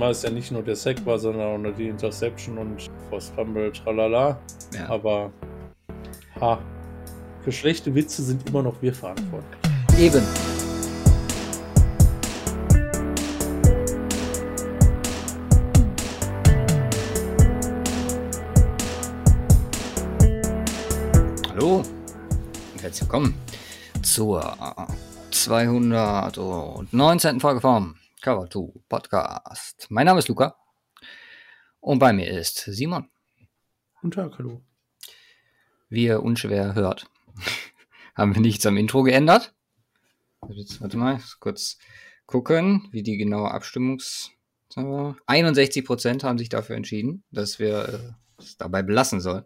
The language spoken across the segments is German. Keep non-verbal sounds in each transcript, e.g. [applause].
Mal es ja nicht nur der Sack war, sondern auch nur die Interception und Force Fumble, tralala. Ja. Aber ha, für schlechte Witze sind immer noch wir verantwortlich. Eben. Hallo und herzlich willkommen zur 219. Folge vom Cover 2 Podcast. Mein Name ist Luca und bei mir ist Simon. Guten Tag, hallo. Wie ihr unschwer hört, [laughs] haben wir nichts am Intro geändert. Jetzt, warte mal, kurz gucken, wie die genaue Abstimmungs... 61% haben sich dafür entschieden, dass wir äh, es dabei belassen sollen.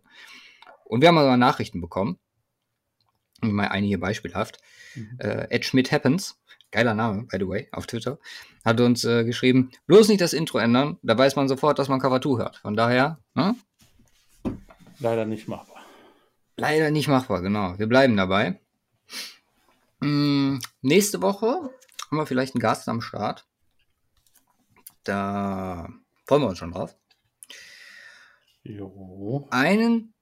Und wir haben aber Nachrichten bekommen. Mal einige beispielhaft. Mhm. Äh, Ed Schmidt Happens geiler Name, by the way, auf Twitter, hat uns äh, geschrieben, bloß nicht das Intro ändern, da weiß man sofort, dass man Cover 2 hört. Von daher, ne? Leider nicht machbar. Leider nicht machbar, genau. Wir bleiben dabei. Hm, nächste Woche haben wir vielleicht einen Gast am Start. Da freuen wir uns schon drauf. Jo. Einen,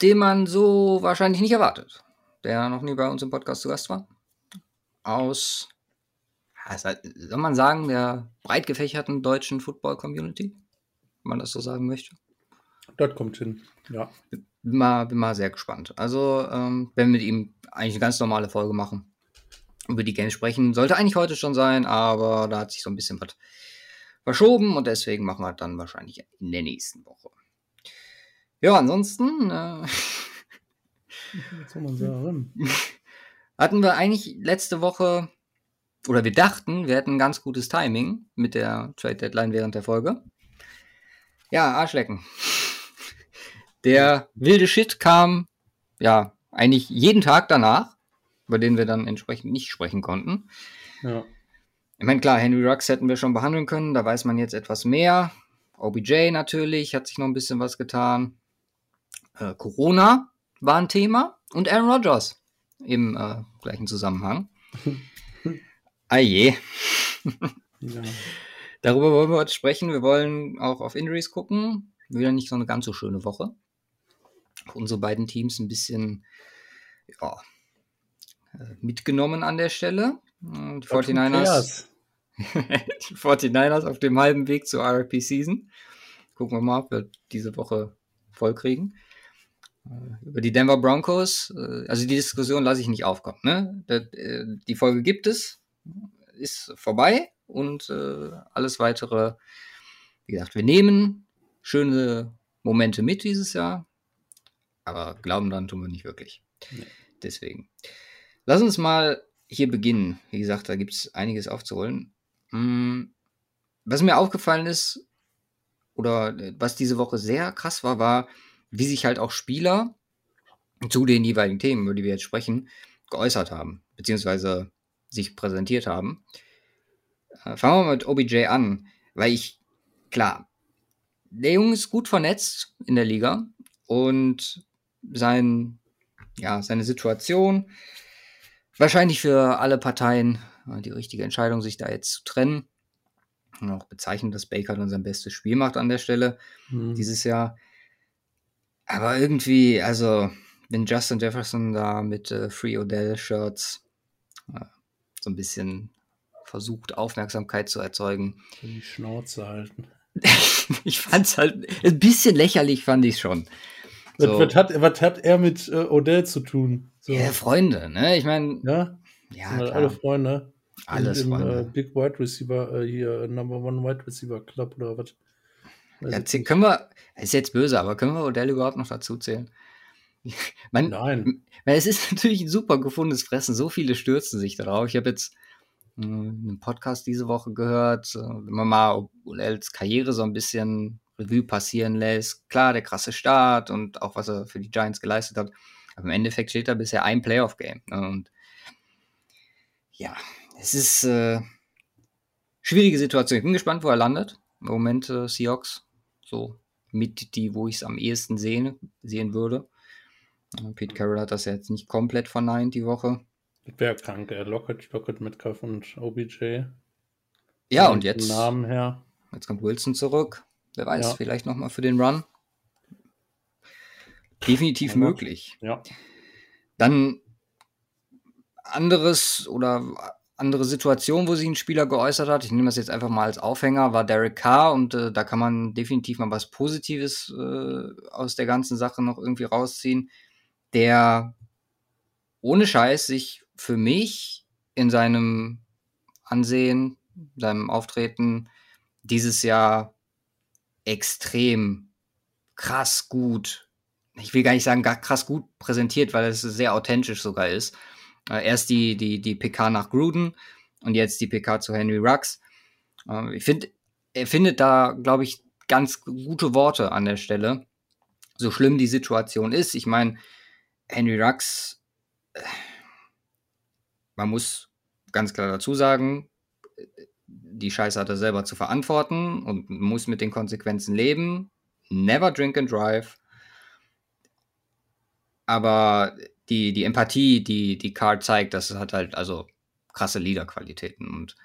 den man so wahrscheinlich nicht erwartet, der noch nie bei uns im Podcast zu Gast war. Aus soll man sagen, der breit gefächerten deutschen Football-Community, wenn man das so sagen möchte. Das kommt hin, ja. Bin mal, bin mal sehr gespannt. Also, ähm, wenn wir mit ihm eigentlich eine ganz normale Folge machen, über die Games sprechen, sollte eigentlich heute schon sein, aber da hat sich so ein bisschen was verschoben und deswegen machen wir dann wahrscheinlich in der nächsten Woche. Ja, ansonsten. Äh, soll man sagen? [laughs] hatten wir eigentlich letzte Woche oder wir dachten, wir hätten ein ganz gutes Timing mit der Trade Deadline während der Folge. Ja, Arschlecken. Der wilde Shit kam, ja, eigentlich jeden Tag danach, über den wir dann entsprechend nicht sprechen konnten. Ja. Ich meine, klar, Henry Rux hätten wir schon behandeln können, da weiß man jetzt etwas mehr. OBJ natürlich, hat sich noch ein bisschen was getan. Äh, Corona war ein Thema und Aaron Rodgers im äh, gleichen Zusammenhang. [laughs] Ah je. ja. Darüber wollen wir heute sprechen. Wir wollen auch auf Injuries gucken. Wieder nicht so eine ganz so schöne Woche. Unsere beiden Teams ein bisschen ja, äh, mitgenommen an der Stelle. Die 49ers, [laughs] die 49ers auf dem halben Weg zur RP Season. Gucken wir mal, ob wir diese Woche voll kriegen. Äh, über die Denver Broncos, äh, also die Diskussion lasse ich nicht aufkommen. Ne? Die Folge gibt es, ist vorbei und äh, alles weitere, wie gesagt, wir nehmen schöne Momente mit dieses Jahr, aber glauben dann tun wir nicht wirklich. Nee. Deswegen. Lass uns mal hier beginnen. Wie gesagt, da gibt es einiges aufzuholen. Hm, was mir aufgefallen ist, oder äh, was diese Woche sehr krass war, war, wie sich halt auch Spieler zu den jeweiligen Themen, über die wir jetzt sprechen, geäußert haben. Beziehungsweise sich präsentiert haben. Äh, fangen wir mit OBJ an, weil ich, klar, der Junge ist gut vernetzt in der Liga und sein, ja, seine Situation wahrscheinlich für alle Parteien äh, die richtige Entscheidung, sich da jetzt zu trennen. Und auch bezeichnet, dass Baker dann sein bestes Spiel macht an der Stelle mhm. dieses Jahr. Aber irgendwie, also, wenn Justin Jefferson da mit äh, Free Odell-Shirts äh, so ein bisschen versucht, Aufmerksamkeit zu erzeugen. Die Schnauze halten. [laughs] ich fand es halt ein bisschen lächerlich, fand ich schon. So. Was, was, hat, was hat er mit äh, Odell zu tun? So. Ja, Freunde, ne? Ich meine. Ja, ja halt alle Freunde. Alles im, Freunde. Äh, Big Wide Receiver, äh, hier, Number One Wide Receiver Club oder was? Ja, können wir, ist jetzt böse, aber können wir Odell überhaupt noch dazu zählen? Man, Nein. Es ist [laughs] natürlich ein super gefundenes Fressen. So viele stürzen sich darauf. Ich habe jetzt äh, einen Podcast diese Woche gehört, äh, wenn man mal Olels Karriere so ein bisschen Revue passieren lässt. Klar, der krasse Start und auch was er für die Giants geleistet hat. Aber im Endeffekt steht da bisher ein Playoff-Game. Und ja, es ist äh, schwierige Situation. Ich bin gespannt, wo er landet. Im Moment äh, Seahawks so mit die, wo ich es am ehesten sehen, sehen würde. Pete Carroll hat das ja jetzt nicht komplett verneint die Woche. Wer krank, er Lockett, Lockett, Metcalf und OBJ. Ja, und jetzt. Namen her. Jetzt kommt Wilson zurück. Wer weiß, ja. vielleicht nochmal für den Run. Definitiv ja. möglich. Ja. Dann anderes oder andere Situation, wo sich ein Spieler geäußert hat, ich nehme das jetzt einfach mal als Aufhänger, war Derek Carr und äh, da kann man definitiv mal was Positives äh, aus der ganzen Sache noch irgendwie rausziehen, der ohne Scheiß sich für mich in seinem Ansehen, seinem Auftreten dieses Jahr extrem krass gut, ich will gar nicht sagen krass gut präsentiert, weil es sehr authentisch sogar ist. Äh, erst die, die, die PK nach Gruden und jetzt die PK zu Henry Rux. Äh, ich finde, er findet da, glaube ich, ganz gute Worte an der Stelle. So schlimm die Situation ist. Ich meine, Henry Rux, man muss ganz klar dazu sagen, die Scheiße hat er selber zu verantworten und muss mit den Konsequenzen leben. Never drink and drive. Aber die, die Empathie, die die Card zeigt, das hat halt also krasse Liederqualitäten und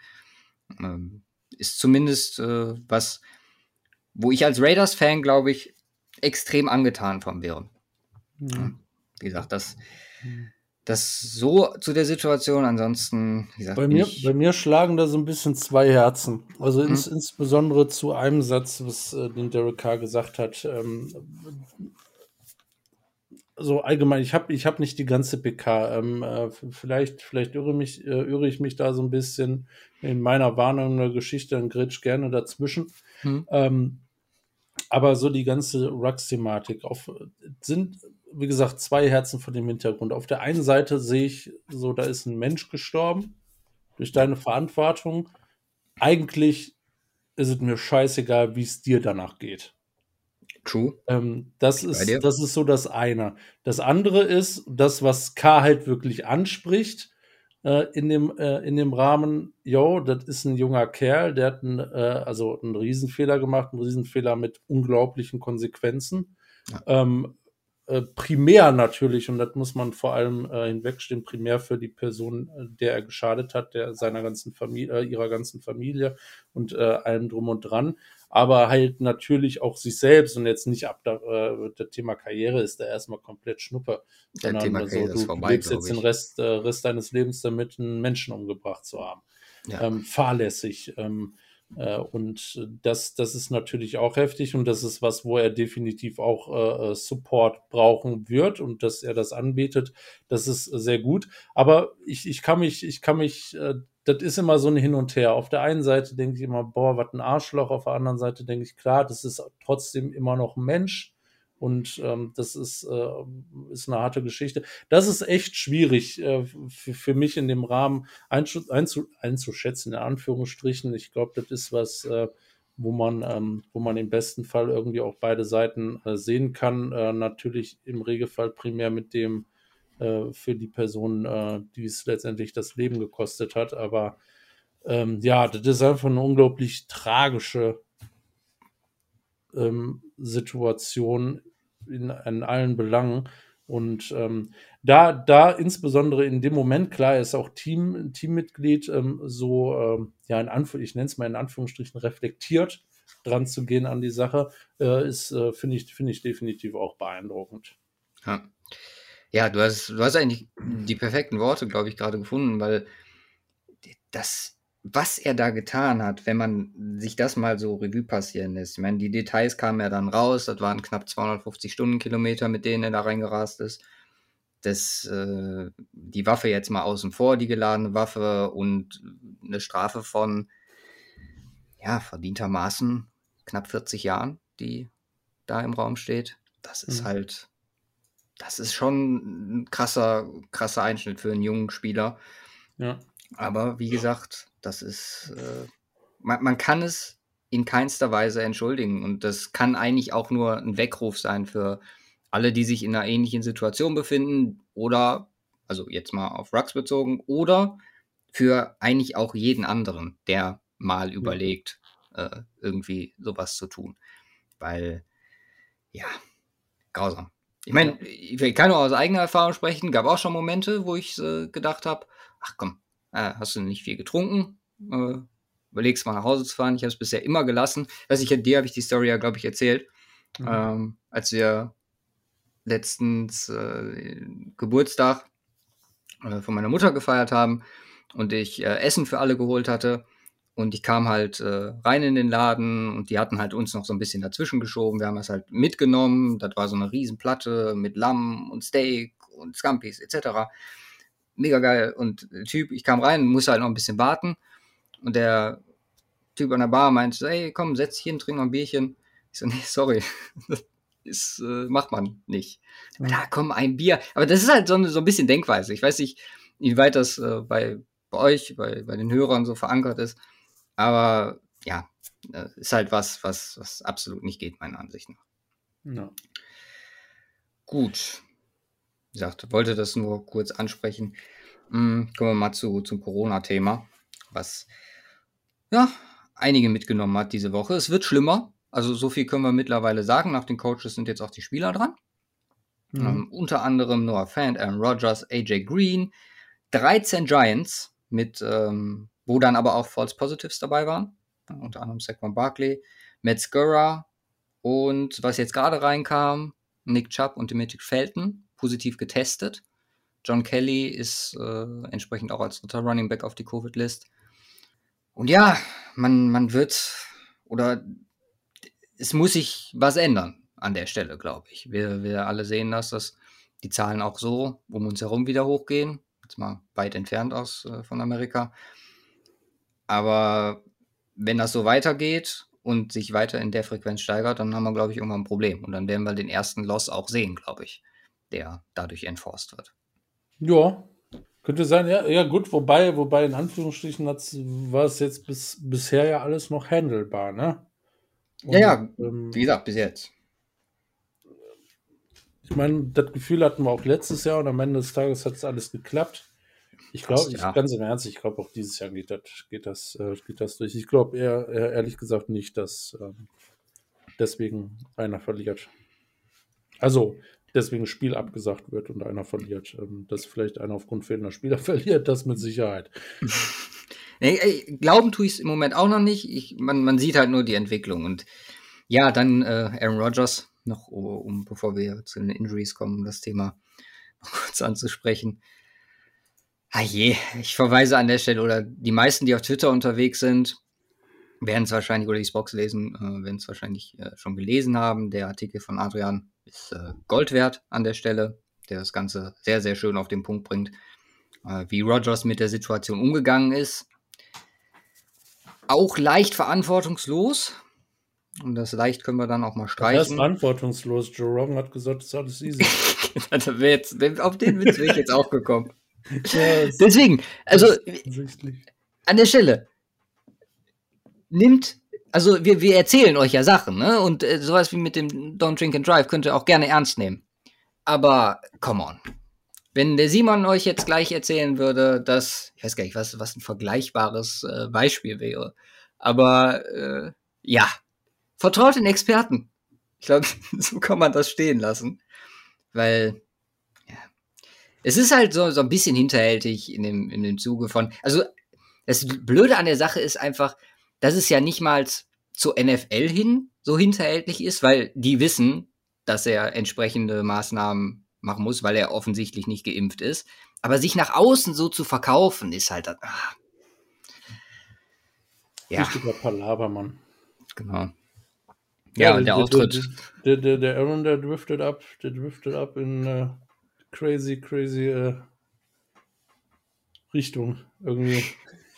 ähm, ist zumindest äh, was, wo ich als Raiders-Fan, glaube ich, extrem angetan von wäre. Mhm. Wie gesagt, das, das so zu der Situation, ansonsten, wie gesagt, bei mir, bei mir schlagen da so ein bisschen zwei Herzen. Also ins, hm. insbesondere zu einem Satz, was äh, den Derek Carr gesagt hat. Ähm, so allgemein, ich habe ich hab nicht die ganze PK. Ähm, äh, vielleicht vielleicht irre, mich, äh, irre ich mich da so ein bisschen in meiner Warnung der Geschichte und gritsch gerne dazwischen. Hm. Ähm, aber so die ganze Rux-Thematik sind, wie gesagt, zwei Herzen von dem Hintergrund. Auf der einen Seite sehe ich so, da ist ein Mensch gestorben durch deine Verantwortung. Eigentlich ist es mir scheißegal, wie es dir danach geht. True. Ähm, das, ist, das ist so das eine. Das andere ist, das, was K halt wirklich anspricht, in, dem, äh, in dem Rahmen, yo, das ist ein junger Kerl, der hat einen, äh, also einen Riesenfehler gemacht, einen Riesenfehler mit unglaublichen Konsequenzen. Ja. Ähm, äh, primär natürlich, und das muss man vor allem äh, hinwegstehen, primär für die Person, äh, der er geschadet hat, der seiner ganzen Familie, äh, ihrer ganzen Familie und äh, allem drum und dran aber halt natürlich auch sich selbst und jetzt nicht ab da, äh, das Thema Karriere ist da erstmal komplett Schnuppe. Sondern Thema also, du, vorbei, lebst jetzt den Rest, äh, Rest deines Lebens damit, einen Menschen umgebracht zu haben. Ja. Ähm, fahrlässig. Ähm, äh, und das, das ist natürlich auch heftig und das ist was, wo er definitiv auch äh, äh, Support brauchen wird und dass er das anbietet, das ist sehr gut. Aber ich, ich kann mich, ich kann mich, äh, das ist immer so ein Hin und Her. Auf der einen Seite denke ich immer, boah, was ein Arschloch. Auf der anderen Seite denke ich, klar, das ist trotzdem immer noch ein Mensch und ähm, das ist, äh, ist eine harte Geschichte. Das ist echt schwierig äh, für, mich in dem Rahmen einzu, einzuschätzen, in Anführungsstrichen. Ich glaube, das ist was, äh, wo man, ähm, wo man im besten Fall irgendwie auch beide Seiten äh, sehen kann. Äh, natürlich im Regelfall primär mit dem äh, für die Person, äh, die es letztendlich das Leben gekostet hat. Aber ähm, ja, das ist einfach eine unglaublich tragische ähm, Situation in, in allen Belangen. Und ähm, da, da insbesondere in dem Moment, klar, ist auch Team, Teammitglied, ähm, so, ähm, ja, in Anführ ich nenne es mal in Anführungsstrichen, reflektiert dran zu gehen an die Sache, äh, ist, äh, finde ich, finde ich definitiv auch beeindruckend. Ja. Ja, du hast, du hast eigentlich die perfekten Worte, glaube ich, gerade gefunden, weil das was er da getan hat, wenn man sich das mal so Revue passieren lässt. Ich meine, die Details kamen ja dann raus, das waren knapp 250 Stundenkilometer, mit denen er da reingerast ist. Das, äh, die Waffe jetzt mal außen vor, die geladene Waffe und eine Strafe von, ja, verdientermaßen knapp 40 Jahren, die da im Raum steht. Das ist mhm. halt, das ist schon ein krasser, krasser Einschnitt für einen jungen Spieler. Ja. Aber wie gesagt, das ist, äh, man, man kann es in keinster Weise entschuldigen. Und das kann eigentlich auch nur ein Weckruf sein für alle, die sich in einer ähnlichen Situation befinden oder, also jetzt mal auf Rux bezogen, oder für eigentlich auch jeden anderen, der mal überlegt, äh, irgendwie sowas zu tun. Weil, ja, grausam. Ich meine, ich kann nur aus eigener Erfahrung sprechen, gab auch schon Momente, wo ich äh, gedacht habe, ach komm, äh, hast du nicht viel getrunken, äh, überlegst mal nach Hause zu fahren. Ich habe es bisher immer gelassen. Weiß ich, dir habe ich die Story ja, glaube ich, erzählt. Mhm. Ähm, als wir letztens äh, Geburtstag äh, von meiner Mutter gefeiert haben und ich äh, Essen für alle geholt hatte. Und ich kam halt äh, rein in den Laden und die hatten halt uns noch so ein bisschen dazwischen geschoben. Wir haben das halt mitgenommen. Das war so eine Riesenplatte mit Lamm und Steak und Scampis etc. Mega geil. Und der Typ, ich kam rein, musste halt noch ein bisschen warten. Und der Typ an der Bar meinte, so, hey, komm, setz dich hin, trink mal ein Bierchen. Ich so, nee, sorry. [laughs] Das ist, äh, macht man nicht. Da komm, ein Bier. Aber das ist halt so, so ein bisschen Denkweise. Ich weiß nicht, inwieweit das äh, bei, bei euch, bei, bei den Hörern so verankert ist. Aber ja, äh, ist halt was, was, was absolut nicht geht, meiner Ansicht nach. Ja. Gut. Wie gesagt, wollte das nur kurz ansprechen. Hm, kommen wir mal zu, zum Corona-Thema, was ja einige mitgenommen hat diese Woche. Es wird schlimmer. Also so viel können wir mittlerweile sagen. Nach den Coaches sind jetzt auch die Spieler dran. Mhm. Ähm, unter anderem Noah Fant, Aaron Rodgers, AJ Green, 13 Giants mit ähm, wo dann aber auch False Positives dabei waren. Unter anderem Saquon Barkley, Matt Scurra und was jetzt gerade reinkam, Nick Chubb und Dimitri Felton, positiv getestet. John Kelly ist äh, entsprechend auch als dritter Running Back auf die Covid-List. Und ja, man, man wird oder es muss sich was ändern an der Stelle, glaube ich. Wir, wir alle sehen das, dass die Zahlen auch so um uns herum wieder hochgehen. Jetzt mal weit entfernt aus äh, von Amerika. Aber wenn das so weitergeht und sich weiter in der Frequenz steigert, dann haben wir, glaube ich, irgendwann ein Problem. Und dann werden wir den ersten Loss auch sehen, glaube ich, der dadurch enforced wird. Ja, könnte sein, ja, ja gut, wobei, wobei in Anführungsstrichen war es jetzt bis, bisher ja alles noch handelbar, ne? Und, ja, ja, ähm, wie gesagt, bis jetzt. Ich meine, das Gefühl hatten wir auch letztes Jahr und am Ende des Tages hat es alles geklappt. Ich glaube, ja. ganz im Ernst, ich glaube auch dieses Jahr geht das, geht das, äh, geht das durch. Ich glaube eher, eher, ehrlich gesagt nicht, dass ähm, deswegen einer verliert. Also, deswegen Spiel abgesagt wird und einer verliert. Ähm, dass vielleicht einer aufgrund fehlender Spieler [laughs] verliert, das mit Sicherheit. [laughs] nee, glauben tue ich es im Moment auch noch nicht. Ich, man, man sieht halt nur die Entwicklung. Und ja, dann äh, Aaron Rodgers, noch um, bevor wir zu den Injuries kommen, um das Thema [laughs] noch kurz anzusprechen. Ah je, ich verweise an der Stelle, oder die meisten, die auf Twitter unterwegs sind, werden es wahrscheinlich, oder die Box lesen, äh, werden es wahrscheinlich äh, schon gelesen haben. Der Artikel von Adrian ist äh, Gold wert an der Stelle, der das Ganze sehr, sehr schön auf den Punkt bringt, äh, wie Rogers mit der Situation umgegangen ist. Auch leicht verantwortungslos. Und das leicht können wir dann auch mal streichen. Das ist verantwortungslos. Joe Rogan hat gesagt, das ist alles easy. [laughs] jetzt, auf den Witz wäre ich jetzt auch gekommen. Ja, Deswegen, also an der Stelle, nimmt, also wir, wir erzählen euch ja Sachen, ne? Und äh, sowas wie mit dem Don't Drink and Drive könnt ihr auch gerne ernst nehmen. Aber, come on. Wenn der Simon euch jetzt gleich erzählen würde, dass, ich weiß gar nicht, was, was ein vergleichbares äh, Beispiel wäre, aber äh, ja, vertraut den Experten. Ich glaube, [laughs] so kann man das stehen lassen. Weil es ist halt so, so ein bisschen hinterhältig in dem, in dem Zuge von. Also, das Blöde an der Sache ist einfach, dass es ja nicht mal zur NFL hin so hinterhältig ist, weil die wissen, dass er entsprechende Maßnahmen machen muss, weil er offensichtlich nicht geimpft ist. Aber sich nach außen so zu verkaufen, ist halt. Ah. Ja. Richtiger Palaver, Mann. Genau. Ja, ja der, der, Auftritt. Der, der, der Aaron, der driftet ab, der driftet ab in. Äh crazy, crazy äh, Richtung. Irgendwie.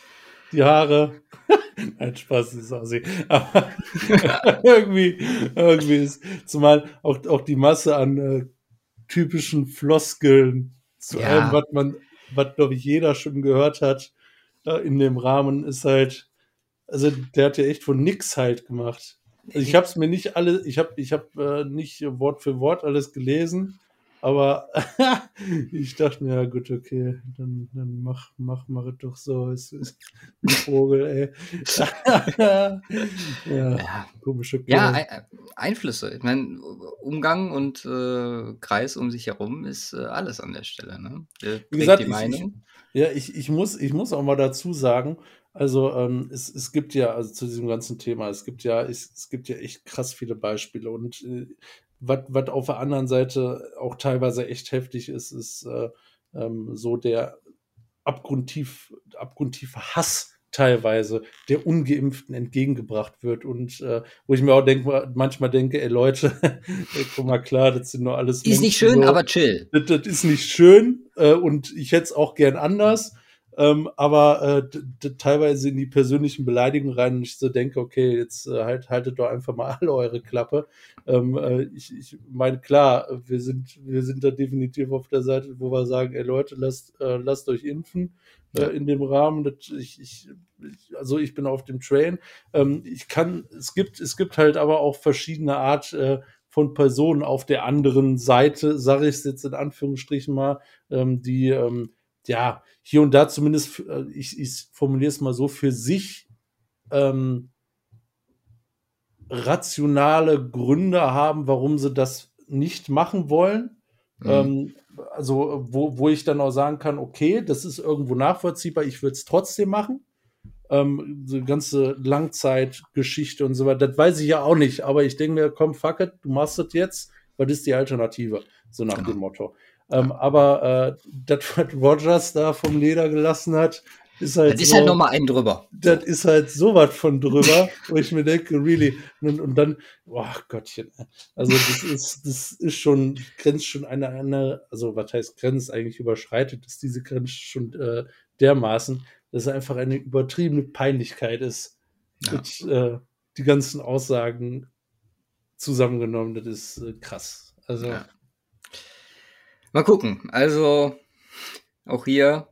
[laughs] Die Haare. [laughs] Ein Spaß, ist aussehen. Aber [laughs] irgendwie, irgendwie ist, zumal auch, auch die Masse an äh, typischen Floskeln zu ja. allem, was man, was glaube ich jeder schon gehört hat, äh, in dem Rahmen ist halt, also der hat ja echt von nix halt gemacht. Also ich habe es mir nicht alle, ich habe ich hab, äh, nicht Wort für Wort alles gelesen, Aber [laughs] ich dachte mir, ja gut, okay, dann, dann mach, mach, mach es doch so. Es ist ein Vogel, ey. [laughs] ja, ja, komische Ja, Einflüsse. Ich meine, Umgang und äh, Kreis um sich herum ist äh, alles an der Stelle. Ne? Wie gesagt, die Meinung. Ich, ja, ich, ich, muss, ich muss auch mal dazu sagen, also ähm, es, es gibt ja, also zu diesem ganzen Thema, es gibt ja, es, es gibt ja echt krass viele Beispiele und äh, was auf der anderen Seite auch teilweise echt heftig ist, ist äh, ähm, so der abgrundtief, abgrundtiefe Hass teilweise der Ungeimpften entgegengebracht wird und äh, wo ich mir auch denk, manchmal denke, ey Leute, [laughs] ey, guck mal klar, das sind nur alles. Ist Menschen, nicht schön, so. aber chill. Das, das, ist nicht schön äh, und ich hätte es auch gern anders. Ähm, aber äh, teilweise in die persönlichen Beleidigungen rein und ich so denke, okay, jetzt äh, halt, haltet doch einfach mal [laughs] alle eure Klappe. Ähm, äh, ich, ich meine, klar, wir sind, wir sind da definitiv auf der Seite, wo wir sagen, ey Leute, lasst, äh, lasst euch impfen äh, in dem Rahmen. Das, ich, ich, also ich bin auf dem Train. Ähm, ich kann, es gibt, es gibt halt aber auch verschiedene Art äh, von Personen auf der anderen Seite, sage ich es jetzt in Anführungsstrichen mal, ähm, die ähm, ja, hier und da zumindest, äh, ich, ich formuliere es mal so, für sich ähm, rationale Gründe haben, warum sie das nicht machen wollen. Mhm. Ähm, also, wo, wo ich dann auch sagen kann, okay, das ist irgendwo nachvollziehbar, ich würde es trotzdem machen. Ähm, so ganze Langzeitgeschichte und so weiter, das weiß ich ja auch nicht, aber ich denke mir, komm, fuck it, du machst das jetzt, was ist die Alternative? So nach genau. dem Motto. Ähm, aber äh, das, was Rogers da vom Leder gelassen hat, ist halt. Das ist halt nochmal einen drüber. Das ist halt so was von drüber, [laughs] wo ich mir denke, really. Und, und dann, oh Gottchen. Also, das [laughs] ist, das ist schon, grenzt schon eine, eine, also, was heißt grenzt eigentlich überschreitet, ist diese Grenze schon äh, dermaßen, dass es einfach eine übertriebene Peinlichkeit ist. Ja. Mit, äh, die ganzen Aussagen zusammengenommen, das ist äh, krass. Also. Ja. Mal gucken. Also auch hier,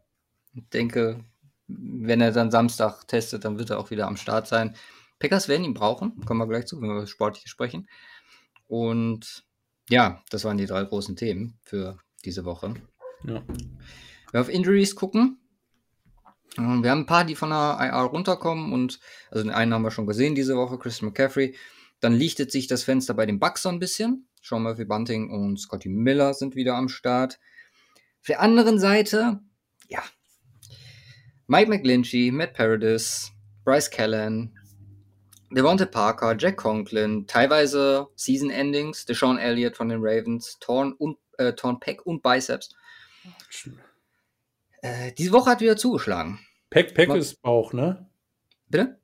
ich denke, wenn er dann Samstag testet, dann wird er auch wieder am Start sein. Packers werden ihn brauchen, kommen wir gleich zu, wenn wir über Sportliche sprechen. Und ja, das waren die drei großen Themen für diese Woche. Ja. Wenn wir auf Injuries gucken, ähm, wir haben ein paar, die von der IR runterkommen und also den einen haben wir schon gesehen diese Woche, Christian McCaffrey. Dann lichtet sich das Fenster bei den Bucks so ein bisschen. Sean Murphy Bunting und Scotty Miller sind wieder am Start. Auf der anderen Seite, ja, Mike McGlinchey, Matt Paradis, Bryce Callan, Devonta Parker, Jack Conklin, teilweise Season Endings, Deshaun Elliott von den Ravens, Torn, und, äh, Torn Peck und Biceps. Äh, diese Woche hat wieder zugeschlagen. Peck, Peck ist Bauch, ne? Bitte?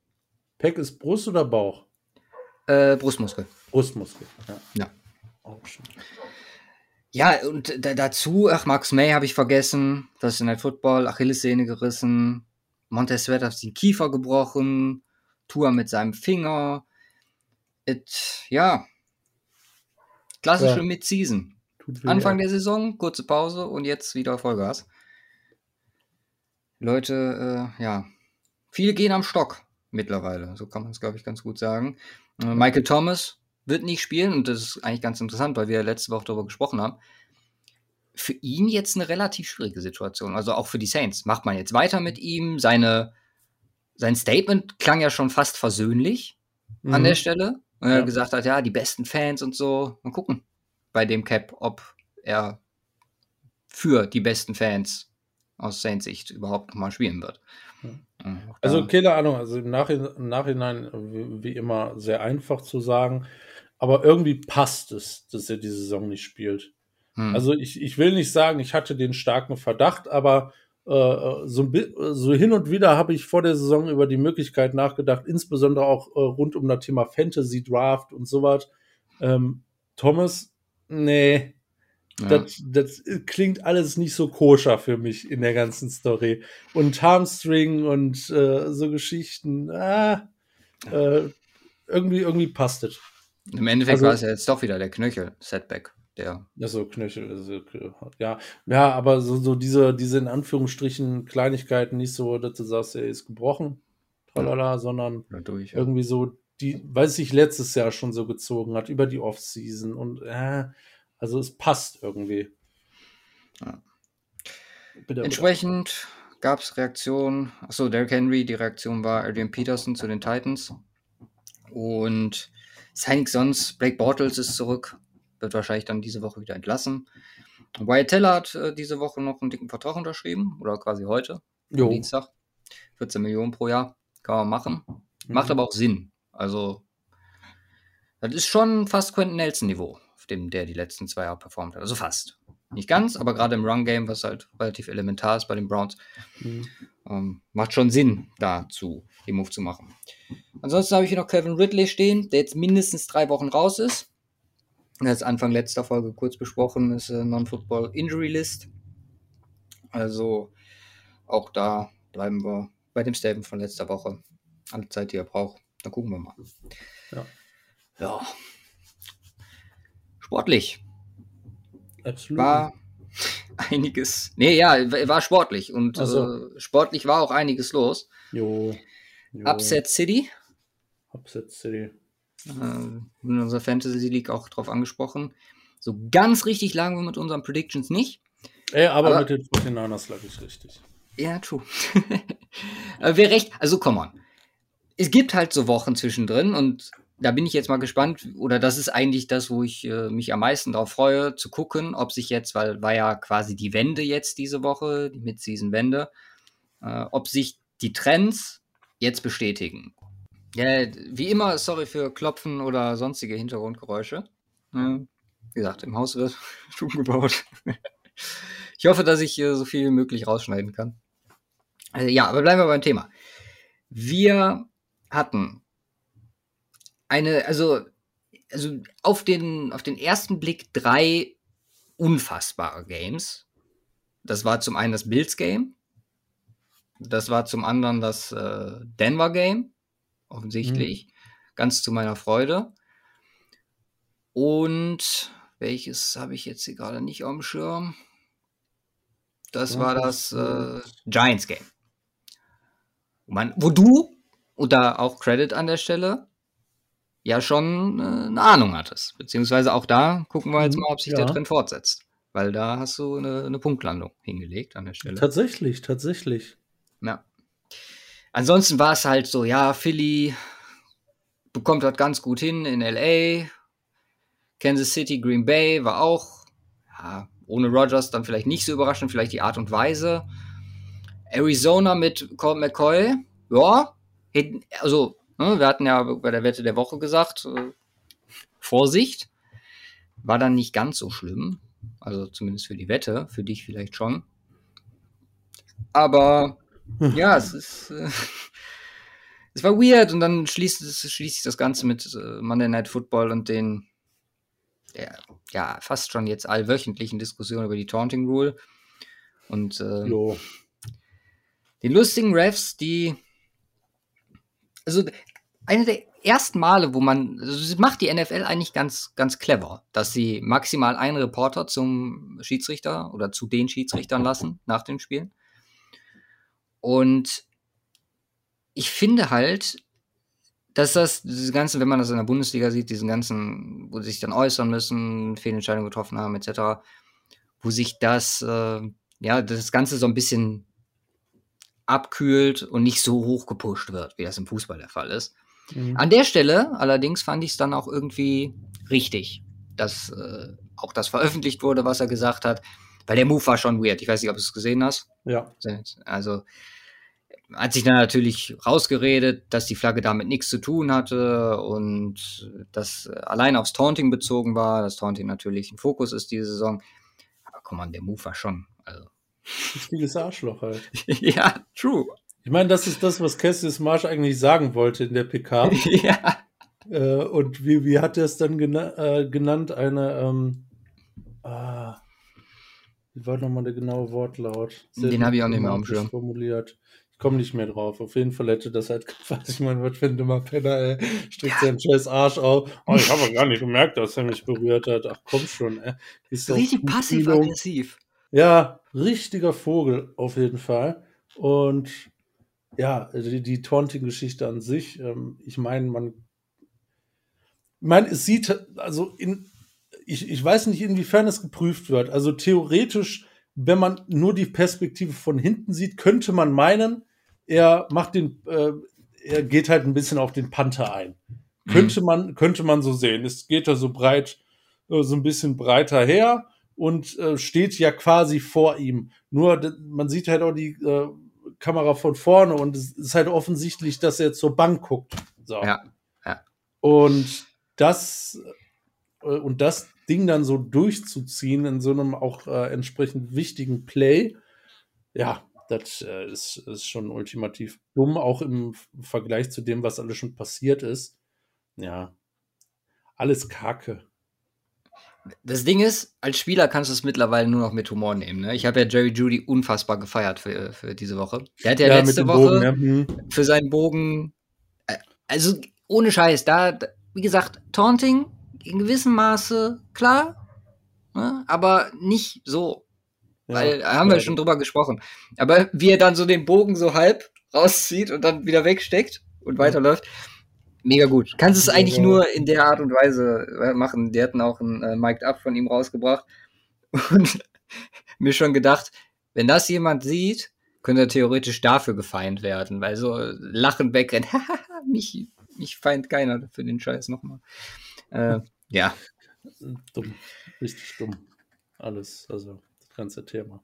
Peck ist Brust oder Bauch? Äh, Brustmuskel. Brustmuskel, ja. ja. Ja, und dazu, ach, Max May habe ich vergessen. Das ist in der Football, Achillessehne gerissen. Montez Sweat hat den Kiefer gebrochen. Tour mit seinem Finger. It, ja. Klassische ja. Mid-Season. Anfang der Saison, kurze Pause und jetzt wieder Vollgas. Leute, äh, ja. Viele gehen am Stock mittlerweile. So kann man es, glaube ich, ganz gut sagen. Äh, Michael Thomas wird nicht spielen und das ist eigentlich ganz interessant, weil wir letzte Woche darüber gesprochen haben. Für ihn jetzt eine relativ schwierige Situation, also auch für die Saints. Macht man jetzt weiter mit ihm? Seine, sein Statement klang ja schon fast versöhnlich mhm. an der Stelle. Und er ja. gesagt hat, ja, die besten Fans und so. Mal gucken bei dem Cap, ob er für die besten Fans aus Saints Sicht überhaupt nochmal spielen wird. Also keine Ahnung, also im Nachhinein, im Nachhinein, wie immer sehr einfach zu sagen, aber irgendwie passt es, dass er die Saison nicht spielt. Hm. Also ich, ich will nicht sagen, ich hatte den starken Verdacht, aber äh, so, so, hin und wieder habe ich vor der Saison über die Möglichkeit nachgedacht, insbesondere auch äh, rund um das Thema Fantasy Draft und sowas. Ähm, Thomas, nee, ja. Das, das klingt alles nicht so koscher für mich in der ganzen Story. Und Hamstring und äh, so Geschichten, ah, äh, irgendwie, irgendwie passt es. Im Endeffekt also, war es ja jetzt doch wieder der Knöchel-Setback. Der. Ja, so Knöchel, also, ja. Ja, aber so, so diese, diese in Anführungsstrichen Kleinigkeiten nicht so, dass du sagst, er ist gebrochen, tralala, ja. sondern durch, ja. irgendwie so, die, weil es sich letztes Jahr schon so gezogen hat, über die Offseason und äh, Also es passt irgendwie. Ja. Entsprechend gab es Reaktionen. Achso, Derrick Henry, die Reaktion war Adrian Peterson zu den Titans. Und nichts sonst. Blake Bortles ist zurück. Wird wahrscheinlich dann diese Woche wieder entlassen. Wyatt Teller hat äh, diese Woche noch einen dicken Vertrag unterschrieben. Oder quasi heute. Jo. Dienstag. 14 Millionen pro Jahr. Kann man machen. Mhm. Macht aber auch Sinn. Also, das ist schon fast Quentin Nelson-Niveau, auf dem der die letzten zwei Jahre performt hat. Also fast. Nicht ganz, aber gerade im Run-Game, was halt relativ elementar ist bei den Browns, mhm. ähm, macht schon Sinn, dazu den Move zu machen. Ansonsten habe ich hier noch Kevin Ridley stehen, der jetzt mindestens drei Wochen raus ist. Das Anfang letzter Folge kurz besprochen, ist Non-Football Injury List. Also auch da bleiben wir bei dem Statement von letzter Woche. Alle Zeit, die er braucht. Dann gucken wir mal. Ja. Ja. Sportlich. Absolut. War [laughs] einiges. Nee, ja, war sportlich. Und so. äh, sportlich war auch einiges los. Jo. Jo. Upset City. Upset City. Äh, in unserer Fantasy League auch drauf angesprochen. So ganz richtig lagen wir mit unseren Predictions nicht. Ey, aber, aber mit den 49ers lag ich richtig. Ja, true. [laughs] wer recht, also komm on. Es gibt halt so Wochen zwischendrin und da bin ich jetzt mal gespannt, oder das ist eigentlich das, wo ich äh, mich am meisten darauf freue, zu gucken, ob sich jetzt, weil war ja quasi die Wende jetzt diese Woche, die Mid-Season-Wende, äh, ob sich die Trends jetzt bestätigen. Ja, wie immer, sorry für Klopfen oder sonstige Hintergrundgeräusche. Äh, wie gesagt, im Haus wird [laughs] Stuben gebaut. [laughs] ich hoffe, dass ich äh, so viel wie möglich rausschneiden kann. Also, ja, aber bleiben wir beim Thema. Wir hatten eine, also, also auf den, auf den ersten Blick drei unfassbare Games. Das war zum einen das Bills Game. Das war zum anderen das äh, Denver Game. Offensichtlich. Mhm. Ganz zu meiner Freude. Und welches habe ich jetzt hier gerade nicht auf dem Schirm? Das ja, war das äh, Giants Game. Man, wo du, und da auch Credit an der Stelle, ja schon äh, eine Ahnung hattest. Beziehungsweise auch da gucken wir jetzt mhm, mal, ob sich ja. der Trend fortsetzt. Weil da hast du eine, eine Punktlandung hingelegt an der Stelle. Tatsächlich, tatsächlich. Ja. Ansonsten war es halt so, ja, Philly bekommt das ganz gut hin in LA. Kansas City, Green Bay war auch, ja, ohne Rogers dann vielleicht nicht so überraschend, vielleicht die Art und Weise. Arizona mit Colt McCoy, ja, also Ne, wir hatten ja bei der Wette der Woche gesagt, äh, Vorsicht. War dann nicht ganz so schlimm. Also zumindest für die Wette, für dich vielleicht schon. Aber ja, es ist. Äh, es war weird und dann schließt, schließt sich das Ganze mit äh, Monday Night Football und den ja, ja, fast schon jetzt allwöchentlichen Diskussionen über die Taunting Rule. Und äh, den lustigen Refs, die also eine der ersten Male, wo man, also das macht die NFL eigentlich ganz, ganz clever, dass sie maximal einen Reporter zum Schiedsrichter oder zu den Schiedsrichtern lassen nach dem Spiel. Und ich finde halt, dass das, diese ganzen, wenn man das in der Bundesliga sieht, diesen ganzen, wo sie sich dann äußern müssen, Fehlentscheidungen getroffen haben, etc., wo sich das, äh, ja, das Ganze so ein bisschen abkühlt und nicht so hoch gepusht wird, wie das im Fußball der Fall ist. Mhm. An der Stelle allerdings fand ich es dann auch irgendwie richtig, dass äh, auch das veröffentlicht wurde, was er gesagt hat, weil der Move war schon weird. Ich weiß nicht, ob du es gesehen hast. Ja. Also hat sich dann natürlich rausgeredet, dass die Flagge damit nichts zu tun hatte und das allein aufs Taunting bezogen war, dass Taunting natürlich ein Fokus ist diese Saison. Aber komm mal, der Move war schon, also Richtiges Arschloch halt. [laughs] ja, true. Ich meine, das ist das, was Cassius Marsh eigentlich sagen wollte in der PK. [laughs] ja. Äh, und wie, wie hat er es dann gena äh, genannt? Eine, ähm, ah, wie war nochmal der genaue Wortlaut? Sehr Den habe ich auch nicht mehr am Schirm. Formuliert. Ich komme nicht mehr drauf. Auf jeden Fall hätte das halt [laughs] gefallen. Ich meine, was für ein dummer Penner, ey. Streckt ja. seinen scheiß Arsch auf. Oh, ich habe gar nicht gemerkt, dass er mich berührt hat. Ach komm schon, ey. Ist Richtig passiv-aggressiv. Ja, richtiger Vogel auf jeden Fall. Und ja, die, die Taunting-Geschichte an sich, ähm, ich meine, man, ich meine, es sieht, also in, ich, ich weiß nicht, inwiefern es geprüft wird. Also theoretisch, wenn man nur die Perspektive von hinten sieht, könnte man meinen, er macht den, äh, er geht halt ein bisschen auf den Panther ein. Mhm. Könnte man, könnte man so sehen. Es geht da so breit, äh, so ein bisschen breiter her und äh, steht ja quasi vor ihm. Nur man sieht halt auch die äh, Kamera von vorne und es ist halt offensichtlich, dass er zur Bank guckt. So. Ja, ja. Und das äh, und das Ding dann so durchzuziehen in so einem auch äh, entsprechend wichtigen Play, ja, das äh, ist, ist schon ultimativ dumm, auch im Vergleich zu dem, was alles schon passiert ist. Ja, alles Kacke. Das Ding ist, als Spieler kannst du es mittlerweile nur noch mit Humor nehmen. Ne? Ich habe ja Jerry Judy unfassbar gefeiert für, für diese Woche. Der hat ja, ja letzte Woche Bogen, ja. Hm. für seinen Bogen, äh, also ohne Scheiß, da, wie gesagt, Taunting in gewissem Maße klar, ne? aber nicht so. Ja, weil da haben wir schon drüber gesprochen. Aber wie er dann so den Bogen so halb rauszieht und dann wieder wegsteckt und weiterläuft, mega gut. Kannst es eigentlich nur in der Art und Weise äh, machen. Die hatten auch ein äh, Mic'd Up von ihm rausgebracht. [laughs] Und mir schon gedacht, wenn das jemand sieht, könnte er theoretisch dafür gefeind werden, weil so lachend wegrennt. [laughs] mich, mich feind keiner für den Scheiß nochmal. Äh, ja. Dumm. Richtig dumm. Alles, also das ganze Thema.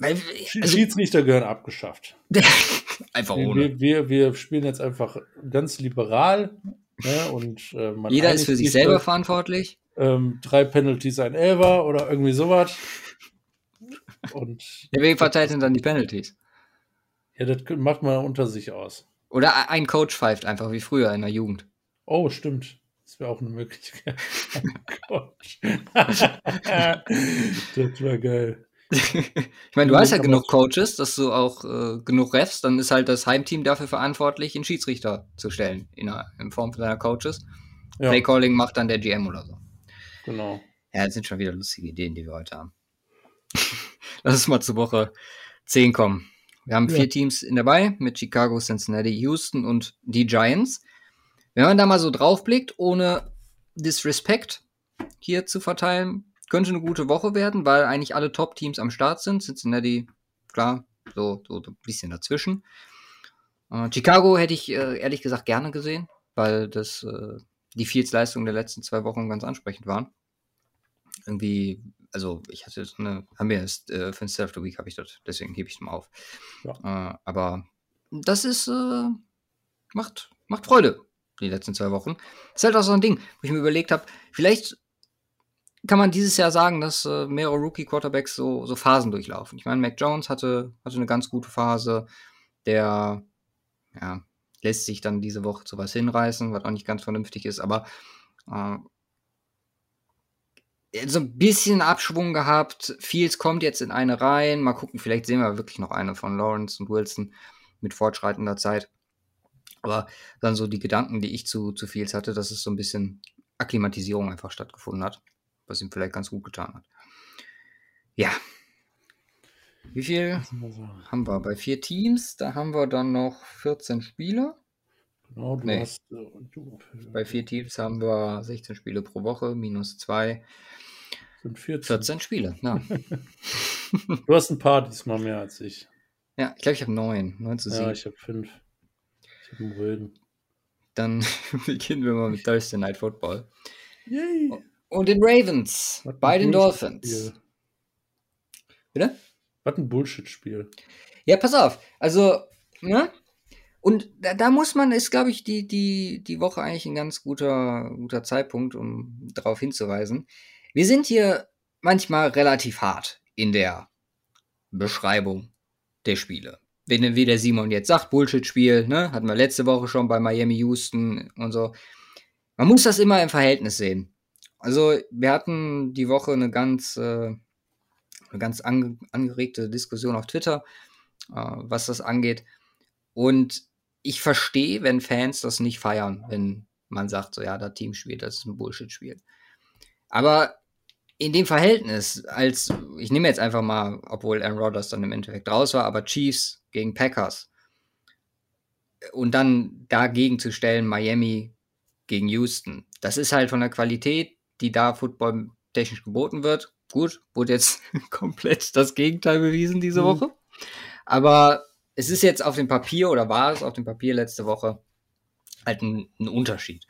Also, Schiedsrichter gehören abgeschafft. [laughs] einfach ohne. Wir, wir, wir, spielen jetzt einfach ganz liberal. Ne, und, äh, Jeder ist für sich selber verantwortlich. Ähm, drei Penalties, ein Elver oder irgendwie sowas. Und [laughs] ja, wer verteilt denn dann die Penalties? Ja, das macht man unter sich aus. Oder ein Coach pfeift einfach wie früher in der Jugend. Oh, stimmt. Das wäre auch eine Möglichkeit. [laughs] Coach. [laughs] das war geil ich meine, du hast ja genug Coaches, dass du auch äh, genug Refs, dann ist halt das Heimteam dafür verantwortlich, einen Schiedsrichter zu stellen, in, einer, in Form von deiner Coaches. Ja. Playcalling macht dann der GM oder so. Genau. Ja, das sind schon wieder lustige Ideen, die wir heute haben. [laughs] Lass uns mal zur Woche 10 kommen. Wir haben ja. vier Teams in dabei mit Chicago, Cincinnati, Houston und die Giants. Wenn man da mal so draufblickt, ohne Disrespect hier zu verteilen, könnte eine gute Woche werden, weil eigentlich alle Top-Teams am Start sind. Cincinnati, klar, so, so ein bisschen dazwischen. Äh, Chicago hätte ich äh, ehrlich gesagt gerne gesehen, weil das äh, die Fields-Leistungen der letzten zwei Wochen ganz ansprechend waren. Irgendwie, also ich hatte eine, haben wir erst äh, für den Self the Week habe ich das, deswegen hebe ich es mal auf. Ja. Äh, aber das ist, äh, macht, macht Freude, die letzten zwei Wochen. Das ist halt auch so ein Ding, wo ich mir überlegt habe, vielleicht kann man dieses Jahr sagen, dass äh, mehrere Rookie-Quarterbacks so, so Phasen durchlaufen. Ich meine, Mac Jones hatte, hatte eine ganz gute Phase, der ja, lässt sich dann diese Woche zu was hinreißen, was auch nicht ganz vernünftig ist, aber äh, so ein bisschen Abschwung gehabt. Fields kommt jetzt in eine rein. Mal gucken, vielleicht sehen wir wirklich noch eine von Lawrence und Wilson mit fortschreitender Zeit. Aber dann so die Gedanken, die ich zu, zu Fields hatte, dass es so ein bisschen Akklimatisierung einfach stattgefunden hat was ihm vielleicht ganz gut getan hat. Ja. Wie viel haben wir? Bei vier Teams, da haben wir dann noch 14 Spiele. Genau, du nee. hast. Äh, du, Bei vier Teams haben wir 16 Spiele pro Woche, minus zwei. Sind 14. 14 Spiele, ja. [laughs] du hast ein paar diesmal mehr als ich. Ja, ich glaube, ich habe neun. Neun zu sieben. Ja, ich habe fünf. Röden. Dann [laughs] beginnen wir mal mit Thursday Night Football. Yay! und den Ravens Was bei den Dolphins. Bitte? Was ein Bullshit-Spiel. Ja, pass auf. Also, ne? Und da, da muss man, ist, glaube ich, die, die, die Woche eigentlich ein ganz guter, guter Zeitpunkt, um darauf hinzuweisen. Wir sind hier manchmal relativ hart in der Beschreibung der Spiele. Wie der Simon jetzt sagt, Bullshit-Spiel, ne? Hatten wir letzte Woche schon bei Miami Houston und so. Man muss das immer im Verhältnis sehen. Also wir hatten die Woche eine ganz, äh, eine ganz ange angeregte Diskussion auf Twitter, äh, was das angeht. Und ich verstehe, wenn Fans das nicht feiern, wenn man sagt, so ja, das Team spielt, das ist ein Bullshit-Spiel. Aber in dem Verhältnis, als ich nehme jetzt einfach mal, obwohl Aaron Rodgers dann im Endeffekt raus war, aber Chiefs gegen Packers und dann dagegen zu stellen Miami gegen Houston, das ist halt von der Qualität die da Football technisch geboten wird. Gut, wurde jetzt [laughs] komplett das Gegenteil bewiesen diese mhm. Woche. Aber es ist jetzt auf dem Papier oder war es auf dem Papier letzte Woche halt ein, ein Unterschied.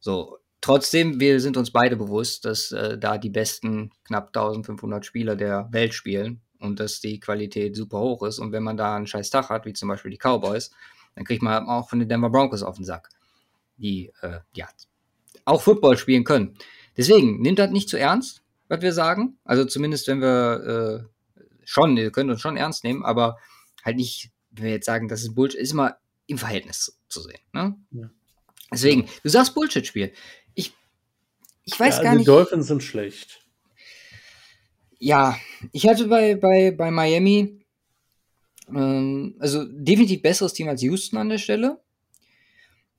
So, trotzdem, wir sind uns beide bewusst, dass äh, da die besten knapp 1500 Spieler der Welt spielen und dass die Qualität super hoch ist. Und wenn man da einen scheiß Tag hat, wie zum Beispiel die Cowboys, dann kriegt man auch von den Denver Broncos auf den Sack, die äh, ja auch Football spielen können. Deswegen, nimmt das nicht zu ernst, was wir sagen. Also zumindest, wenn wir äh, schon, wir können uns schon ernst nehmen, aber halt nicht, wenn wir jetzt sagen, das ist Bullshit, ist immer im Verhältnis zu sehen. Ne? Ja. Deswegen, du sagst Bullshit-Spiel. Ich, ich weiß ja, gar nicht. Die Dolphins sind schlecht. Ja, ich hatte bei, bei, bei Miami, ähm, also definitiv besseres Team als Houston an der Stelle.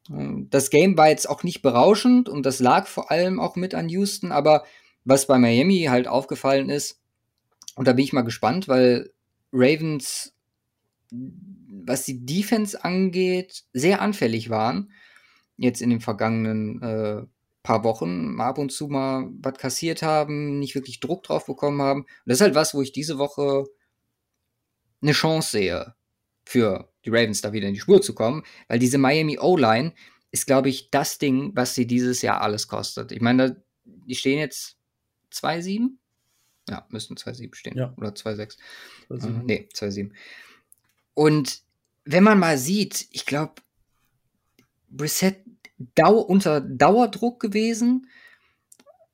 Ähm, das Game war jetzt auch nicht berauschend und das lag vor allem auch mit an Houston, aber was bei Miami halt aufgefallen ist, und da bin ich mal gespannt, weil Ravens, was die Defense angeht, sehr anfällig waren, jetzt in den vergangenen äh, paar Wochen, ab und zu mal was kassiert haben, nicht wirklich Druck drauf bekommen haben. Und das ist halt was, wo ich diese Woche eine Chance sehe für die Ravens da wieder in die Spur zu kommen, weil diese Miami O-Line ist, glaube ich, das Ding, was sie dieses Jahr alles kostet. Ich meine, die stehen jetzt 2-7? Ja, müssten 2-7 stehen. Ja. Oder 2-6. Äh, nee, 2-7. Und wenn man mal sieht, ich glaube, Brissett Dau unter Dauerdruck gewesen,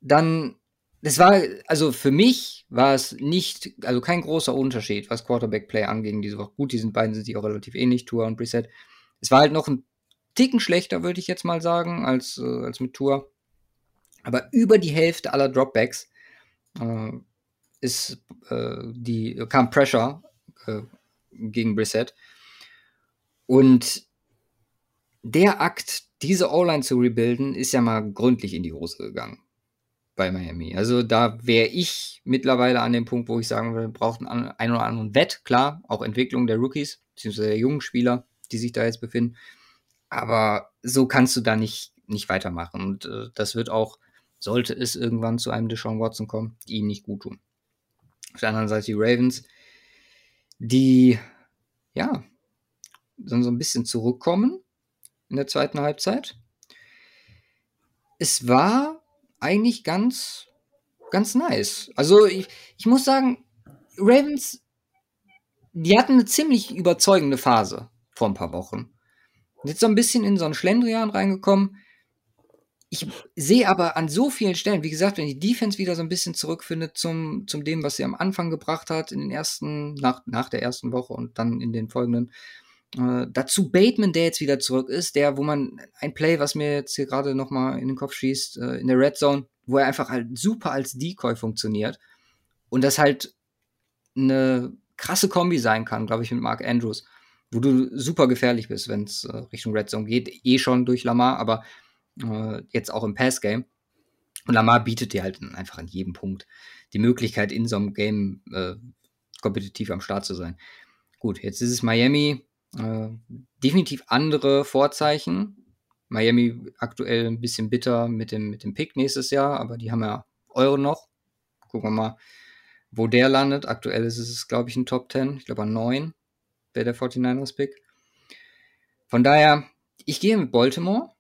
dann das war, also für mich war es nicht, also kein großer Unterschied, was Quarterback-Play anging diese Woche. Gut, die sind beiden sind sich auch relativ ähnlich, Tour und Preset. Es war halt noch ein Ticken schlechter, würde ich jetzt mal sagen, als, äh, als mit Tour. Aber über die Hälfte aller Dropbacks äh, ist äh, die, kam Pressure äh, gegen Brissett. Und der Akt, diese O-Line zu rebuilden, ist ja mal gründlich in die Hose gegangen bei Miami. Also da wäre ich mittlerweile an dem Punkt, wo ich sagen würde, braucht einen, einen oder anderen Wett, klar, auch Entwicklung der Rookies, beziehungsweise der jungen Spieler, die sich da jetzt befinden. Aber so kannst du da nicht, nicht weitermachen. Und äh, das wird auch, sollte es irgendwann zu einem Deshaun Watson kommen, die ihm nicht gut tun. Auf der anderen Seite die Ravens, die, ja, so ein bisschen zurückkommen in der zweiten Halbzeit. Es war eigentlich ganz, ganz nice. Also ich, ich muss sagen, Ravens, die hatten eine ziemlich überzeugende Phase vor ein paar Wochen. Jetzt so ein bisschen in so einen Schlendrian reingekommen. Ich sehe aber an so vielen Stellen, wie gesagt, wenn die Defense wieder so ein bisschen zurückfindet zum, zum dem, was sie am Anfang gebracht hat, in den ersten, nach, nach der ersten Woche und dann in den folgenden, äh, dazu Bateman, der jetzt wieder zurück ist, der, wo man ein Play, was mir jetzt hier gerade nochmal in den Kopf schießt, äh, in der Red Zone, wo er einfach halt super als Decoy funktioniert und das halt eine krasse Kombi sein kann, glaube ich, mit Mark Andrews, wo du super gefährlich bist, wenn es äh, Richtung Red Zone geht, eh schon durch Lamar, aber äh, jetzt auch im Pass-Game. Und Lamar bietet dir halt einfach an jedem Punkt die Möglichkeit, in so einem Game äh, kompetitiv am Start zu sein. Gut, jetzt ist es Miami, äh, definitiv andere Vorzeichen. Miami aktuell ein bisschen bitter mit dem, mit dem Pick nächstes Jahr, aber die haben ja Euro noch. Gucken wir mal, wo der landet. Aktuell ist es, glaube ich, ein Top 10. Ich glaube, an 9 wäre der 49ers Pick. Von daher, ich gehe mit Baltimore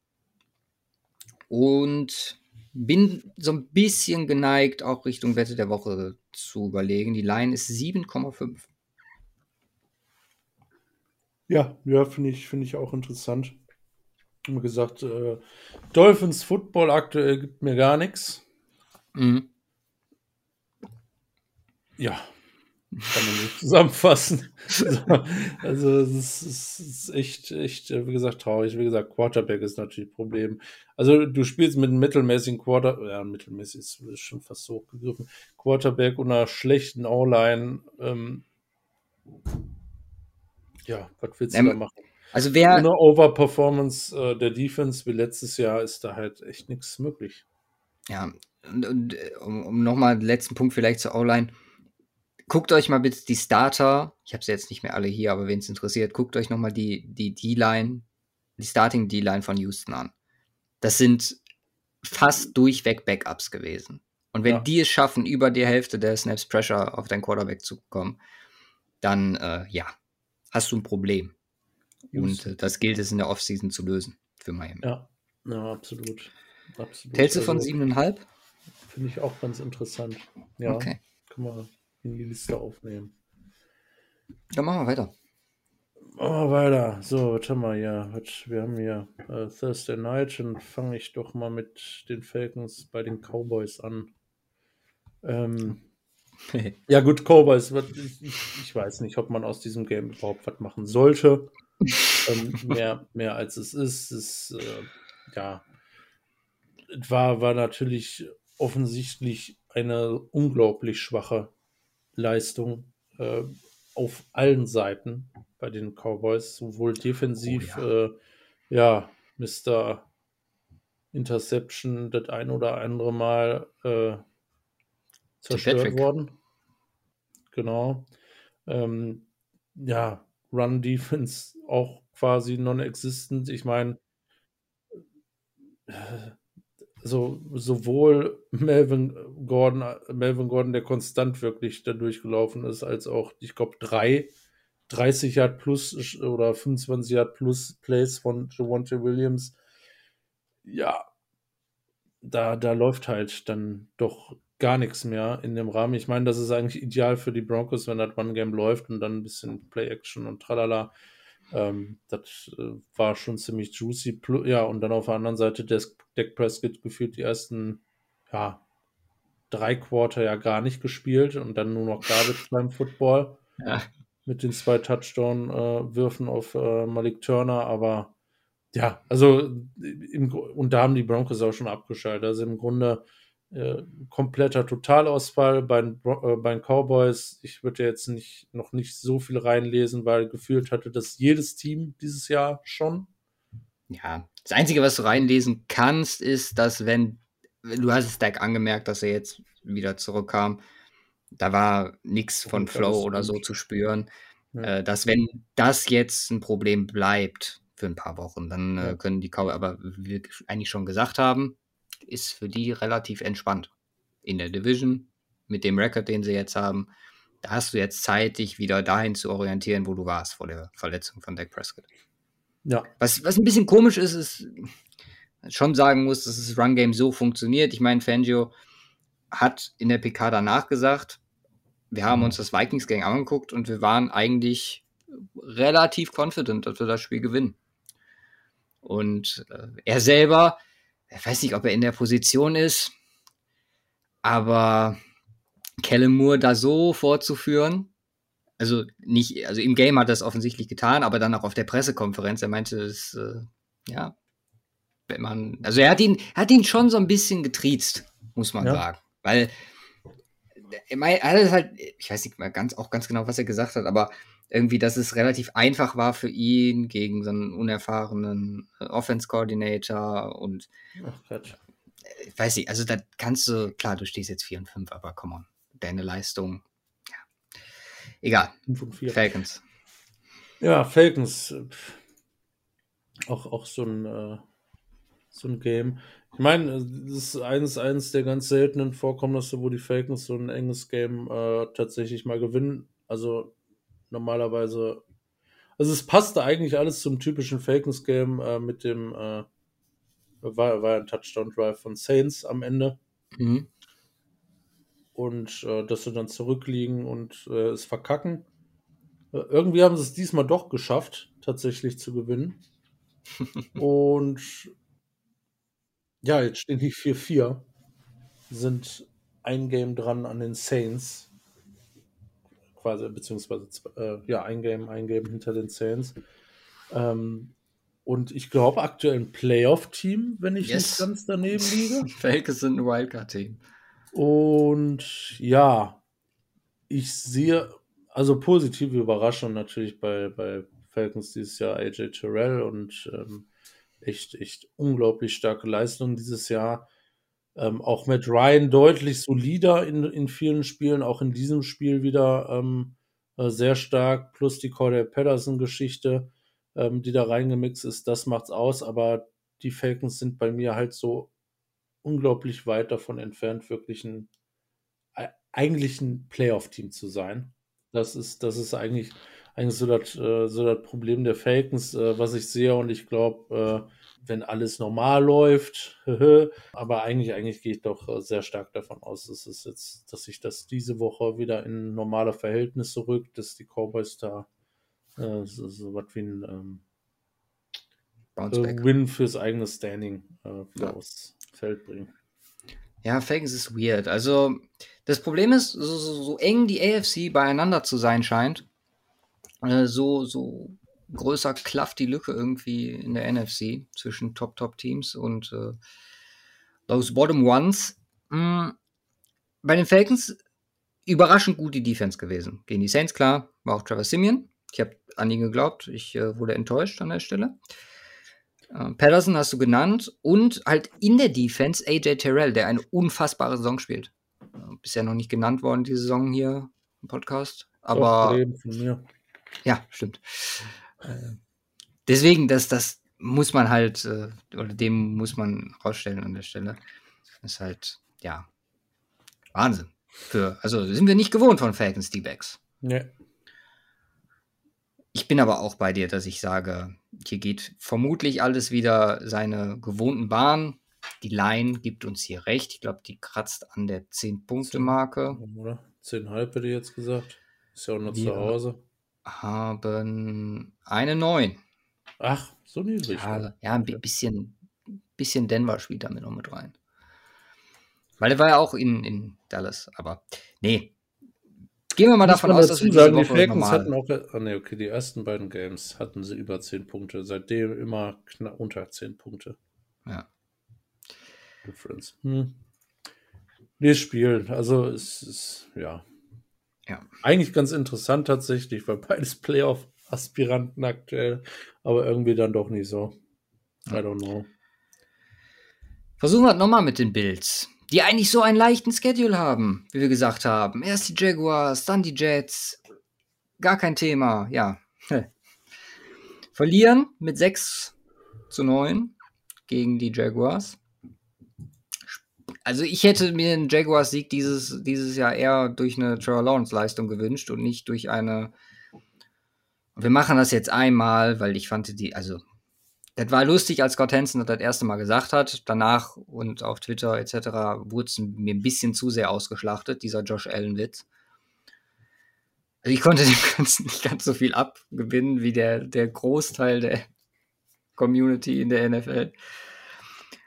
und bin so ein bisschen geneigt, auch Richtung Wette der Woche zu überlegen. Die Line ist 7,5. Ja, ja, finde ich, finde ich auch interessant. Wie gesagt, äh, Dolphins Football aktuell gibt mir gar nichts. Mhm. Ja, kann man nicht [laughs] zusammenfassen. [laughs] also es ist, ist, echt, echt, wie gesagt, traurig. Wie gesagt, Quarterback ist natürlich ein Problem. Also du spielst mit einem mittelmäßigen Quarter, ja, mittelmäßig ist, ist schon fast hochgegriffen, Quarterback und einer schlechten O-Line. Ähm, ja, was willst du ähm, da machen? Also wer. Ohne Overperformance äh, der Defense wie letztes Jahr ist da halt echt nichts möglich. Ja, und, und äh, um, um nochmal den letzten Punkt vielleicht zur O-Line. Guckt euch mal bitte die Starter, ich habe sie jetzt nicht mehr alle hier, aber wen es interessiert, guckt euch nochmal die, die D-Line, die Starting D-Line von Houston an. Das sind fast durchweg Backups gewesen. Und wenn ja. die es schaffen, über die Hälfte der Snaps Pressure auf deinen Quarterback zu bekommen, dann äh, ja, hast du ein Problem. Just. Und äh, das gilt es in der Offseason zu lösen für Miami. Ja, ja absolut. absolut. Hältst du von also, siebeneinhalb? Finde ich auch ganz interessant. Ja, okay. können wir in die Liste aufnehmen. Dann machen wir weiter. Oh, weiter. So, was haben wir hier? Wir haben hier äh, Thursday Night und fange ich doch mal mit den Falcons bei den Cowboys an. Ähm, ja, gut, Cowboys, ich, ich, weiß nicht, ob man aus diesem Game überhaupt was machen sollte. ähm, [laughs] mehr, mehr als es ist. Es äh, ja, war, war natürlich offensichtlich eine unglaublich schwache Leistung äh, auf allen Seiten bei den Cowboys, sowohl defensiv, oh, ja. Äh, ja, Mr. Interception das ein oder andere Mal äh, zerstört worden. Genau. Ähm, ja, Run Defense auch quasi non-existent. Ich meine, so sowohl Melvin Gordon, Melvin Gordon, der konstant wirklich da durchgelaufen ist, als auch, ich glaube, drei 30 Yard plus oder 25 Yard plus Plays von Javonte Williams. Ja, da, da läuft halt dann doch gar nichts mehr in dem Rahmen. Ich meine, das ist eigentlich ideal für die Broncos, wenn das One-Game läuft und dann ein bisschen Play-Action und tralala. Ähm, das äh, war schon ziemlich juicy. Ja, und dann auf der anderen Seite der Deck Prescott gefühlt die ersten, ja, drei Quarter ja gar nicht gespielt und dann nur noch Garbage [laughs] beim Football. Ja. Mit den zwei Touchdown-Würfen äh, auf äh, Malik Turner, aber ja, also im, und da haben die Broncos auch schon abgeschaltet. Also im Grunde äh, kompletter Totalausfall bei, äh, bei den Cowboys. Ich würde jetzt nicht, noch nicht so viel reinlesen, weil gefühlt hatte das jedes Team dieses Jahr schon. Ja, das Einzige, was du reinlesen kannst, ist, dass wenn, du hast es Stack angemerkt, dass er jetzt wieder zurückkam, da war nichts von Flow oder so zu spüren. Ja. Äh, dass wenn das jetzt ein Problem bleibt für ein paar Wochen, dann äh, ja. können die Cowboys, aber wie wir eigentlich schon gesagt haben, ist für die relativ entspannt. In der Division, mit dem Rekord, den sie jetzt haben, da hast du jetzt Zeit, dich wieder dahin zu orientieren, wo du warst vor der Verletzung von Dak Prescott. Ja. Was, was ein bisschen komisch ist, ist schon sagen muss, dass das Run-Game so funktioniert. Ich meine, Fangio hat in der PK danach gesagt, wir haben uns das Vikings-Gang angeguckt und wir waren eigentlich relativ confident, dass wir das Spiel gewinnen. Und äh, er selber ich weiß nicht, ob er in der Position ist, aber Kellen Moore da so vorzuführen, also nicht, also im Game hat er es offensichtlich getan, aber dann auch auf der Pressekonferenz, er meinte, es, äh, ja, wenn man, also er hat ihn, hat ihn schon so ein bisschen getriezt, muss man ja. sagen, weil er hat halt, ich weiß nicht mehr ganz, auch ganz genau, was er gesagt hat, aber irgendwie, dass es relativ einfach war für ihn gegen so einen unerfahrenen äh, Offense-Coordinator und Ach, Quatsch. ich weiß nicht, also da kannst du, klar, du stehst jetzt 4 und 5, aber komm on, deine Leistung, ja. Egal. Falcons. Ja, Falcons. Auch, auch so ein, äh, so ein Game. Ich meine, das ist eines, eines der ganz seltenen Vorkommnisse, wo die Falcons so ein enges Game äh, tatsächlich mal gewinnen. Also normalerweise. Also es passte eigentlich alles zum typischen Falcons-Game äh, mit dem äh, war, war ein Touchdown-Drive von Saints am Ende. Mhm. Und äh, dass sie dann zurückliegen und äh, es verkacken. Äh, irgendwie haben sie es diesmal doch geschafft, tatsächlich zu gewinnen. [laughs] und ja, jetzt stehen die 4-4, sind ein Game dran an den Saints quasi, beziehungsweise äh, ja, ein Game, ein Game hinter den Saints. Ähm, und ich glaube aktuell ein Playoff-Team, wenn ich yes. nicht ganz daneben liege. [laughs] Falcons sind ein Wildcard-Team. Und ja, ich sehe, also positive Überraschung natürlich bei, bei Falcons dieses Jahr AJ Terrell und ähm, echt, echt unglaublich starke Leistung dieses Jahr. Ähm, auch mit Ryan deutlich solider in, in vielen Spielen, auch in diesem Spiel wieder ähm, äh, sehr stark, plus die Cordell Patterson-Geschichte, ähm, die da reingemixt ist, das macht's aus, aber die Falcons sind bei mir halt so unglaublich weit davon entfernt, wirklich ein eigentlich ein Playoff-Team zu sein. Das ist, das ist eigentlich, eigentlich so das, äh, so das Problem der Falcons, äh, was ich sehe. Und ich glaube, äh, wenn alles normal läuft, [laughs] aber eigentlich, eigentlich gehe ich doch äh, sehr stark davon aus, dass es jetzt, dass sich das diese Woche wieder in normale Verhältnisse rückt, dass die Cowboys da äh, so, so was wie ein ähm, äh, Win fürs eigene Standing äh, ja. aufs Feld bringen. Ja, Falcons ist weird. Also, das Problem ist, so, so, so eng die AFC beieinander zu sein scheint, äh, so, so größer klafft die Lücke irgendwie in der NFC zwischen Top-Top-Teams und äh, those Bottom Ones. Mhm. Bei den Falcons überraschend gut die Defense gewesen. Gegen die Saints, klar, war auch Trevor Simeon. Ich habe an ihn geglaubt, ich äh, wurde enttäuscht an der Stelle. Äh, Patterson hast du genannt und halt in der Defense AJ Terrell, der eine unfassbare Saison spielt. Äh, bisher noch nicht genannt worden, diese Saison hier im Podcast. Aber. Ja, stimmt. Äh, deswegen, das, das muss man halt, äh, oder dem muss man rausstellen an der Stelle. Das ist halt, ja, Wahnsinn. Für, also sind wir nicht gewohnt von Falcons D-Backs. Nee. Ich bin aber auch bei dir, dass ich sage, hier geht vermutlich alles wieder seine gewohnten Bahn. Die Line gibt uns hier recht. Ich glaube, die kratzt an der 10-Punkte-Marke. Oder? 10,5 hätte ich jetzt gesagt. Ist ja auch noch zu Hause. Haben eine 9. Ach, so niedrig. Ja, ja ein bisschen, bisschen Denver spielt damit noch mit rein. Weil er war ja auch in, in Dallas, aber nee, Gehen wir mal davon aus, dass wir sagen, die Falcons hatten auch, oh nee, okay, die ersten beiden Games hatten sie über 10 Punkte, seitdem immer unter 10 Punkte. Ja. Difference. Hm. Nee, Spiel, also es ist, ja. Ja. Eigentlich ganz interessant tatsächlich, weil beides [laughs] Playoff-Aspiranten aktuell, aber irgendwie dann doch nicht so. I don't know. Versuchen wir es nochmal mit den Bills die eigentlich so einen leichten Schedule haben, wie wir gesagt haben. Erst die Jaguars, dann die Jets. Gar kein Thema, ja. [laughs] Verlieren mit 6 zu 9 gegen die Jaguars. Also ich hätte mir den Jaguars-Sieg dieses, dieses Jahr eher durch eine Trevor Lawrence-Leistung gewünscht und nicht durch eine. Wir machen das jetzt einmal, weil ich fand die, also das war lustig, als Scott Hansen das, das erste Mal gesagt hat. Danach und auf Twitter etc. wurde es mir ein bisschen zu sehr ausgeschlachtet, dieser Josh Allen-Witz. Also ich konnte [laughs] dem Ganzen nicht ganz so viel abgewinnen wie der, der Großteil der Community in der NFL.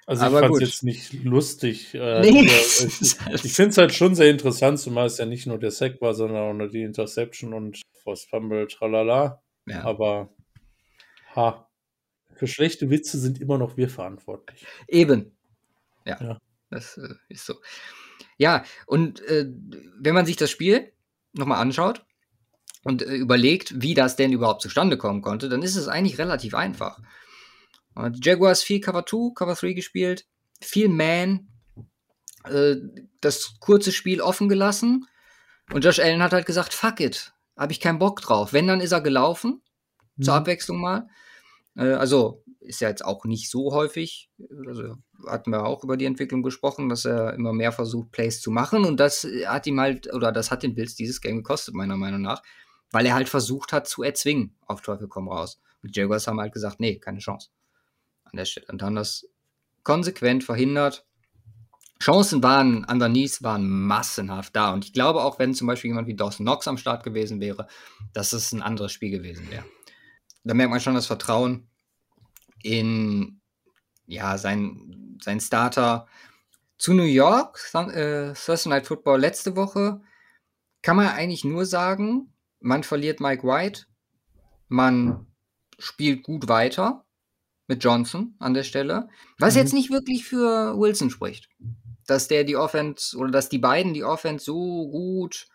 Also ich fand es jetzt nicht lustig. Äh, nee. ich, ich finde es halt schon sehr interessant, zumal es ja nicht nur der Sack war, sondern auch nur die Interception und Force Fumble, tralala. Ja. Aber ha, für schlechte Witze sind immer noch wir verantwortlich. Eben. Ja, ja. das äh, ist so. Ja, und äh, wenn man sich das Spiel nochmal anschaut und äh, überlegt, wie das denn überhaupt zustande kommen konnte, dann ist es eigentlich relativ einfach. Die Jaguars viel Cover 2, Cover 3 gespielt, viel Man, äh, das kurze Spiel offen gelassen und Josh Allen hat halt gesagt, fuck it, habe ich keinen Bock drauf. Wenn, dann ist er gelaufen, mhm. zur Abwechslung mal. Äh, also ist ja jetzt auch nicht so häufig. Also hatten wir auch über die Entwicklung gesprochen, dass er immer mehr versucht, Plays zu machen. Und das hat ihm halt, oder das hat den Bills dieses Game gekostet, meiner Meinung nach, weil er halt versucht hat zu erzwingen, auf Teufel komm raus. Und die Jaguars haben halt gesagt, nee, keine Chance. An der Stelle. Und haben das konsequent verhindert. Chancen waren, underneath waren massenhaft da. Und ich glaube auch, wenn zum Beispiel jemand wie Dawson Knox am Start gewesen wäre, dass es ein anderes Spiel gewesen wäre da merkt man schon das Vertrauen in ja, sein, sein Starter zu New York, äh, Thursday Night Football letzte Woche, kann man eigentlich nur sagen, man verliert Mike White, man spielt gut weiter mit Johnson an der Stelle, was mhm. jetzt nicht wirklich für Wilson spricht. Dass der die Offense oder dass die beiden die Offense so gut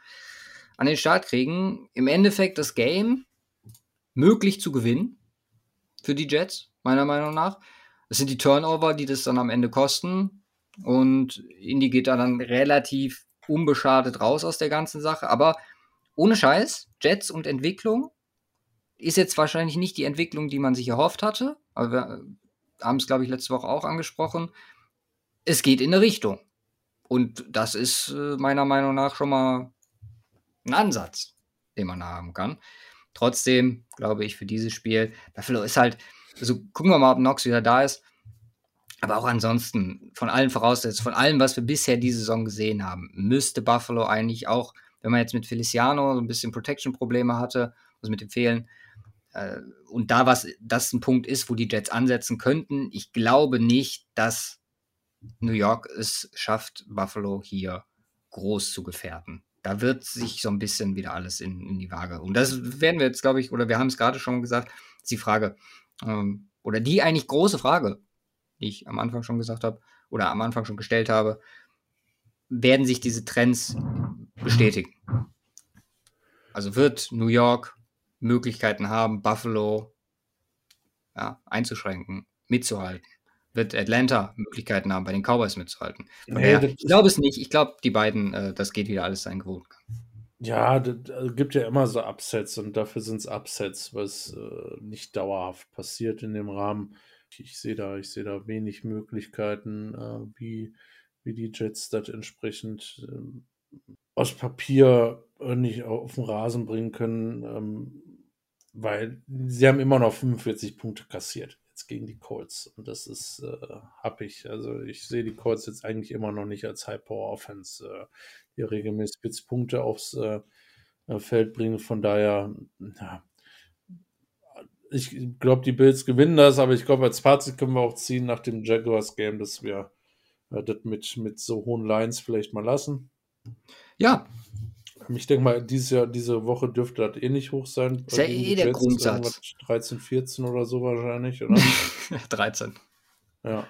an den Start kriegen. Im Endeffekt das Game möglich zu gewinnen für die Jets, meiner Meinung nach. Das sind die Turnover, die das dann am Ende kosten. Und Indy geht da dann relativ unbeschadet raus aus der ganzen Sache. Aber ohne Scheiß, Jets und Entwicklung ist jetzt wahrscheinlich nicht die Entwicklung, die man sich erhofft hatte. Aber wir haben es, glaube ich, letzte Woche auch angesprochen. es geht in eine Richtung. Und das ist äh, meiner Meinung nach schon mal ein Ansatz, den man haben kann. Trotzdem glaube ich für dieses Spiel, Buffalo ist halt, also gucken wir mal, ob Knox wieder da ist. Aber auch ansonsten, von allen Voraussetzungen, von allem, was wir bisher diese Saison gesehen haben, müsste Buffalo eigentlich auch, wenn man jetzt mit Feliciano so ein bisschen Protection-Probleme hatte, also mit dem Fehlen, äh, und da was das ein Punkt ist, wo die Jets ansetzen könnten, ich glaube nicht, dass New York es schafft, Buffalo hier groß zu gefährden. Da wird sich so ein bisschen wieder alles in, in die Waage. Und das werden wir jetzt, glaube ich, oder wir haben es gerade schon gesagt, ist die Frage, ähm, oder die eigentlich große Frage, die ich am Anfang schon gesagt habe, oder am Anfang schon gestellt habe, werden sich diese Trends bestätigen? Also wird New York Möglichkeiten haben, Buffalo ja, einzuschränken, mitzuhalten? wird Atlanta Möglichkeiten haben, bei den Cowboys mitzuhalten. Nee, ja, ich glaube es nicht. Ich glaube, die beiden, äh, das geht wieder alles sein gewohnt. Ja, es also gibt ja immer so Upsets und dafür sind es Upsets, was äh, nicht dauerhaft passiert in dem Rahmen. Ich, sehe da, ich da wenig Möglichkeiten, äh, wie, wie die Jets das entsprechend ähm, aus Papier nicht auf den Rasen bringen können, ähm, weil sie haben immer noch 45 Punkte kassiert jetzt gegen die Colts. Und das ist äh, happig. Also ich sehe die Colts jetzt eigentlich immer noch nicht als High-Power-Offense, äh, die regelmäßig Punkte aufs äh, äh, Feld bringen. Von daher, ja, ich glaube, die Bills gewinnen das, aber ich glaube, als Fazit können wir auch ziehen nach dem Jaguars-Game, dass wir äh, das mit, mit so hohen Lines vielleicht mal lassen. Ja, ich denke mal, dieses Jahr, diese Woche dürfte das eh nicht hoch sein. Ist ja eh der Grundsatz. 13, 14 oder so wahrscheinlich, oder? [laughs] 13. Ja.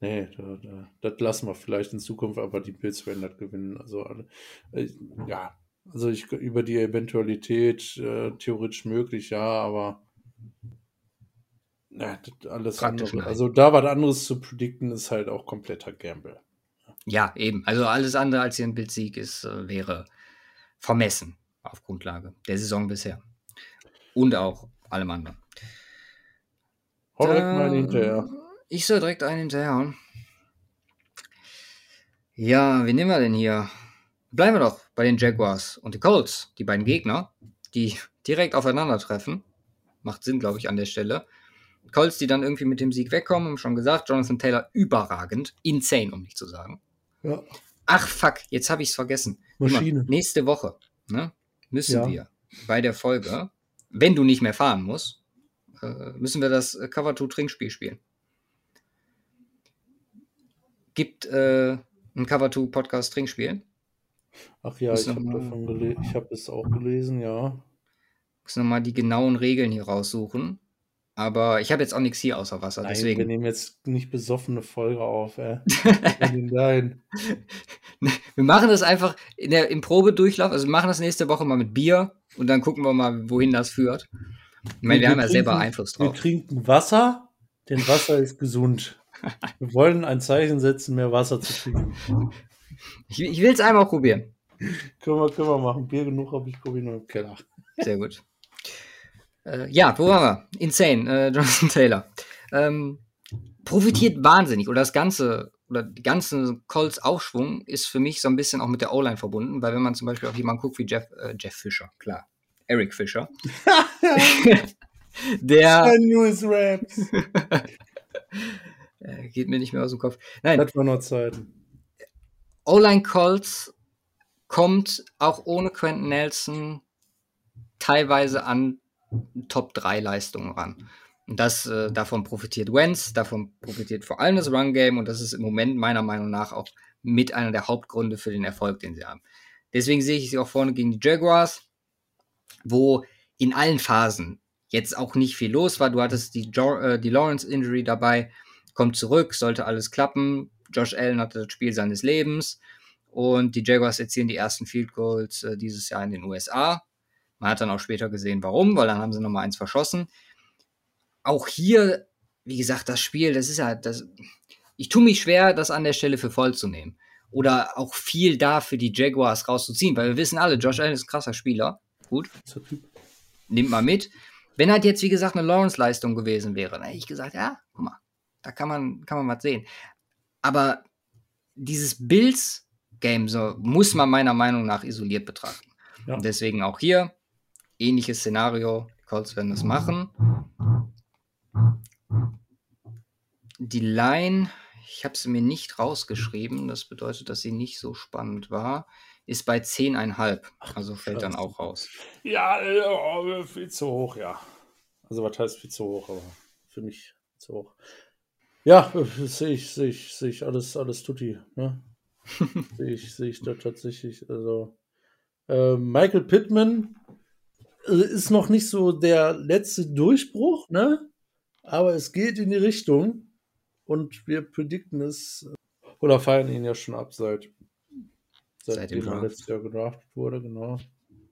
Nee, da, da, das lassen wir vielleicht in Zukunft, aber die Bills werden das gewinnen. Also, äh, ja, also ich über die Eventualität äh, theoretisch möglich, ja, aber ja, alles andere. Also da was anderes zu predikten, ist halt auch kompletter Gamble. Ja, eben. Also alles andere als ein Bildsieg ist, äh, wäre vermessen auf Grundlage der Saison bisher. Und auch allem anderen. Hau direkt mal einen hinterher. Ich soll direkt einen hinterher. Ja, wie nehmen wir denn hier? Bleiben wir doch bei den Jaguars und die Colts, die beiden Gegner, die direkt aufeinandertreffen. Macht Sinn, glaube ich, an der Stelle. Colts, die dann irgendwie mit dem Sieg wegkommen, haben schon gesagt, Jonathan Taylor überragend, insane, um nicht zu sagen. Ja. Ach fuck, jetzt habe ich es vergessen. Maschine. Mal, nächste Woche ne, müssen ja. wir bei der Folge, wenn du nicht mehr fahren musst, äh, müssen wir das Cover 2 Trinkspiel spielen. Gibt äh, ein Cover 2 Podcast Trinkspiel? Ach ja, ich habe davon gelesen, ich habe es auch gelesen, ja. Muss nochmal die genauen Regeln hier raussuchen. Aber ich habe jetzt auch nichts hier außer Wasser. Nein, deswegen. wir nehmen jetzt nicht besoffene Folge auf, ey. [laughs] Nein. [laughs] wir machen das einfach in der, im Probedurchlauf. Also wir machen das nächste Woche mal mit Bier und dann gucken wir mal, wohin das führt. Ich meine, wir, wir haben ja selber Einfluss drauf. Wir trinken Wasser, denn Wasser ist gesund. [laughs] Wir wollen ein Zeichen setzen, mehr Wasser zu trinken. Ich, ich will es einmal probieren. können, wir, können wir machen. Bier genug habe ich probiert im Keller. Sehr gut. Äh, ja, wo waren wir? Insane, äh, [laughs] Jonathan Taylor. Ähm, profitiert wahnsinnig oder das ganze oder die ganze Colts Aufschwung ist für mich so ein bisschen auch mit der O-Line verbunden, weil wenn man zum Beispiel auf jemanden guckt wie Jeff, äh, Jeff Fischer, klar, Eric Fischer, [laughs] der News Raps. [laughs] Äh, geht mir nicht mehr aus dem Kopf. Nein. Das war noch Zeiten. O-Line Colts kommt auch ohne Quentin Nelson teilweise an Top 3 Leistungen ran. Und das, äh, davon profitiert Wentz, davon profitiert vor allem das Run-Game und das ist im Moment meiner Meinung nach auch mit einer der Hauptgründe für den Erfolg, den sie haben. Deswegen sehe ich sie auch vorne gegen die Jaguars, wo in allen Phasen jetzt auch nicht viel los war. Du hattest die, jo äh, die Lawrence-Injury dabei, kommt zurück, sollte alles klappen. Josh Allen hatte das Spiel seines Lebens und die Jaguars erzielen die ersten Field Goals äh, dieses Jahr in den USA. Man hat dann auch später gesehen, warum, weil dann haben sie nochmal eins verschossen. Auch hier, wie gesagt, das Spiel, das ist ja, das, ich tue mich schwer, das an der Stelle für voll zu nehmen. Oder auch viel da für die Jaguars rauszuziehen, weil wir wissen alle, Josh Allen ist ein krasser Spieler. Gut. Nimmt mal mit. Wenn halt jetzt, wie gesagt, eine Lawrence-Leistung gewesen wäre, dann hätte ich gesagt, ja, guck mal, da kann man, kann man was sehen. Aber dieses Bills-Game so, muss man meiner Meinung nach isoliert betrachten. Ja. Und deswegen auch hier ähnliches Szenario. Die Colts werden das machen. Die Line, ich habe sie mir nicht rausgeschrieben, das bedeutet, dass sie nicht so spannend war, ist bei 10,5. Also fällt dann auch raus. Ja, äh, viel zu hoch, ja. Also was heißt viel zu hoch, aber für mich zu hoch. Ja, sehe ich, sehe ich, sehe ich alles, alles tutti. Ne? [laughs] sehe ich, sehe ich da tatsächlich. Also äh, Michael Pittman ist noch nicht so der letzte Durchbruch, ne? Aber es geht in die Richtung und wir predikten es äh, oder feiern ihn ja schon ab seit seitdem seit er letztes Jahr gedraftet wurde, genau.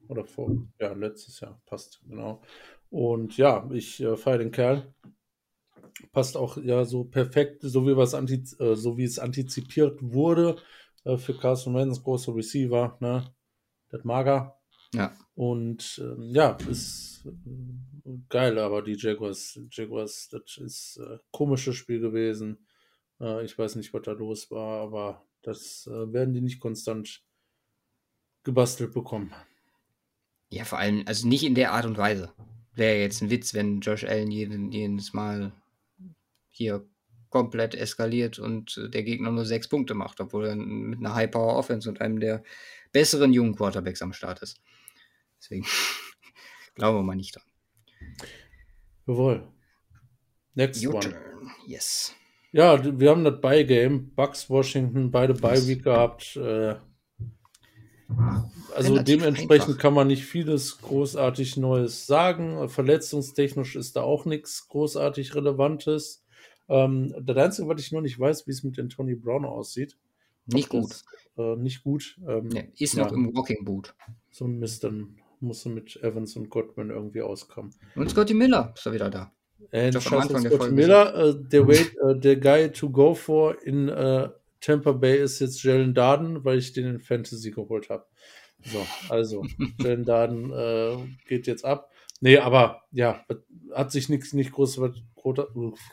Oder vor, ja, letztes Jahr, passt, genau. Und ja, ich äh, feiere den Kerl. Passt auch ja so perfekt, so wie, was antiz äh, so wie es antizipiert wurde äh, für Carson Wentz, großer Receiver, ne? Das Mager. Ja. Und ähm, ja, ist äh, geil, aber die Jaguars, Jaguars, das ist äh, komisches Spiel gewesen. Äh, ich weiß nicht, was da los war, aber das äh, werden die nicht konstant gebastelt bekommen. Ja, vor allem, also nicht in der Art und Weise. Wäre jetzt ein Witz, wenn Josh Allen jeden, jedes Mal hier komplett eskaliert und der Gegner nur sechs Punkte macht, obwohl er mit einer High-Power-Offense und einem der besseren jungen Quarterbacks am Start ist. Deswegen [laughs] glauben wir mal nicht dran. Jawohl. Next Your one. Yes. Ja, wir haben das Bye-Game. Bucks, Washington, beide Bye-Week gehabt. Äh, also Relativ dementsprechend einfach. kann man nicht vieles großartig Neues sagen. Verletzungstechnisch ist da auch nichts großartig Relevantes. Ähm, das Einzige, was ich noch nicht weiß, wie es mit Anthony Brown aussieht. Nicht gut. Ist, äh, nicht gut. Ähm, nee, ist ja, noch im Walking Boot. So ein Mist, dann muss er mit Evans und Godwin irgendwie auskommen. Und Scotty Miller ist er wieder da. Äh, Scotty Miller, äh, der, [laughs] way, äh, der Guy to go for in äh, Tampa Bay ist jetzt Jalen Darden, weil ich den in Fantasy geholt habe. So, also, [laughs] Jalen Darden äh, geht jetzt ab. Nee, aber ja, hat sich nichts nicht groß,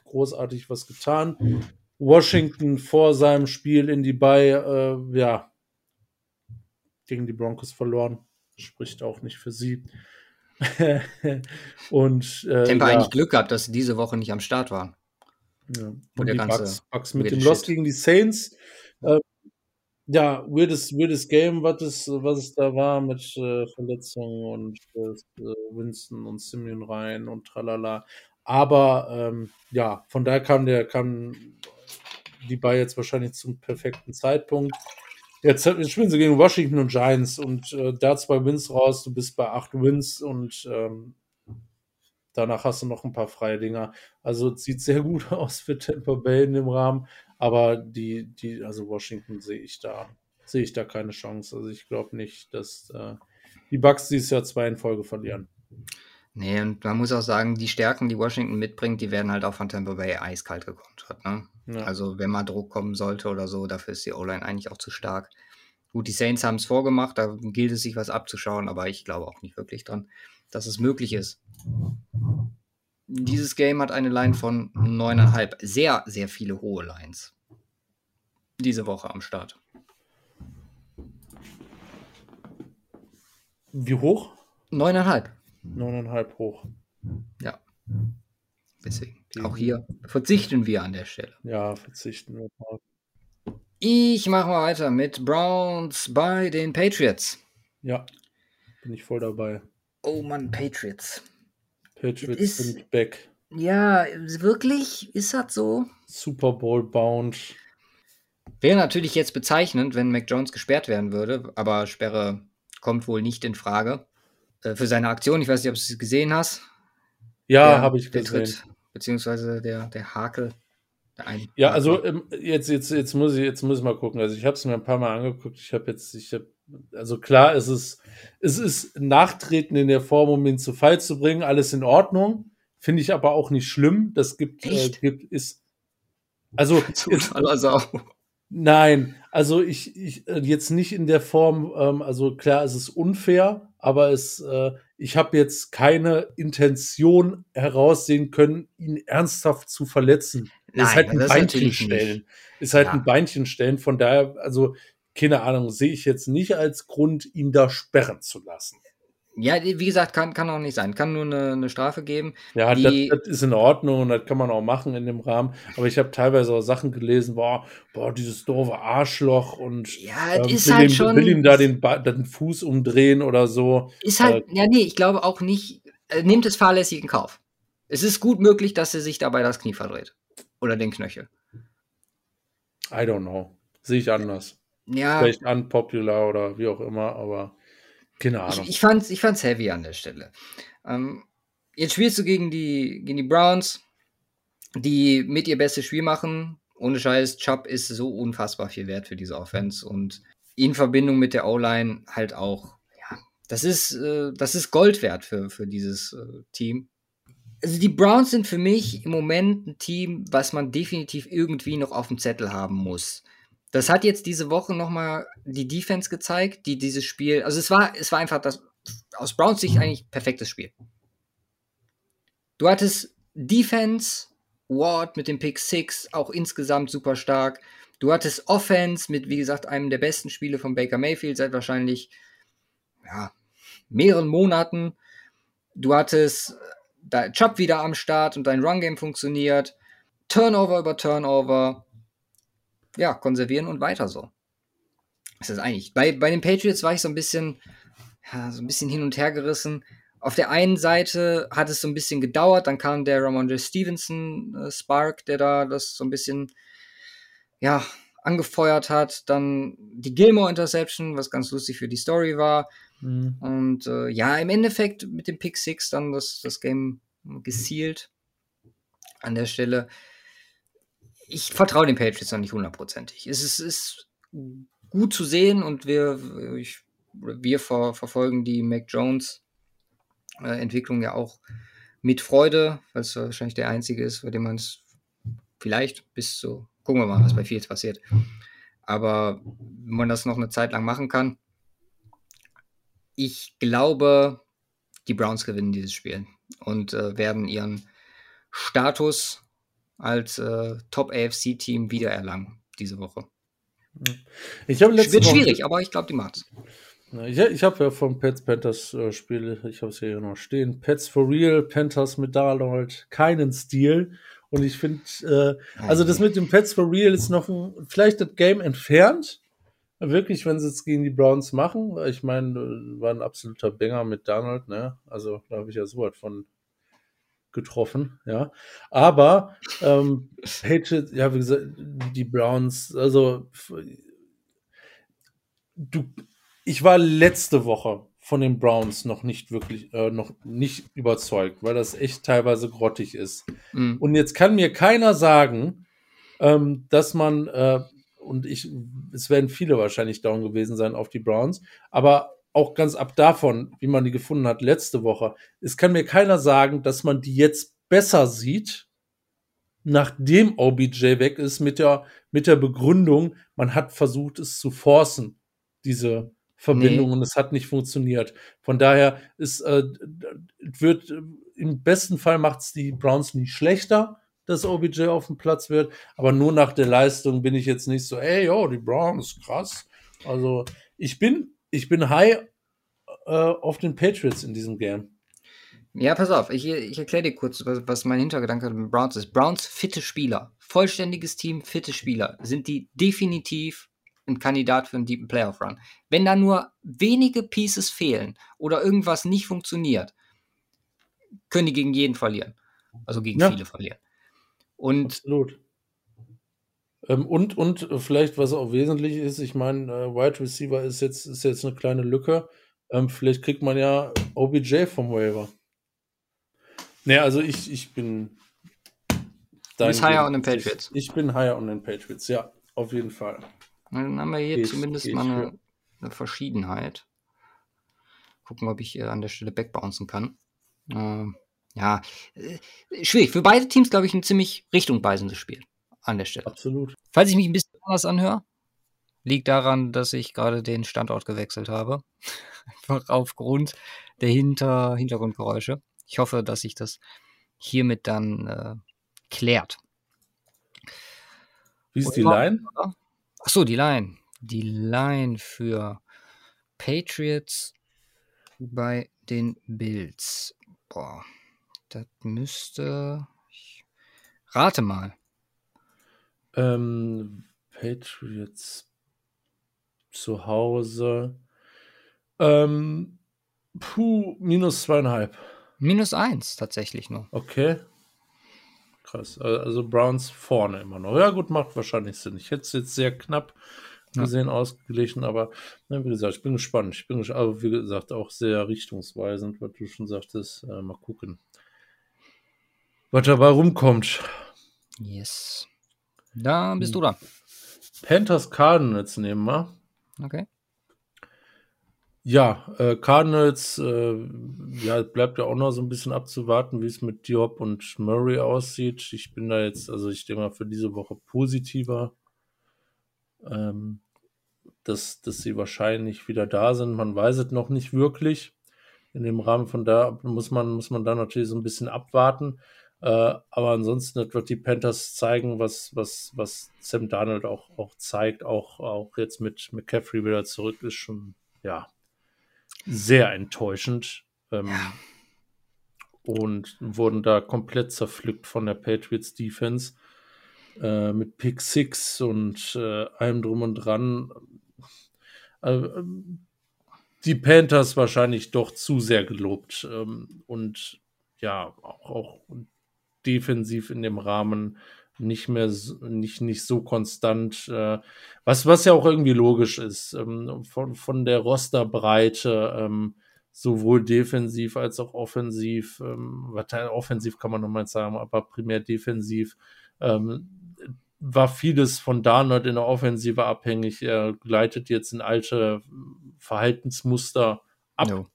großartig was getan. Washington vor seinem Spiel in die Bay, äh, ja, gegen die Broncos verloren. Spricht auch nicht für sie. [laughs] und äh, Tampa ja. eigentlich Glück gehabt, dass sie diese Woche nicht am Start waren. Ja. Und, und die Bucks, Bucks mit dem Loss gegen die Saints. Äh, ja, weirdes, weirdes Game, was es, was es da war mit äh, Verletzungen und äh, Winston und Simeon rein und tralala. Aber ähm, ja, von daher kam der, kam die bei jetzt wahrscheinlich zum perfekten Zeitpunkt. Jetzt, jetzt spielen sie gegen Washington und Giants und äh, da zwei Wins raus, du bist bei acht Wins und ähm, Danach hast du noch ein paar freie Dinger. Also sieht sehr gut [laughs] aus für Tampa Bay in dem Rahmen. Aber die, die, also Washington sehe ich da, sehe ich da keine Chance. Also ich glaube nicht, dass äh, die Bucks dieses Jahr zwei in Folge verlieren. Nee, und man muss auch sagen, die Stärken, die Washington mitbringt, die werden halt auch von Tampa Bay eiskalt gekontert. Ne? Ja. Also wenn mal Druck kommen sollte oder so, dafür ist die O-Line eigentlich auch zu stark. Gut, die Saints haben es vorgemacht, da gilt es sich was abzuschauen, aber ich glaube auch nicht wirklich dran, dass es möglich ist. Dieses Game hat eine Line von 9,5. Sehr, sehr viele hohe Lines. Diese Woche am Start. Wie hoch? 9,5. 9,5 hoch. Ja. Deswegen. Auch hier verzichten wir an der Stelle. Ja, verzichten wir mal. Ich mache mal weiter mit Browns bei den Patriots. Ja, bin ich voll dabei. Oh Mann, Patriots. Patriots ist, sind back. Ja, wirklich? Ist das so? Super Bowl bound. Wäre natürlich jetzt bezeichnend, wenn Mac Jones gesperrt werden würde, aber Sperre kommt wohl nicht in Frage. Äh, für seine Aktion, ich weiß nicht, ob du es gesehen hast. Ja, habe ich gesehen. Tritt, beziehungsweise der, der Hakel. Der ja, also ähm, jetzt, jetzt, jetzt, muss ich, jetzt muss ich mal gucken. Also ich habe es mir ein paar Mal angeguckt. Ich habe jetzt, ich habe also klar, es ist, es ist Nachtreten in der Form, um ihn zu Fall zu bringen, alles in Ordnung. Finde ich aber auch nicht schlimm. Das gibt, äh, gibt ist, also, [laughs] ist, also nein, also ich, ich äh, jetzt nicht in der Form, ähm, also klar, es ist unfair, aber es, äh, ich habe jetzt keine Intention heraussehen können, ihn ernsthaft zu verletzen. Nein, ist halt ein Beinchen stellen. Ist halt ja. ein Beinchen stellen. Von daher, also, keine Ahnung, sehe ich jetzt nicht als Grund, ihn da sperren zu lassen. Ja, wie gesagt, kann, kann auch nicht sein. Kann nur eine, eine Strafe geben. Ja, das, das, ist in Ordnung und das kann man auch machen in dem Rahmen. Aber ich habe teilweise auch Sachen gelesen, boah, boah, dieses doofe Arschloch und ja, ähm, ist will, halt ihm, schon, will ihm da den, den, Fuß umdrehen oder so. Ist halt, äh, ja, nee, ich glaube auch nicht, äh, nimmt es fahrlässig in Kauf. Es ist gut möglich, dass er sich dabei das Knie verdreht. Oder den Knöchel. I don't know. Sehe ich anders. Ja. Vielleicht unpopular oder wie auch immer, aber keine Ahnung. Ich, ich, fand's, ich fand's heavy an der Stelle. Ähm, jetzt spielst du gegen die, gegen die Browns, die mit ihr bestes Spiel machen. Ohne Scheiß, Chubb ist so unfassbar viel wert für diese Offense und in Verbindung mit der O-Line halt auch. Ja, das ist, äh, das ist Gold wert für, für dieses äh, Team. Also die Browns sind für mich im Moment ein Team, was man definitiv irgendwie noch auf dem Zettel haben muss. Das hat jetzt diese Woche nochmal die Defense gezeigt, die dieses Spiel, also es war, es war einfach das, aus Browns Sicht eigentlich perfektes Spiel. Du hattest Defense, Ward mit dem Pick 6, auch insgesamt super stark. Du hattest Offense mit, wie gesagt, einem der besten Spiele von Baker Mayfield seit wahrscheinlich ja, mehreren Monaten. Du hattest da Chubb wieder am Start und dein Run-Game funktioniert. Turnover über Turnover ja, konservieren und weiter so. Das ist eigentlich. Bei, bei den Patriots war ich so ein bisschen, ja, so ein bisschen hin und her gerissen. Auf der einen Seite hat es so ein bisschen gedauert, dann kam der Ramondre Stevenson äh, Spark, der da das so ein bisschen, ja, angefeuert hat. Dann die Gilmore Interception, was ganz lustig für die Story war. Mhm. Und äh, ja, im Endeffekt mit dem Pick 6 dann das, das Game gesealt an der Stelle ich vertraue den Patriots noch nicht hundertprozentig. Es ist, ist, gut zu sehen und wir, ich, wir ver, verfolgen die Mac Jones äh, Entwicklung ja auch mit Freude, weil es wahrscheinlich der einzige ist, bei dem man es vielleicht bis zu, gucken wir mal, was bei Fields passiert. Aber wenn man das noch eine Zeit lang machen kann, ich glaube, die Browns gewinnen dieses Spiel und äh, werden ihren Status als äh, Top-AFC-Team wiedererlangen diese Woche. Ich Wird Woche, schwierig, aber ich glaube, die macht's. Ich, ich habe ja vom Pets Panthers äh, Spiel, ich habe es hier noch stehen, Pets for Real, Panthers mit Darnold, keinen Stil. Und ich finde, äh, also das mit dem Pets for Real ist noch ein, vielleicht das Game entfernt. Wirklich, wenn sie es gegen die Browns machen. Ich meine, äh, war ein absoluter Banger mit Donald, ne? Also da habe ich ja so was von getroffen, ja. Aber ähm, Patriots, ja, wie gesagt, die Browns, also du, ich war letzte Woche von den Browns noch nicht wirklich, äh, noch nicht überzeugt, weil das echt teilweise grottig ist. Mhm. Und jetzt kann mir keiner sagen, ähm, dass man, äh, und ich, es werden viele wahrscheinlich down gewesen sein auf die Browns, aber auch ganz ab davon, wie man die gefunden hat letzte Woche, es kann mir keiner sagen, dass man die jetzt besser sieht, nachdem OBJ weg ist, mit der, mit der Begründung, man hat versucht, es zu forcen, diese Verbindung, nee. und es hat nicht funktioniert. Von daher ist, äh, wird, im besten Fall macht es die Browns nicht schlechter, dass OBJ auf dem Platz wird, aber nur nach der Leistung bin ich jetzt nicht so, ey, yo, die Browns, krass. Also, ich bin ich bin high äh, auf den Patriots in diesem Game. Ja, pass auf, ich, ich erkläre dir kurz, was, was mein Hintergedanke mit Browns ist. Browns fitte Spieler, vollständiges Team, fitte Spieler, sind die definitiv ein Kandidat für einen deepen Playoff Run. Wenn da nur wenige Pieces fehlen oder irgendwas nicht funktioniert, können die gegen jeden verlieren. Also gegen ja. viele verlieren. Und Absolut. Ähm, und, und vielleicht, was auch wesentlich ist, ich meine, äh, Wide Receiver ist jetzt, ist jetzt eine kleine Lücke. Ähm, vielleicht kriegt man ja OBJ vom Waiver. Ne, also ich, ich bin. Du bist higher on den Patriots. Ich, ich, bin higher on den Patriots, ja, auf jeden Fall. Dann haben wir hier Geh's, zumindest mal eine, eine, Verschiedenheit. Gucken, ob ich äh, an der Stelle backbouncen kann. Ähm, ja, äh, schwierig. Für beide Teams, glaube ich, ein ziemlich richtungweisendes Spiel an der Stelle. Absolut. Falls ich mich ein bisschen anders anhöre, liegt daran, dass ich gerade den Standort gewechselt habe. [laughs] Einfach aufgrund der Hinter Hintergrundgeräusche. Ich hoffe, dass sich das hiermit dann äh, klärt. Wie ist die Line? Ach so, die Line. Die Line für Patriots bei den Bills. Boah, das müsste. Ich rate mal. Ähm, Patriots zu Hause. Ähm, puh, minus zweieinhalb. Minus eins tatsächlich nur. Okay. Krass. Also Browns vorne immer noch. Ja, gut, macht wahrscheinlich Sinn. Ich hätte es jetzt sehr knapp gesehen, ja. ausgeglichen, aber ne, wie gesagt, ich bin gespannt. Ich bin gespannt, aber wie gesagt, auch sehr richtungsweisend, was du schon sagtest. Äh, mal gucken, was dabei rumkommt. Yes. Da bist du da. Panthers Cardinals nehmen wir. Okay. Ja, äh, Cardinals, äh, ja, bleibt ja auch noch so ein bisschen abzuwarten, wie es mit Diop und Murray aussieht. Ich bin da jetzt, also ich denke mal für diese Woche positiver, ähm, dass, dass sie wahrscheinlich wieder da sind. Man weiß es noch nicht wirklich. In dem Rahmen von da muss man, muss man da natürlich so ein bisschen abwarten. Äh, aber ansonsten wird die Panthers zeigen, was, was, was Sam Darnold auch, auch zeigt, auch, auch jetzt mit McCaffrey wieder zurück ist schon, ja, sehr enttäuschend. Ähm, ja. Und wurden da komplett zerpflückt von der Patriots Defense. Äh, mit Pick Six und äh, allem drum und dran. Äh, die Panthers wahrscheinlich doch zu sehr gelobt. Ähm, und ja, auch, auch defensiv in dem Rahmen nicht mehr nicht, nicht so konstant, äh, was, was ja auch irgendwie logisch ist, ähm, von, von der Rosterbreite, ähm, sowohl defensiv als auch offensiv, ähm, offensiv kann man nochmal sagen, aber primär defensiv, ähm, war vieles von Darnold in der Offensive abhängig. Er gleitet jetzt in alte Verhaltensmuster ab. No.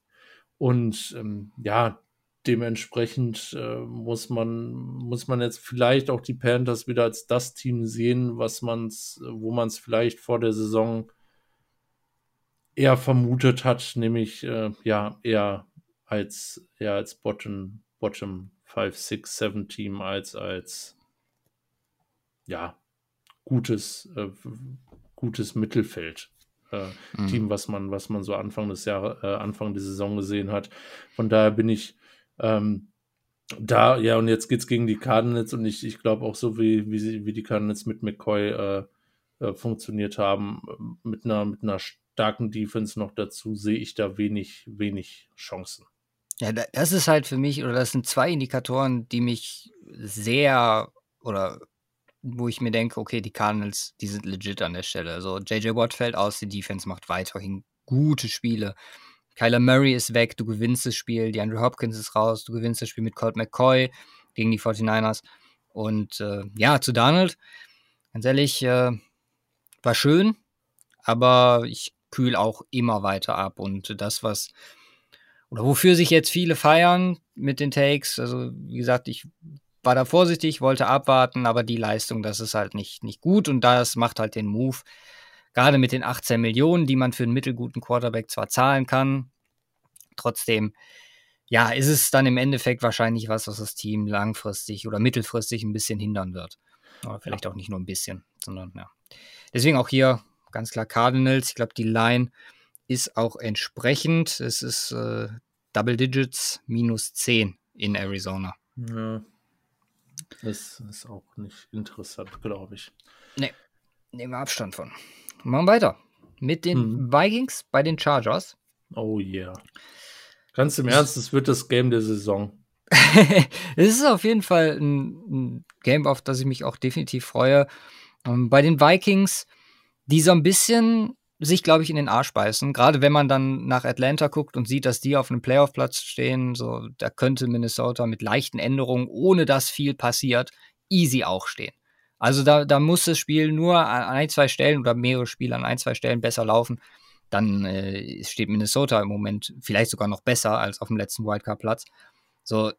Und ähm, ja, dementsprechend äh, muss man muss man jetzt vielleicht auch die Panthers wieder als das Team sehen, was man's, wo man es vielleicht vor der Saison eher vermutet hat, nämlich äh, ja eher als eher als Bottom Bottom 5 6 7 Team als als ja gutes äh, gutes Mittelfeld. Äh, mhm. Team, was man, was man so Anfang des Jahres, äh, Anfang der Saison gesehen hat. Von daher bin ich, ähm, da, ja, und jetzt geht's gegen die Cardinals und ich, ich glaube auch so, wie, wie, sie, wie die Cardinals mit McCoy äh, äh, funktioniert haben, mit einer, mit einer starken Defense noch dazu, sehe ich da wenig, wenig Chancen. Ja, das ist halt für mich, oder das sind zwei Indikatoren, die mich sehr, oder wo ich mir denke, okay, die Cardinals, die sind legit an der Stelle. Also JJ Watt fällt aus, die Defense macht weiterhin gute Spiele. Kyler Murray ist weg, du gewinnst das Spiel, die Andrew Hopkins ist raus, du gewinnst das Spiel mit Colt McCoy gegen die 49ers. Und äh, ja, zu Donald, ganz ehrlich, äh, war schön, aber ich kühl auch immer weiter ab. Und das, was, oder wofür sich jetzt viele feiern mit den Takes, also wie gesagt, ich war da vorsichtig, wollte abwarten, aber die Leistung, das ist halt nicht, nicht gut und das macht halt den Move gerade mit den 18 Millionen, die man für einen mittelguten Quarterback zwar zahlen kann, trotzdem, ja, ist es dann im Endeffekt wahrscheinlich was, was das Team langfristig oder mittelfristig ein bisschen hindern wird. Aber vielleicht auch nicht nur ein bisschen, sondern ja. Deswegen auch hier ganz klar Cardinals. Ich glaube, die Line ist auch entsprechend. Es ist äh, Double Digits minus 10 in Arizona. Ja. Das ist auch nicht interessant, glaube ich. Nee, nehmen wir Abstand von. Machen weiter. Mit den hm. Vikings bei den Chargers. Oh yeah. Ganz im Ernst, es wird das Game der Saison. [laughs] es ist auf jeden Fall ein, ein, Game, auf das ich mich auch definitiv freue. Ähm, bei den Vikings, die so ein bisschen sich, glaube ich, in den Arsch beißen. Gerade wenn man dann nach Atlanta guckt und sieht, dass die auf einem Playoff-Platz stehen, so, da könnte Minnesota mit leichten Änderungen, ohne dass viel passiert, easy auch stehen. Also da, da muss das Spiel nur an ein, zwei Stellen oder mehrere Spiele an ein, zwei Stellen besser laufen. Dann äh, steht Minnesota im Moment vielleicht sogar noch besser als auf dem letzten Wildcard-Platz. So,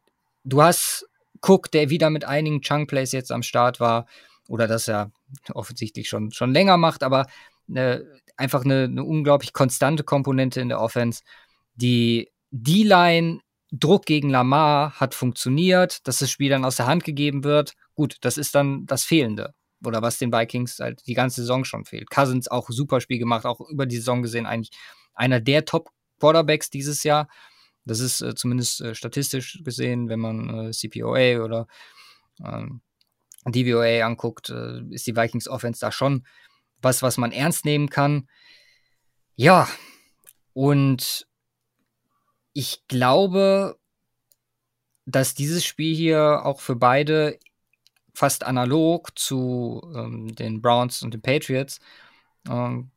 du hast Cook, der wieder mit einigen Chunk-Plays jetzt am Start war, oder das er offensichtlich schon, schon länger macht, aber äh, einfach eine, eine unglaublich konstante Komponente in der Offense. Die D-Line Druck gegen Lamar hat funktioniert, dass das Spiel dann aus der Hand gegeben wird. Gut, das ist dann das Fehlende. oder was den Vikings halt die ganze Saison schon fehlt. Cousins auch super Spiel gemacht, auch über die Saison gesehen eigentlich einer der Top Quarterbacks dieses Jahr. Das ist äh, zumindest äh, statistisch gesehen, wenn man äh, CPOA oder ähm, DVOA anguckt, äh, ist die Vikings Offense da schon was, was man ernst nehmen kann. Ja, und ich glaube, dass dieses Spiel hier auch für beide fast analog zu ähm, den Browns und den Patriots ähm,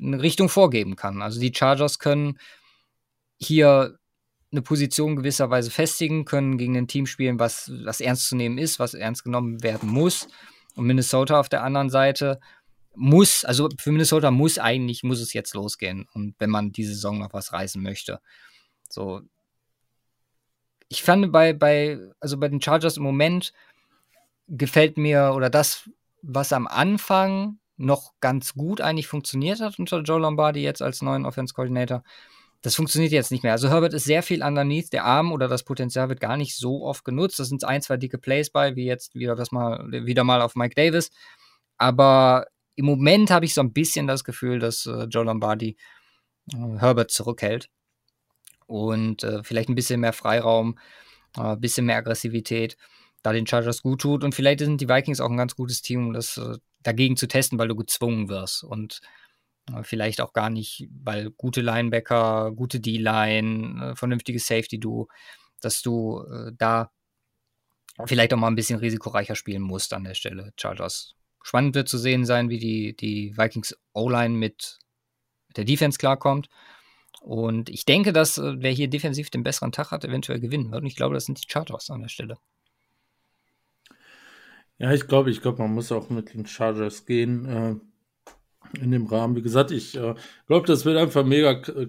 eine Richtung vorgeben kann. Also die Chargers können hier eine Position gewisserweise festigen, können gegen ein Team spielen, was, was ernst zu nehmen ist, was ernst genommen werden muss. Und Minnesota auf der anderen Seite muss, also für Minnesota muss eigentlich, muss es jetzt losgehen. Und wenn man diese Saison noch was reißen möchte. So. Ich fand bei, bei, also bei den Chargers im Moment gefällt mir oder das, was am Anfang noch ganz gut eigentlich funktioniert hat unter Joe Lombardi jetzt als neuen Offense Coordinator, das funktioniert jetzt nicht mehr. Also Herbert ist sehr viel underneath. Der Arm oder das Potenzial wird gar nicht so oft genutzt. Das sind ein, zwei dicke Plays bei, wie jetzt wieder das mal, wieder mal auf Mike Davis. Aber im Moment habe ich so ein bisschen das Gefühl, dass äh, Joe Lombardi äh, Herbert zurückhält. Und äh, vielleicht ein bisschen mehr Freiraum, ein äh, bisschen mehr Aggressivität, da den Chargers gut tut. Und vielleicht sind die Vikings auch ein ganz gutes Team, um das äh, dagegen zu testen, weil du gezwungen wirst. Und Vielleicht auch gar nicht, weil gute Linebacker, gute D-Line, äh, vernünftiges Safety-Du, dass du äh, da vielleicht auch mal ein bisschen risikoreicher spielen musst an der Stelle, Chargers. Spannend wird zu sehen sein, wie die, die Vikings O-Line mit der Defense klarkommt. Und ich denke, dass äh, wer hier defensiv den besseren Tag hat, eventuell gewinnen wird. Und ich glaube, das sind die Chargers an der Stelle. Ja, ich glaube, ich glaube, man muss auch mit den Chargers gehen. Äh, in dem Rahmen. Wie gesagt, ich äh, glaube, das wird einfach mega äh,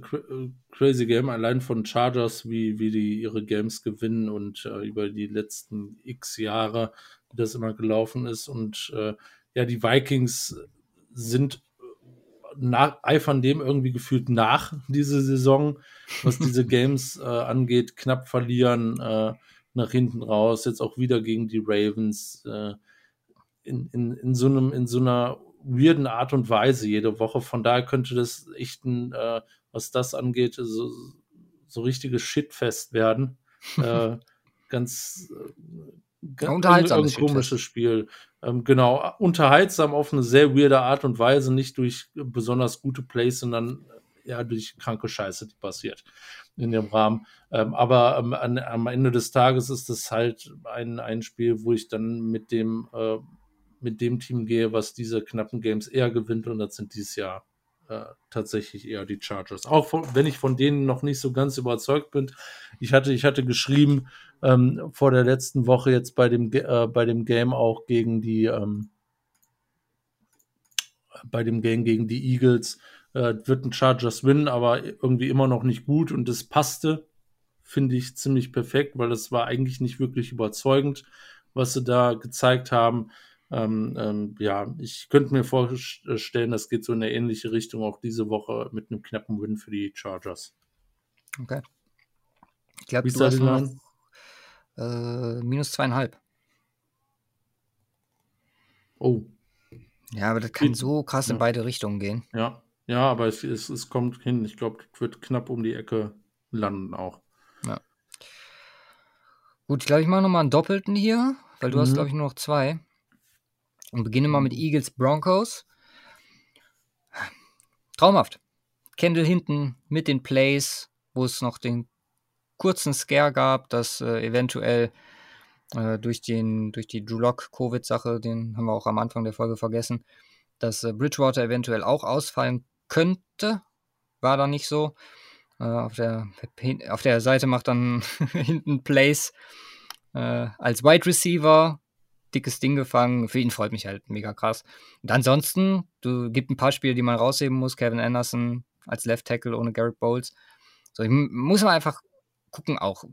crazy Game, allein von Chargers, wie, wie die ihre Games gewinnen und äh, über die letzten x Jahre, wie das immer gelaufen ist. Und äh, ja, die Vikings sind nach, eifern dem irgendwie gefühlt nach [laughs] diese Saison, was diese [laughs] Games äh, angeht, knapp verlieren äh, nach hinten raus, jetzt auch wieder gegen die Ravens in, in, in so einem, in so einer weirden Art und Weise jede Woche. Von daher könnte das echt ein, äh, was das angeht, so, so richtiges Shitfest werden. [laughs] äh, ganz, äh, ganz unterhaltsames komisches Spiel. Ähm, genau, unterhaltsam auf eine sehr weirde Art und Weise, nicht durch besonders gute Plays, sondern ja durch kranke Scheiße, die passiert in dem Rahmen. Ähm, aber ähm, an, am Ende des Tages ist es halt ein, ein Spiel, wo ich dann mit dem äh, mit dem Team gehe, was diese knappen Games eher gewinnt und das sind dieses Jahr äh, tatsächlich eher die Chargers. Auch von, wenn ich von denen noch nicht so ganz überzeugt bin. Ich hatte, ich hatte geschrieben ähm, vor der letzten Woche jetzt bei dem, äh, bei dem Game auch gegen die, ähm, bei dem Game gegen die Eagles, äh, wird ein Chargers win, aber irgendwie immer noch nicht gut und das passte, finde ich ziemlich perfekt, weil das war eigentlich nicht wirklich überzeugend, was sie da gezeigt haben. Ähm, ähm, ja, ich könnte mir vorstellen, das geht so in eine ähnliche Richtung auch diese Woche mit einem knappen Win für die Chargers. Okay. Ich glaube, du hast noch äh, minus zweieinhalb. Oh. Ja, aber das kann so krass ja. in beide Richtungen gehen. Ja, ja, aber es, es, es kommt hin. Ich glaube, es wird knapp um die Ecke landen auch. Ja. Gut, ich glaube, ich mache nochmal einen Doppelten hier, weil du mhm. hast, glaube ich, nur noch zwei. Und beginne mal mit Eagles Broncos. Traumhaft. Kendall hinten mit den Plays, wo es noch den kurzen Scare gab, dass äh, eventuell äh, durch, den, durch die Drew Lock Covid-Sache, den haben wir auch am Anfang der Folge vergessen, dass äh, Bridgewater eventuell auch ausfallen könnte. War da nicht so. Äh, auf, der, auf der Seite macht dann [laughs] hinten Plays äh, als Wide Receiver dickes Ding gefangen. Für ihn freut mich halt mega krass. Und ansonsten, du gibt ein paar Spiele, die man rausheben muss. Kevin Anderson als Left Tackle ohne Garrett Bowles. So, ich muss man einfach gucken auch.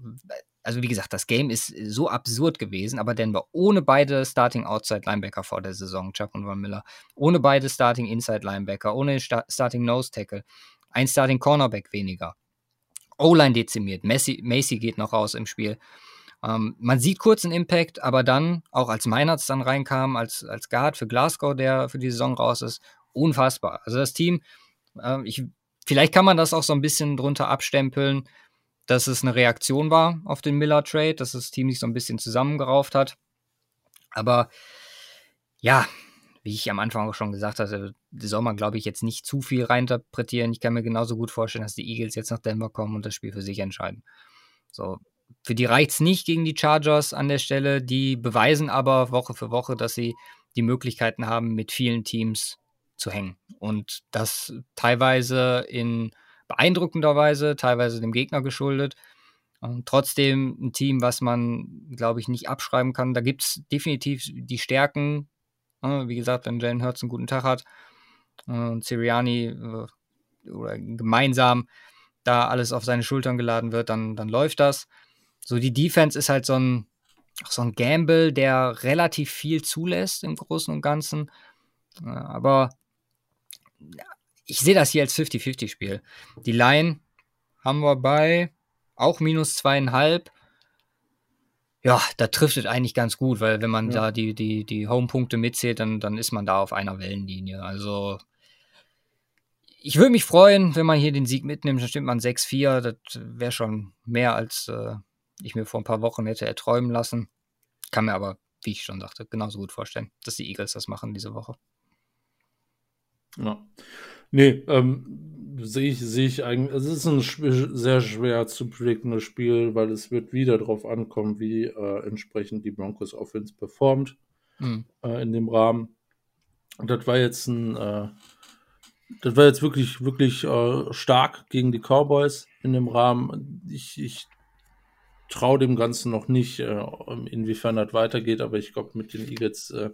Also wie gesagt, das Game ist so absurd gewesen, aber Denver ohne beide Starting Outside Linebacker vor der Saison, Chuck und Von Miller, ohne beide Starting Inside Linebacker, ohne Starting Nose Tackle, ein Starting Cornerback weniger. O-Line dezimiert, Messi, Macy geht noch raus im Spiel. Ähm, man sieht kurz einen Impact, aber dann, auch als Meinertz dann reinkam, als, als Guard für Glasgow, der für die Saison raus ist, unfassbar. Also das Team, äh, ich, vielleicht kann man das auch so ein bisschen drunter abstempeln, dass es eine Reaktion war auf den Miller-Trade, dass das Team sich so ein bisschen zusammengerauft hat. Aber ja, wie ich am Anfang auch schon gesagt hatte, soll man, glaube ich, jetzt nicht zu viel reinterpretieren. Ich kann mir genauso gut vorstellen, dass die Eagles jetzt nach Denver kommen und das Spiel für sich entscheiden. So, für die reicht es nicht gegen die Chargers an der Stelle. Die beweisen aber Woche für Woche, dass sie die Möglichkeiten haben, mit vielen Teams zu hängen. Und das teilweise in beeindruckender Weise, teilweise dem Gegner geschuldet. Und trotzdem ein Team, was man, glaube ich, nicht abschreiben kann. Da gibt es definitiv die Stärken. Wie gesagt, wenn Jalen Hurts einen guten Tag hat und Siriani äh, oder gemeinsam da alles auf seine Schultern geladen wird, dann, dann läuft das. So, die Defense ist halt so ein, so ein Gamble, der relativ viel zulässt im Großen und Ganzen. Aber ich sehe das hier als 50-50-Spiel. Die Line haben wir bei auch minus zweieinhalb. Ja, da trifft es eigentlich ganz gut, weil wenn man ja. da die, die, die Home-Punkte mitzählt, dann, dann ist man da auf einer Wellenlinie. Also ich würde mich freuen, wenn man hier den Sieg mitnimmt, dann stimmt man 6-4. Das wäre schon mehr, als äh, ich mir vor ein paar Wochen hätte erträumen lassen. Kann mir aber, wie ich schon sagte, genauso gut vorstellen, dass die Eagles das machen diese Woche. Ja. Nee, ähm, sehe ich, sehe ich eigentlich, es ist ein sehr schwer zu prediktendes Spiel, weil es wird wieder darauf ankommen, wie äh, entsprechend die Broncos Offense performt mhm. äh, in dem Rahmen. Und das war jetzt ein, äh, das war jetzt wirklich, wirklich äh, stark gegen die Cowboys in dem Rahmen. Ich, ich traue dem Ganzen noch nicht, äh, inwiefern das weitergeht, aber ich glaube, mit den Eagles äh,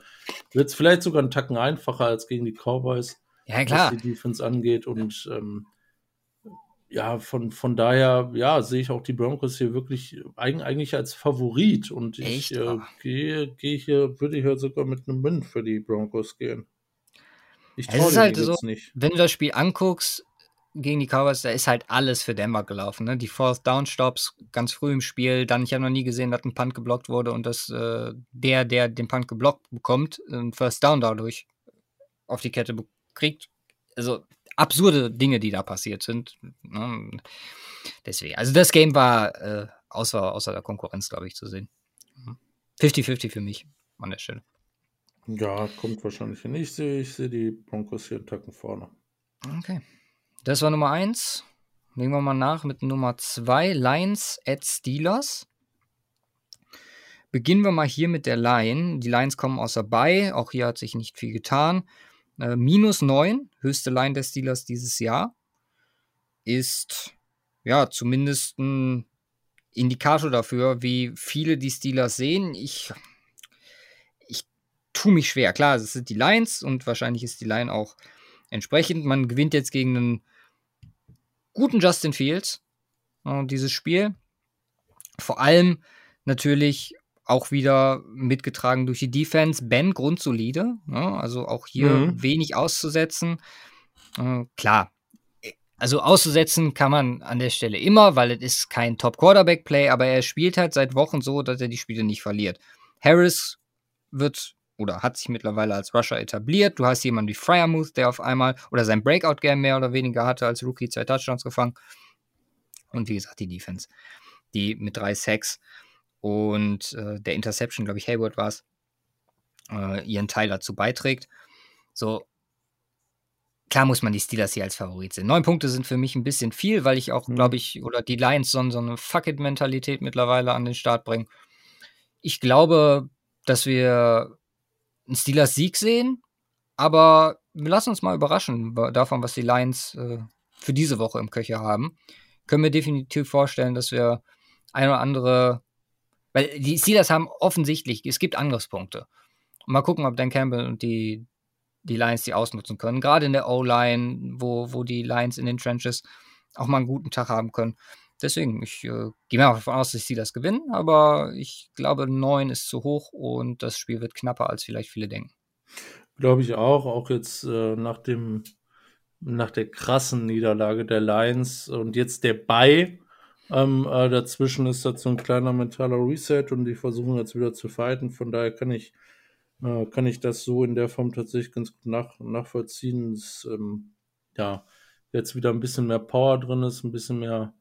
wird es vielleicht sogar einen Tacken einfacher als gegen die Cowboys. Ja, klar. Was die Defense angeht. Und ähm, ja, von, von daher, ja, sehe ich auch die Broncos hier wirklich eigentlich als Favorit. Und ich äh, gehe, gehe hier, würde hier sogar mit einem Win für die Broncos gehen. Ich traue es halt so, nicht. Wenn du das Spiel anguckst, gegen die Cowboys, da ist halt alles für Denver gelaufen. Ne? Die Fourth Down Stops ganz früh im Spiel. Dann, ich habe noch nie gesehen, dass ein Punt geblockt wurde und dass äh, der, der den Punt geblockt bekommt, einen First Down dadurch auf die Kette kriegt. Also absurde Dinge, die da passiert sind. Ne? Deswegen, also das Game war äh, außer, außer der Konkurrenz, glaube ich, zu sehen. 50-50 für mich an der Stelle. Ja, kommt wahrscheinlich hin. Ich sehe, ich sehe die Broncos hier einen Tacken vorne. Okay. Das war Nummer 1. Nehmen wir mal nach mit Nummer 2, Lions at Steelers. Beginnen wir mal hier mit der Line. Die Lines kommen außer bei. Auch hier hat sich nicht viel getan. Äh, minus 9, höchste Line der Steelers dieses Jahr, ist ja zumindest ein Indikator dafür, wie viele die Steelers sehen. Ich, ich tue mich schwer. Klar, es sind die Lines und wahrscheinlich ist die Line auch entsprechend. Man gewinnt jetzt gegen einen guten Justin Fields äh, dieses Spiel. Vor allem natürlich auch wieder mitgetragen durch die Defense. Ben grundsolide, ne? also auch hier mhm. wenig auszusetzen. Äh, klar, also auszusetzen kann man an der Stelle immer, weil es ist kein Top-Quarterback-Play, aber er spielt halt seit Wochen so, dass er die Spiele nicht verliert. Harris wird oder hat sich mittlerweile als Rusher etabliert. Du hast jemanden wie Fryermuth, der auf einmal oder sein Breakout-Game mehr oder weniger hatte als Rookie, zwei Touchdowns gefangen. Und wie gesagt, die Defense, die mit drei Sacks und äh, der Interception, glaube ich, Hayward war es, äh, ihren Teil dazu beiträgt. So, klar muss man die Steelers hier als Favorit sehen. Neun Punkte sind für mich ein bisschen viel, weil ich auch, mhm. glaube ich, oder die Lions so, so eine Fuck-it-Mentalität mittlerweile an den Start bringen. Ich glaube, dass wir einen Steelers-Sieg sehen, aber wir lassen uns mal überraschen davon, was die Lions äh, für diese Woche im Köcher haben. Können wir definitiv vorstellen, dass wir ein oder andere weil die Steelers haben offensichtlich, es gibt Angriffspunkte. Mal gucken, ob Dan Campbell und die, die Lions die ausnutzen können. Gerade in der O-Line, wo, wo die Lions in den Trenches auch mal einen guten Tag haben können. Deswegen, ich äh, gehe mal davon aus, dass sie das gewinnen, aber ich glaube, 9 ist zu hoch und das Spiel wird knapper, als vielleicht viele denken. Glaube ich auch, auch jetzt äh, nach dem nach der krassen Niederlage der Lions und jetzt der Bye Ähm, äh, dazwischen ist so ein kleiner mentaler Reset und die versuchen jetzt wieder zu fighten. Von daher kann ich, äh, kann ich das so in der Form tatsächlich ganz gut nach, nachvollziehen. Dass, ähm, ja, jetzt wieder ein bisschen mehr Power drin ist, ein bisschen mehr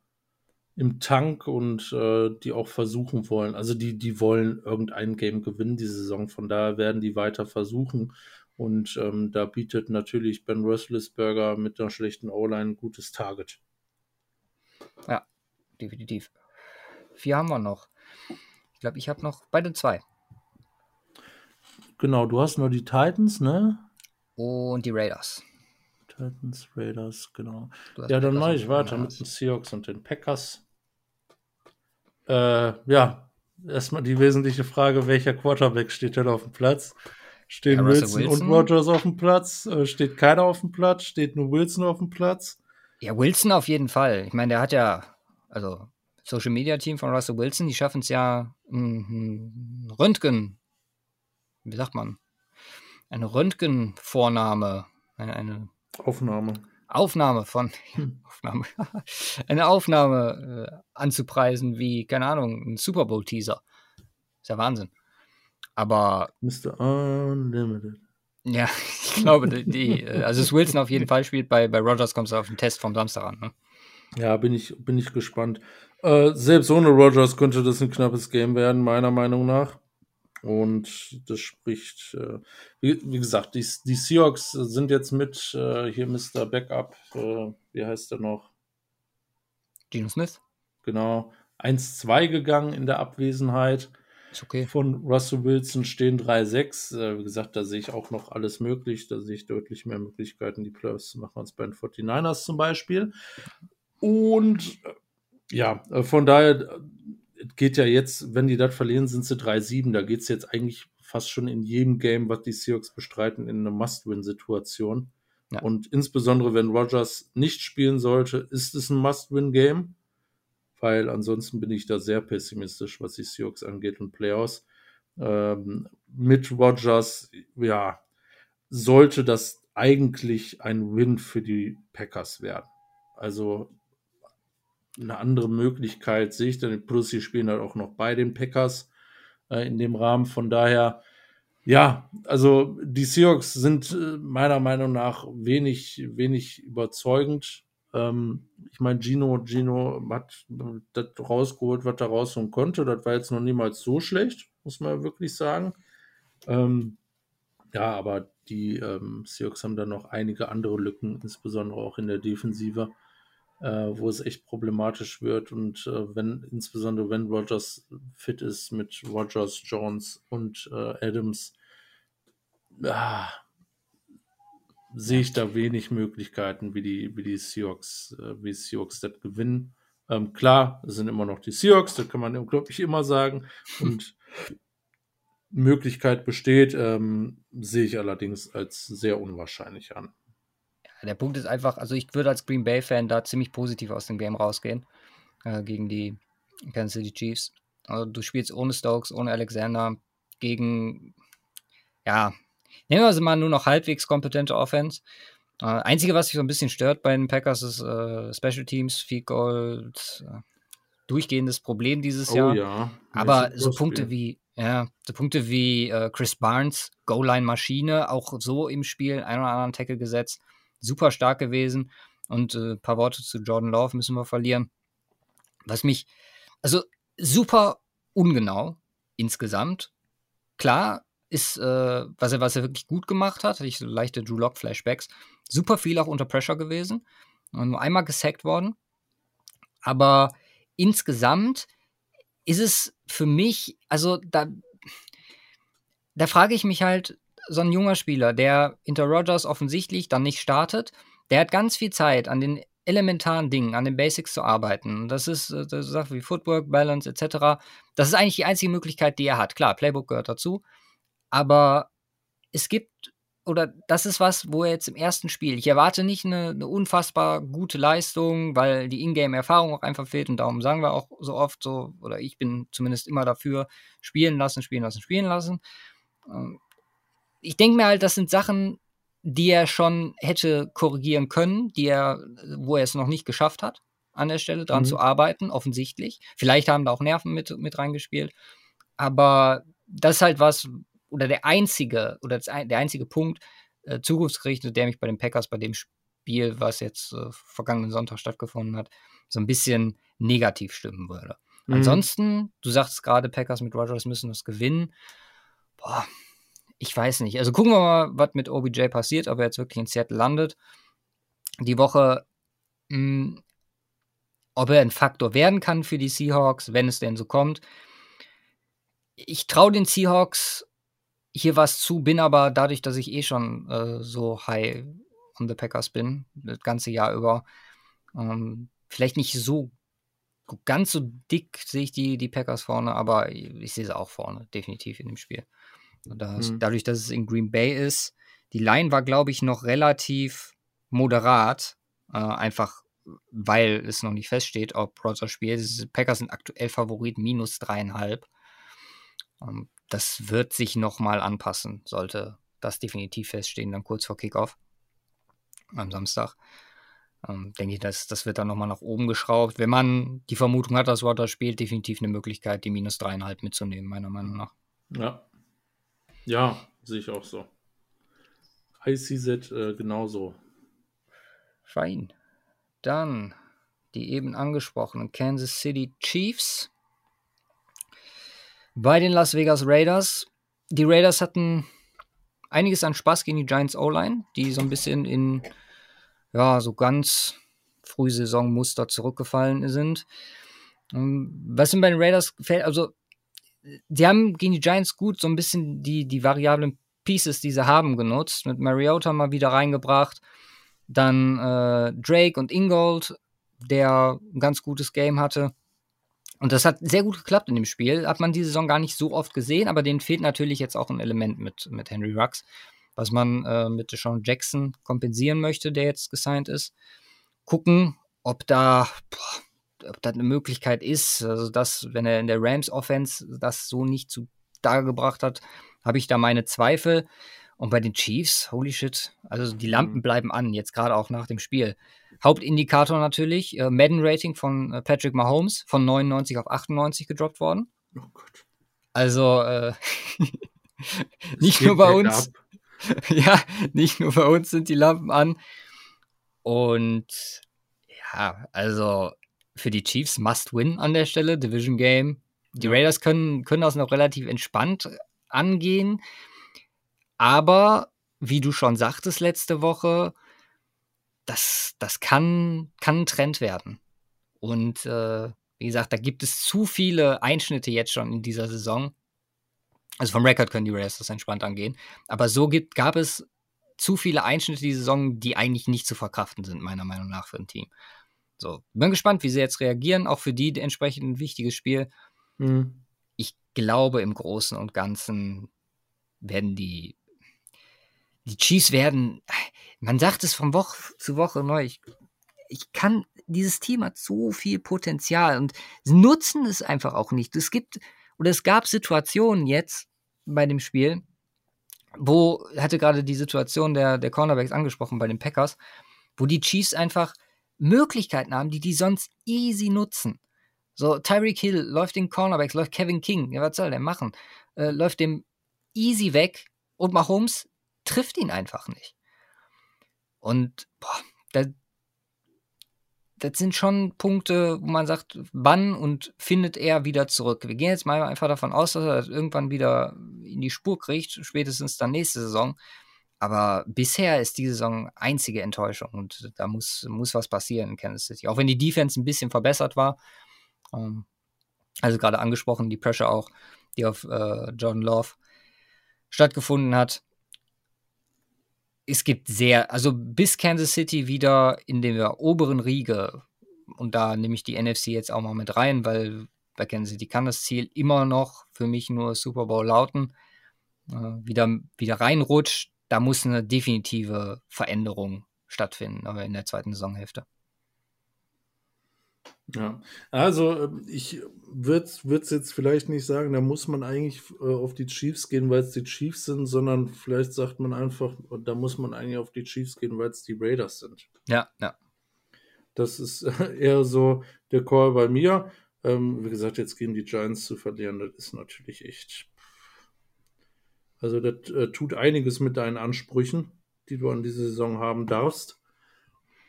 im Tank und äh, die auch versuchen wollen. Also die, die wollen irgendein Game gewinnen diese Saison. Von daher werden die weiter versuchen. Und ähm, da bietet natürlich Ben Roethlisberger mit einer schlechten O-Line ein gutes Target. Ja, definitiv. Vier haben wir noch. Ich glaube, ich habe noch beide zwei. Genau, du hast nur die Titans, ne? Und die Raiders. Titans, Raiders, genau. Ja, dann mache ich weiter mit den Seahawks und den Packers. Äh, ja, erstmal die wesentliche Frage, welcher Quarterback steht denn auf dem Platz? Stehen ja, Wilson, Wilson, und Rogers auf dem Platz? Äh, steht keiner auf dem Platz? Steht nur Wilson auf dem Platz? Ja, Wilson auf jeden Fall. Ich meine, der hat ja, also Social Media Team von Russell Wilson, die schaffen es ja, ein Röntgen, wie sagt man, eine Röntgenvornahme, eine, eine Aufnahme. Aufnahme von [laughs] hm. Aufnahme, [laughs] eine Aufnahme äh, anzupreisen wie, keine Ahnung, ein Super Bowl-Teaser. Ist ja Wahnsinn. Aber. Mr. Unlimited. Ja, [laughs] ich glaube, die, äh, also es Wilson auf jeden Fall spielt, bei, bei Rogers kommt es auf den Test vom Samstag an. Ne? Ja, bin ich, bin ich gespannt. Äh, selbst ohne Rogers könnte das ein knappes Game werden, meiner Meinung nach. Und das spricht, äh, wie, wie, gesagt, die, die Seahawks sind jetzt mit äh, hier Mr. Backup, äh, wie heißt der noch? Gino Smith. Genau, 1-2 gegangen in der Abwesenheit. Ist okay. Von Russell Wilson stehen 3-6. Äh, wie gesagt, da sehe ich auch noch alles möglich. Da sehe ich deutlich mehr Möglichkeiten, die Playoffs zu machen als bei den 49ers zum Beispiel. Und äh, ja, äh, von daher geht ja jetzt, wenn die das verlieren, sind sie 3-7. Da geht es jetzt eigentlich fast schon in jedem Game, was die Seahawks bestreiten, in eine Must-Win-Situation. Ja. Und insbesondere, wenn Rogers nicht spielen sollte, ist es ein Must-Win-Game, weil ansonsten bin ich da sehr pessimistisch, was die Seahawks angeht und Playoffs. Ähm, mit Rogers, ja, sollte das eigentlich ein Win für die Packers werden. Also eine andere Möglichkeit sehe ich dann. Plus, sie spielen halt auch noch bei den Packers äh, in dem Rahmen. Von daher, ja, also die Seahawks sind äh, meiner Meinung nach wenig, wenig überzeugend. Ähm, ich meine, Gino, Gino hat das rausgeholt, was er rausholen konnte. Das war jetzt noch niemals so schlecht, muss man wirklich sagen. Ähm, ja, aber die ähm, Seahawks haben dann noch einige andere Lücken, insbesondere auch in der Defensive wo es echt problematisch wird. Und äh, wenn, insbesondere wenn Rogers fit ist mit Rogers, Jones und äh, Adams, ah, sehe ich da wenig Möglichkeiten, wie die, wie die Seahawks, äh, wie Seahawks das gewinnen. Ähm, klar, es sind immer noch die Seahawks, das kann man, glaube ich, immer sagen. Und Möglichkeit besteht, ähm, sehe ich allerdings als sehr unwahrscheinlich an. Der Punkt ist einfach, also ich würde als Green Bay-Fan da ziemlich positiv aus dem Game rausgehen äh, gegen die Kansas City Chiefs. Also du spielst ohne Stokes, ohne Alexander, gegen, ja, nehmen wir also mal nur noch halbwegs kompetente Offense. Äh, Einzige, was mich so ein bisschen stört bei den Packers, ist äh, Special Teams, Field Gold, äh, durchgehendes Problem dieses oh, Jahr. Ja. Aber so Punkte wie, ja, so Punkte wie äh, Chris Barnes, Goal-Line-Maschine, auch so im Spiel, ein oder anderen Tackle gesetzt super stark gewesen. Und ein äh, paar Worte zu Jordan Love müssen wir verlieren. Was mich, also super ungenau insgesamt. Klar ist, äh, was, er, was er wirklich gut gemacht hat, hatte ich so leichte Drew Lock Flashbacks. Super viel auch unter Pressure gewesen. Und nur einmal gesackt worden. Aber insgesamt ist es für mich, also da, da frage ich mich halt, so ein junger Spieler, der hinter Rogers offensichtlich dann nicht startet, der hat ganz viel Zeit an den elementaren Dingen, an den Basics zu arbeiten. Das ist, äh, ist Sachen wie Footwork, Balance etc. Das ist eigentlich die einzige Möglichkeit, die er hat. Klar, Playbook gehört dazu, aber es gibt, oder das ist was, wo er jetzt im ersten Spiel, ich erwarte nicht eine, eine unfassbar gute Leistung, weil die Ingame-Erfahrung auch einfach fehlt und darum sagen wir auch so oft so, oder ich bin zumindest immer dafür, spielen lassen, spielen lassen, spielen lassen. Ich denke mir halt, das sind Sachen, die er schon hätte korrigieren können, die er, wo er es noch nicht geschafft hat. an der Stelle, dran mhm. zu arbeiten, offensichtlich. Vielleicht haben da auch Nerven mit, mit reingespielt. Aber das ist halt was, oder der einzige, oder das, der einzige Punkt, äh, zukunftsgerichtet, der mich bei den Packers bei dem Spiel, was jetzt äh, vergangenen Sonntag stattgefunden hat, so ein bisschen negativ stimmen würde. Mhm. Ansonsten, du sagst gerade, Packers mit Rogers müssen das gewinnen. Boah, ich weiß nicht. Also gucken wir mal, was mit OBJ passiert, ob er jetzt wirklich in Seattle landet. Die Woche, mh, hm, ob er ein Faktor werden kann für die Seahawks, wenn es denn so kommt. Ich traue den Seahawks hier was zu, bin aber dadurch, dass ich eh schon äh, so high on the Packers bin, das ganze Jahr über, ähm, vielleicht nicht so ganz so dick sehe ich die, die Packers vorne, aber ich sehe sie auch vorne, definitiv in dem Spiel. Das, mhm. Dadurch, dass es in Green Bay ist, die Line war, glaube ich, noch relativ moderat, äh, einfach weil es noch nicht feststeht, ob Rodgers spielt. Die Packers sind aktuell Favorit minus dreieinhalb. Ähm, das wird sich nochmal anpassen, sollte das definitiv feststehen, dann kurz vor Kickoff am Samstag. Ähm, denke ich, das, das wird dann nochmal nach oben geschraubt. Wenn man die Vermutung hat, dass Rodgers spielt, definitiv eine Möglichkeit, die minus dreieinhalb mitzunehmen, meiner Meinung nach. Ja. Ja, sehe ich auch so. ICZ äh, genauso. Fein. Dann die eben angesprochenen Kansas City Chiefs bei den Las Vegas Raiders. Die Raiders hatten einiges an Spaß gegen die Giants O-Line, die so ein bisschen in ja, so ganz Frühsaisonmuster zurückgefallen sind. Ähm, was mir bei den Raiders gefällt, also die haben gegen die Giants gut so ein bisschen die, die variablen Pieces, die sie haben, genutzt. Mit Mariota mal wieder reingebracht. Dann äh, Drake und Ingold, der ein ganz gutes Game hatte. Und das hat sehr gut geklappt in dem Spiel. Hat man diese Saison gar nicht so oft gesehen, aber denen fehlt natürlich jetzt auch ein Element mit, mit Henry Rux, was man äh, mit Deshaun Jackson kompensieren möchte, der jetzt gesigned ist. Gucken, ob da, boah, ob das eine Möglichkeit ist. Also, dass, wenn er in der Rams Offense das so nicht zu dargebracht hat, habe ich da meine Zweifel. Und bei den Chiefs, holy shit, also die Lampen mhm. bleiben an, jetzt gerade auch nach dem Spiel. Hauptindikator natürlich, äh, Madden-Rating von äh, Patrick Mahomes von 99 auf 98 gedroppt worden. Oh Gott. Also äh, [laughs] nicht nur bei uns. [laughs] ja, nicht nur bei uns sind die Lampen an. Und ja, also für die Chiefs must win an der Stelle, Division Game. Die. Raiders können, können das noch relativ entspannt angehen. Aber wie du schon sagtest letzte Woche, das, das kann, kann ein Trend werden. Und äh, wie gesagt, da gibt es zu viele Einschnitte jetzt schon in dieser Saison. Also vom Rekord können die Raiders das entspannt angehen. Aber so gibt, gab es zu viele Einschnitte die Saison, die eigentlich nicht zu verkraften sind, meiner Meinung nach, für ein Team. So, bin gespannt, wie sie jetzt reagieren. Auch für die entsprechend ein wichtiges Spiel. Mhm. Ich glaube, im Großen und Ganzen werden die die Chiefs werden, man sagt es von Woche zu Woche neu, ich, ich kann, dieses Team hat so viel Potenzial und sie nutzen es einfach auch nicht. Es gibt, oder es gab Situationen jetzt bei dem Spiel, wo, hatte gerade die Situation der, der Cornerbacks angesprochen bei den Packers, wo die Chiefs einfach Möglichkeiten haben, die die sonst easy nutzen. So, Tyreek Hill läuft den Cornerbacks, läuft Kevin King, ja, was soll der machen? Äh, läuft dem easy weg und Mahomes trifft ihn einfach nicht. Und boah, das, das sind schon Punkte, wo man sagt, wann und findet er wieder zurück. Wir gehen jetzt mal einfach davon aus, dass er das irgendwann wieder in die Spur kriegt, spätestens dann nächste Saison. Aber bisher ist die Saison einzige Enttäuschung und da muss, muss was passieren in Kansas City. Auch wenn die Defense ein bisschen verbessert war. Ähm, also gerade angesprochen, die Pressure auch, die auf äh, Jordan Love stattgefunden hat es gibt sehr, also bis Kansas City wieder in der oberen Riege, und da nehme ich die NFC jetzt auch mal mit rein, weil bei Kansas City kann das Ziel immer noch für mich nur Super Bowl lauten, äh, wieder, wieder reinrutscht, da muss eine definitive Veränderung stattfinden, aber in der zweiten Saisonhälfte. Ja, also ähm, ich würde es jetzt vielleicht nicht sagen, da muss man eigentlich äh, auf die Chiefs gehen, weil es die Chiefs sind, sondern vielleicht sagt man einfach, da muss man eigentlich auf die Chiefs gehen, weil es die Raiders sind. Ja, ja. Das ist eher so der Call bei mir. Ähm, wie gesagt, jetzt gegen die Giants zu verlieren, das ist natürlich echt. Also, das äh, tut einiges mit deinen Ansprüchen, die du an diese Saison haben darfst.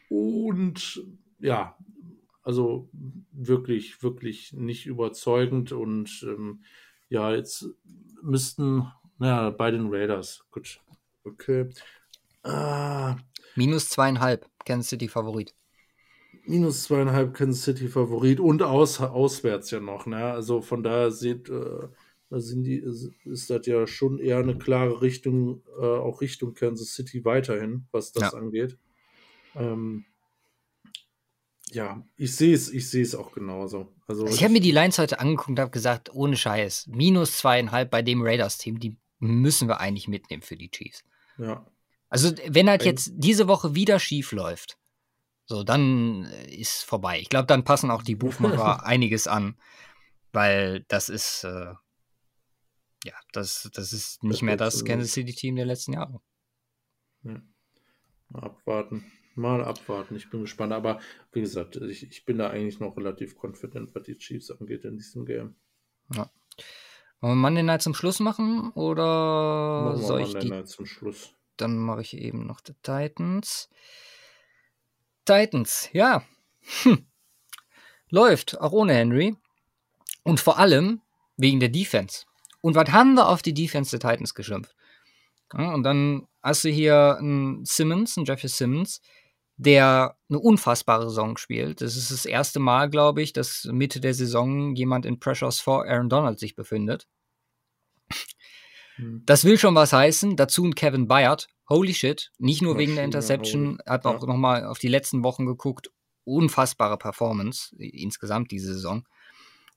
Und ja, also wirklich, wirklich nicht überzeugend. Und ähm, ja, jetzt müssten, ja, bei den Raiders. Gut. Okay. Ah. Minus zweieinhalb, Kansas City Favorit. Minus zweieinhalb Kansas City Favorit und aus, auswärts ja noch. Ne? Also von daher sieht, äh, sind die, ist das ja schon eher eine klare Richtung, äh, auch Richtung Kansas City weiterhin, was das ja. angeht. Ähm, ja, ich sehe es, ich sehe es auch genauso. Also, ich habe mir die Lines heute angeguckt und habe gesagt, ohne Scheiß, minus zweieinhalb bei dem Raiders-Team, die müssen wir eigentlich mitnehmen für die Chiefs. Ja. Also, wenn halt jetzt diese Woche wieder schief läuft, so, dann äh, ist vorbei. Ich glaube, dann passen auch die Buchmacher [laughs] einiges an, weil das ist, äh, ja, das, das ist nicht das mehr das Kansas City-Team der letzten Jahre. Ja. Mal abwarten mal abwarten. Ich bin gespannt. Aber wie gesagt, ich, ich bin da eigentlich noch relativ confident, was die Chiefs angeht in diesem Game. Ja. Wollen wir Monday Night zum Schluss machen? Oder machen soll ich Monday die... Night zum Schluss. Dann mache ich eben noch die Titans. Titans, ja. Hm. Läuft, auch ohne Henry. Und vor allem wegen der Defense. Und was haben wir auf die Defense der Titans geschimpft? Ja, und dann hast du hier einen Simmons, einen Jeffrey Simmons, der eine unfassbare Saison spielt. Das ist das erste Mal, glaube ich, dass Mitte der Saison jemand in Pressures vor Aaron Donald sich befindet. Hm. Das will schon was heißen. Dazu ein Kevin Bayard. Holy shit. Nicht nur wegen der Interception, hat auch ja. nochmal auf die letzten Wochen geguckt. Unfassbare Performance insgesamt diese Saison,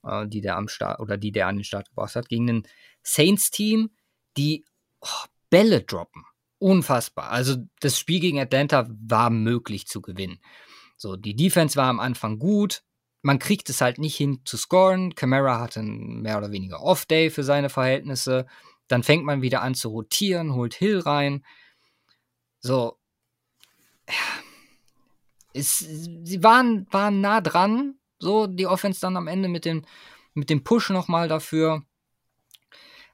äh, die der am Start oder die der an den Start gebracht hat. Gegen ein Saints-Team, die oh, Bälle droppen unfassbar. Also das Spiel gegen Atlanta war möglich zu gewinnen. So, die Defense war am Anfang gut. Man kriegt es halt nicht hin zu scoren. Camara hatte einen mehr oder weniger Off-Day für seine Verhältnisse. Dann fängt man wieder an zu rotieren, holt Hill rein. So. Es, sie waren, waren nah dran. So, die Offense dann am Ende mit dem, mit dem Push nochmal dafür.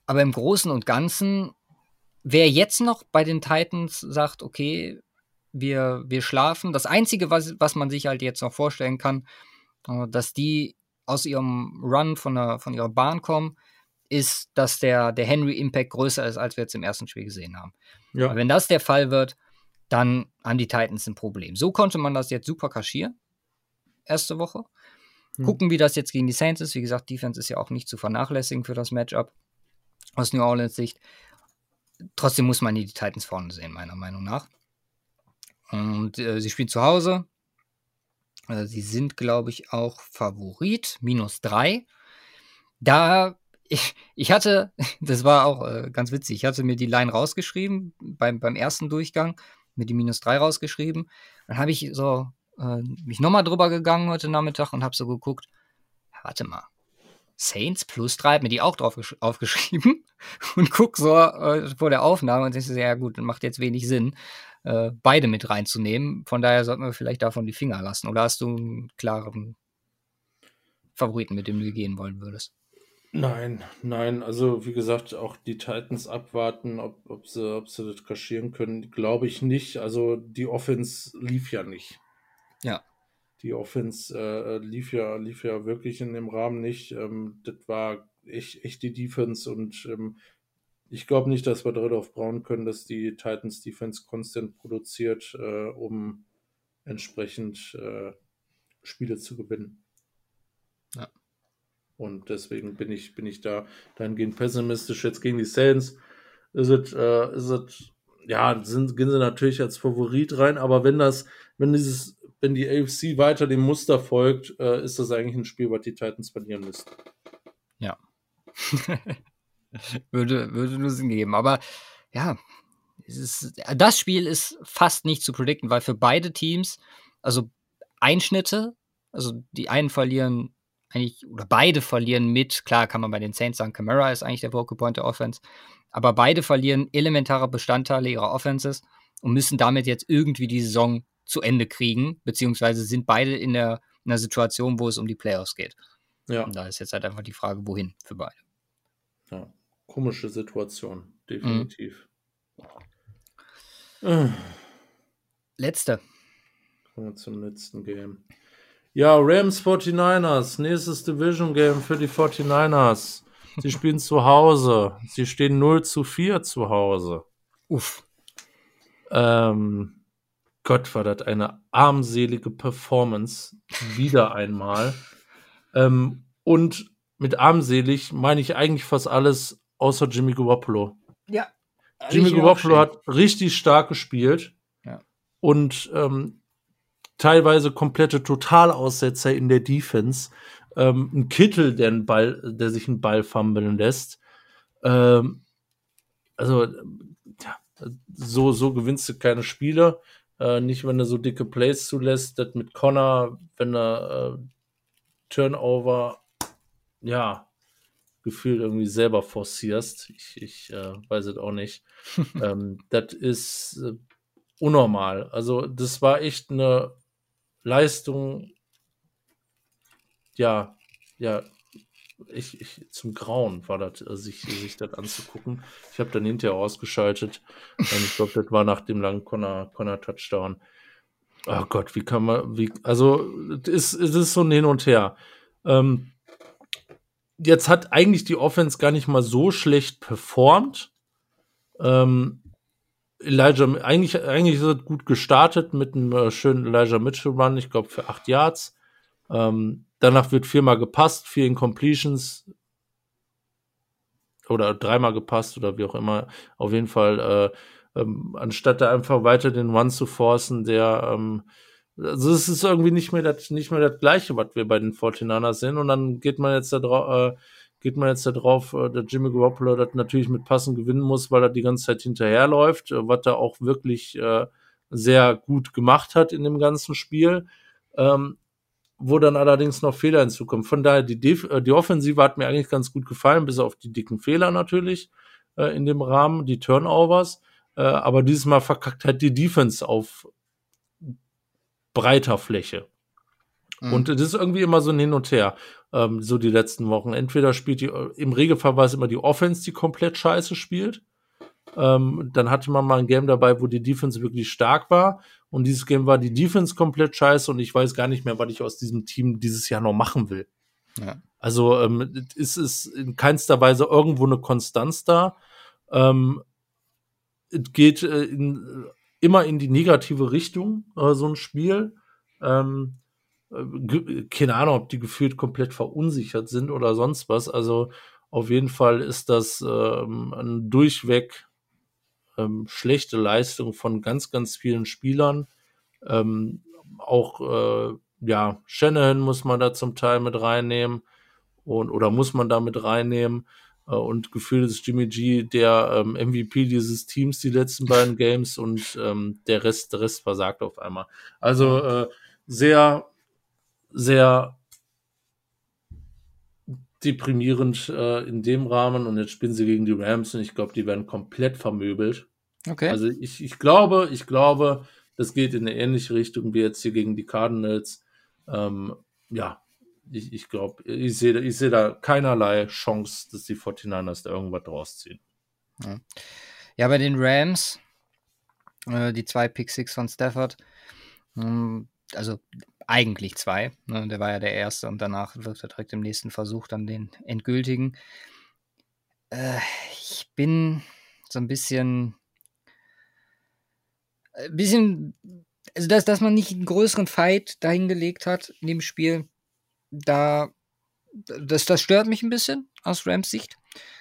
Aber im Großen und Ganzen wer jetzt noch bei den Titans sagt, okay, wir, wir schlafen, das Einzige, was, was man sich halt jetzt noch vorstellen kann, äh, dass die aus ihrem Run von, der, von ihrer Bahn kommen, ist, dass der, der Henry-Impact größer ist, als wir jetzt im ersten Spiel gesehen haben. Ja. Aber wenn das der Fall wird, dann haben die Titans ein Problem. So konnte man das jetzt super kaschieren, erste Woche. Hm. Gucken, wie das jetzt gegen die Saints ist. Wie gesagt, Defense ist ja auch nicht zu vernachlässigen für das Matchup aus New Orleans Sicht trotzdem muss man die Titans vorne sehen, meiner Meinung nach. Und äh, sie spielen zu Hause. Also sie sind, glaube ich, auch Favorit, minus drei. Da, ich, ich hatte, [laughs] das war auch äh, ganz witzig, ich hatte mir die Line rausgeschrieben, beim, beim ersten Durchgang, mir die minus drei rausgeschrieben. Dann habe ich so äh, mich nochmal drüber gegangen heute Nachmittag und habe so geguckt, warte mal, Saints plus 3, mir die auch drauf aufgeschrieben [laughs] und guck so äh, vor der Aufnahme und denkst so, ja gut, macht jetzt wenig Sinn, äh, beide mit reinzunehmen. Von daher sollten wir vielleicht davon die Finger lassen. Oder hast du einen klaren Favoriten, mit dem du gehen wollen würdest? Nein, nein, also wie gesagt, auch die Titans abwarten, ob, ob, sie, ob sie das kaschieren können, glaube ich nicht. Also die Offense lief ja nicht. Ja die Offense äh, lief, ja, lief ja wirklich in dem Rahmen nicht. Ähm, das war echt, echt die Defense und ähm, ich glaube nicht, dass wir darauf brauen können, dass die Titans Defense konstant produziert, äh, um entsprechend äh, Spiele zu gewinnen. Ja. Und deswegen bin ich, bin ich da dahingehend pessimistisch. Jetzt gegen die Saints ist es, äh, ist es ja, sind, gehen sie natürlich als Favorit rein, aber wenn das, wenn dieses wenn die AFC weiter dem Muster folgt, äh, ist das eigentlich ein Spiel, was die Titans verlieren müssten. Ja. [laughs] würde, würde nur Sinn geben. Aber ja, ist, das Spiel ist fast nicht zu predikten, weil für beide Teams, also Einschnitte, also die einen verlieren eigentlich, oder beide verlieren mit, klar kann man bei den Saints sagen, Camara ist eigentlich der Vocal Point der Offense, aber beide verlieren elementare Bestandteile ihrer Offenses und müssen damit jetzt irgendwie die Saison zu Ende kriegen, beziehungsweise sind beide in der, in der Situation, wo es um die Playoffs geht. Ja. Und da ist jetzt halt einfach die Frage, wohin für beide. Ja, komische Situation, definitiv. Mhm. Letzte. Kommen wir zum letzten Game. Ja, Rams 49ers, nächstes Division Game für die 49ers. Sie spielen zu Hause. Sie stehen 0 zu 4 zu Hause. Uff. Ähm, Gott, war das eine armselige Performance. Wieder einmal. Ähm, und mit armselig meine ich eigentlich fast alles außer Jimmy Garoppolo. Ja. Jimmy Garoppolo hat richtig stark gespielt. Ja. Und ähm, teilweise komplette Totalaussetzer in der Defense. Ähm, ein Kittel, der, einen Ball, der sich einen Ball fummeln lässt. Ähm, also, ja, so, so gewinnst du keine Spiele. Äh, nicht, wenn du so dicke Plays zulässt. Das mit Connor, wenn er äh, Turnover, ja, gefühlt irgendwie selber forcierst. Ich, ich äh, weiß es auch nicht. [laughs] ähm, das ist äh, unnormal. Also, das war echt eine Leistung, ja, ja, ich, ich, zum Grauen war das, äh, sich, sich das anzugucken. Ich habe dann hinterher ausgeschaltet. Ich glaube, das war nach dem langen Connor, Connor Touchdown. Oh Gott, wie kann man, wie, also, es ist, ist so ein Hin und Her. Ähm, jetzt hat eigentlich die Offense gar nicht mal so schlecht performt. Ähm, Elijah, eigentlich, eigentlich ist es gut gestartet mit einem äh, schönen Elijah Mitchell Run, ich glaube für acht Yards. Ähm, danach wird viermal gepasst, vier Incompletions oder dreimal gepasst oder wie auch immer. Auf jeden Fall, äh, ähm, anstatt da einfach weiter den One zu forcen, der, ähm, also es ist irgendwie nicht mehr das, nicht mehr das Gleiche, was wir bei den 49ers sind. Und dann geht man jetzt da drauf, äh, geht man jetzt darauf, äh, dass Jimmy Garoppolo das natürlich mit Passen gewinnen muss, weil er die ganze Zeit hinterherläuft, äh, was er auch wirklich äh, sehr gut gemacht hat in dem ganzen Spiel. Ähm, wo dann allerdings noch Fehler hinzukommen. Von daher, die, Def äh, die Offensive hat mir eigentlich ganz gut gefallen, bis auf die dicken Fehler natürlich äh, in dem Rahmen, die Turnovers. Äh, aber dieses Mal verkackt halt die Defense auf breiter Fläche. Mhm. Und das ist irgendwie immer so ein Hin und Her ähm, so die letzten Wochen. Entweder spielt die, im Regelfall war es immer die Offense, die komplett scheiße spielt. Ähm, dann hatte man mal ein Game dabei, wo die Defense wirklich stark war. Und dieses Game war die Defense komplett scheiße und ich weiß gar nicht mehr, was ich aus diesem Team dieses Jahr noch machen will. Ja. Also ähm, ist es in keinster Weise irgendwo eine Konstanz da. Ähm, es geht äh, in, immer in die negative Richtung, äh, so ein Spiel. Ähm, keine Ahnung, ob die gefühlt komplett verunsichert sind oder sonst was. Also auf jeden Fall ist das ähm, ein durchweg ähm, schlechte Leistung von ganz, ganz vielen Spielern. Ähm, auch äh, ja, Shanahan muss man da zum Teil mit reinnehmen und oder muss man da mit reinnehmen. Äh, und gefühlt ist Jimmy G der ähm, MVP dieses Teams die letzten beiden [laughs] Games und ähm, der Rest, der Rest versagt auf einmal. Also äh, sehr sehr deprimierend äh, in dem Rahmen und jetzt spielen sie gegen die Rams und ich glaube, die werden komplett vermöbelt. Okay. Also ich, ich glaube, ich glaube, das geht in eine ähnliche Richtung wie jetzt hier gegen die Cardinals. Ähm, ja, ich, ich glaube, ich sehe ich seh da keinerlei Chance, dass die 49ers da irgendwas draus ziehen. Ja, ja bei den Rams, äh, die zwei Pick Six von Stafford, ähm, also eigentlich zwei. Ne? Der war ja der erste und danach wird er direkt im nächsten Versuch dann den endgültigen. Äh, ich bin so ein bisschen. Ein äh, bisschen. Also, dass, dass man nicht einen größeren Fight dahingelegt hat in dem Spiel, da. Das, das stört mich ein bisschen aus Rams Sicht.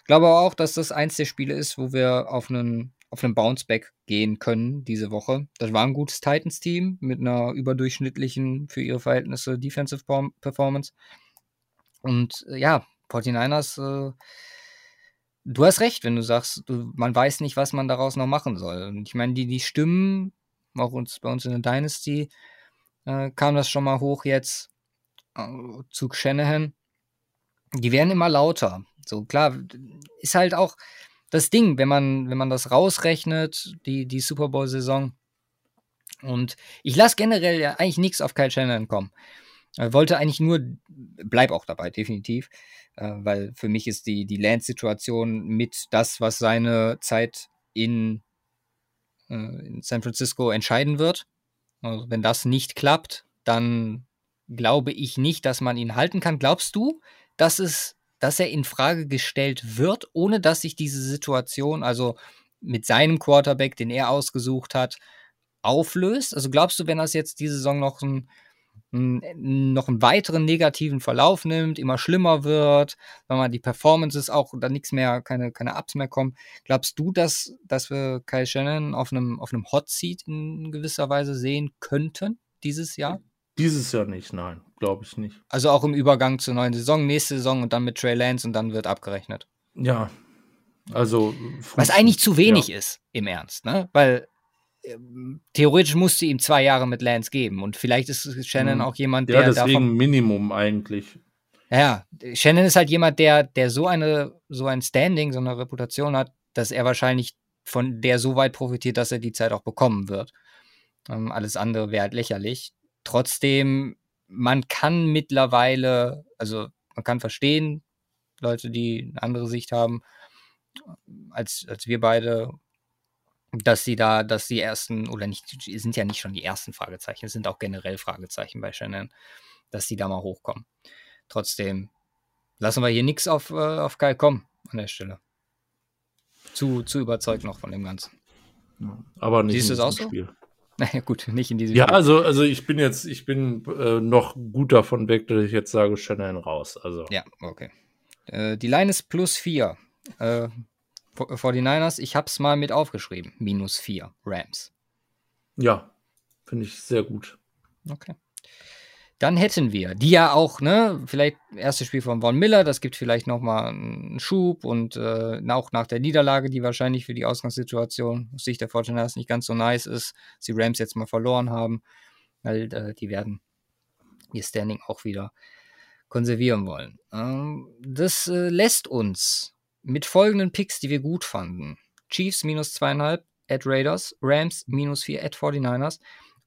Glaube aber auch, dass das eins der Spiele ist, wo wir auf einen auf einen Bounceback gehen können diese Woche. Das war ein gutes Titans-Team mit einer überdurchschnittlichen, für ihre Verhältnisse, Defensive Performance. Und äh, ja, 49ers, äh, du hast recht, wenn du sagst, du, man weiß nicht, was man daraus noch machen soll. Und ich meine, die, die Stimmen, auch uns, bei uns in der Dynasty, äh, kam das schon mal hoch jetzt äh, zu Shanahan. Die werden immer lauter. So klar, ist halt auch, das Ding, wenn man, wenn man das rausrechnet, die, die Super Bowl-Saison, Und ich lasse generell ja eigentlich nichts auf Kyle Shannon kommen. Wollte eigentlich nur, bleib auch dabei, definitiv, äh, weil für mich ist die, die Lance-Situation mit das, was seine Zeit in, äh, in San Francisco entscheiden wird. Also wenn das nicht klappt, dann glaube ich nicht, dass man ihn halten kann. Glaubst du, dass es, dass er in Frage gestellt wird, ohne dass sich diese Situation, also mit seinem Quarterback, den er ausgesucht hat, auflöst? Also glaubst du, wenn das jetzt diese Saison noch ein noch einen weiteren negativen Verlauf nimmt, immer schlimmer wird, wenn man die Performances auch da nichts mehr, keine, keine Ups mehr kommen. Glaubst du, dass, dass wir Kyle Shannon auf einem, auf einem Hot Seat in gewisser Weise sehen könnten dieses Jahr? Dieses Jahr nicht, nein, glaube ich nicht. Also auch im Übergang zur neuen Saison, nächste Saison und dann mit Trey Lance und dann wird abgerechnet. Ja. Also. Was eigentlich zu wenig ja. ist, im Ernst, ne? Weil ähm, theoretisch musste ihm zwei Jahre mit Lance geben und vielleicht ist Shannon mhm. auch jemand, der. Ja, deswegen davon, Minimum eigentlich. Ja, Shannon ist halt jemand, der, der so eine, so ein Standing, so eine Reputation hat, dass er wahrscheinlich von der so weit profitiert, dass er die Zeit auch bekommen wird. Ähm, alles andere wäre halt lächerlich. Trotzdem, man kann mittlerweile, also man kann verstehen, Leute, die eine andere Sicht haben, als, als wir beide dass sie da, dass die ersten, oder nicht, sind ja nicht schon die ersten Fragezeichen, es sind auch generell Fragezeichen bei Shannon, dass die da mal hochkommen. Trotzdem lassen wir hier nichts auf, äh, auf Kai kommen an der Stelle. Zu, zu überzeugt noch von dem Ganzen. aber nicht Siehst du es auch so? Spiel. Naja, gut, nicht in diesem Ja, Spiel. also, also ich bin jetzt, ich bin äh, noch gut davon weg, dass ich jetzt sage, Shannon raus. Also. Ja, okay. Äh, die Line ist plus 4. Äh, 49ers, ich habe es mal mit aufgeschrieben. Minus 4 Rams. Ja, finde ich sehr gut. Okay. Dann hätten wir, die ja auch, ne, vielleicht erstes Spiel von Von Miller, das gibt vielleicht nochmal einen Schub und äh, auch nach der Niederlage, die wahrscheinlich für die Ausgangssituation aus Sicht der 49ers nicht ganz so nice ist, dass die Rams jetzt mal verloren haben, weil äh, die werden ihr Standing auch wieder konservieren wollen. Ähm, das äh, lässt uns mit folgenden Picks, die wir gut fanden. Chiefs minus zweieinhalb at Raiders, Rams minus vier at 49ers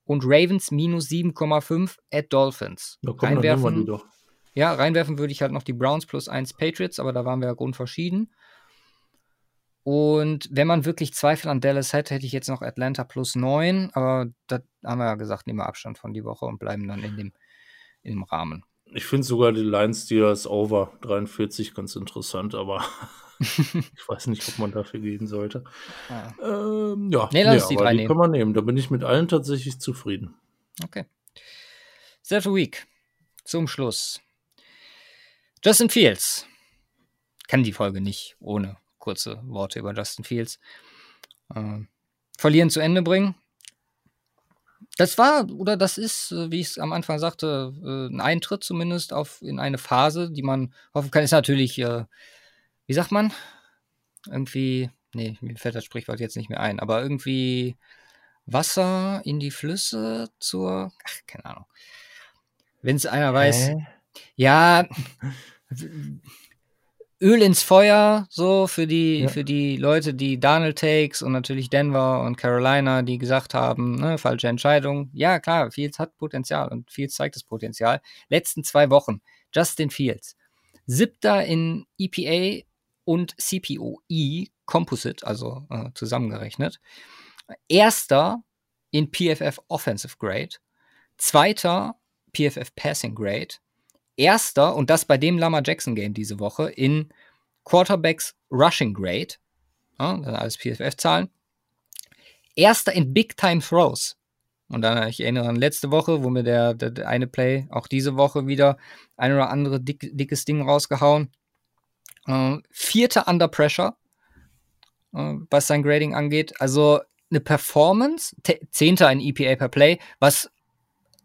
und Ravens minus 7,5 at Dolphins. Da kommen reinwerfen, die doch. Ja, reinwerfen würde ich halt noch die Browns plus 1 Patriots, aber da waren wir ja grundverschieden. Und wenn man wirklich Zweifel an Dallas hätte, hätte ich jetzt noch Atlanta plus 9, aber da haben wir ja gesagt, nehmen wir Abstand von die Woche und bleiben dann in dem, in dem Rahmen. Ich finde sogar die Lions Steelers over 43 ganz interessant, aber [laughs] ich weiß nicht, ob man dafür gehen sollte. Ah. Ähm, ja, nee, lass nee, die drei die nehmen. kann man nehmen. Da bin ich mit allen tatsächlich zufrieden. Okay. Set Week. Zum Schluss. Justin Fields. Kann die Folge nicht ohne kurze Worte über Justin Fields. Ähm, verlieren zu Ende bringen. Das war oder das ist, äh, wie ich es am Anfang sagte, äh, ein Eintritt zumindest auf in eine Phase, die man hoffen kann. Ist natürlich äh, wie sagt man? Irgendwie, nee, mir fällt das Sprichwort jetzt nicht mehr ein, aber irgendwie Wasser in die Flüsse zur, ach, keine Ahnung. Wenn es einer weiß, Hä? ja, Öl ins Feuer, so für die, ja. für die Leute, die Donald Takes und natürlich Denver und Carolina, die gesagt haben, ne, falsche Entscheidung. Ja, klar, Fields hat Potenzial und Fields zeigt das Potenzial. Letzten zwei Wochen, Justin Fields. Siebter in EPA und CPOE Composite, also äh, zusammengerechnet. Erster in PFF Offensive Grade, zweiter PFF Passing Grade, erster, und das bei dem Lama Jackson Game diese Woche, in Quarterbacks Rushing Grade, ja, das sind alles PFF-Zahlen, erster in Big Time Throws. Und dann, ich erinnere an letzte Woche, wo mir der, der, der eine Play auch diese Woche wieder ein oder andere dick, dickes Ding rausgehauen. Äh, Vierter Under Pressure, äh, was sein Grading angeht. Also eine Performance, Zehnter in EPA per Play, was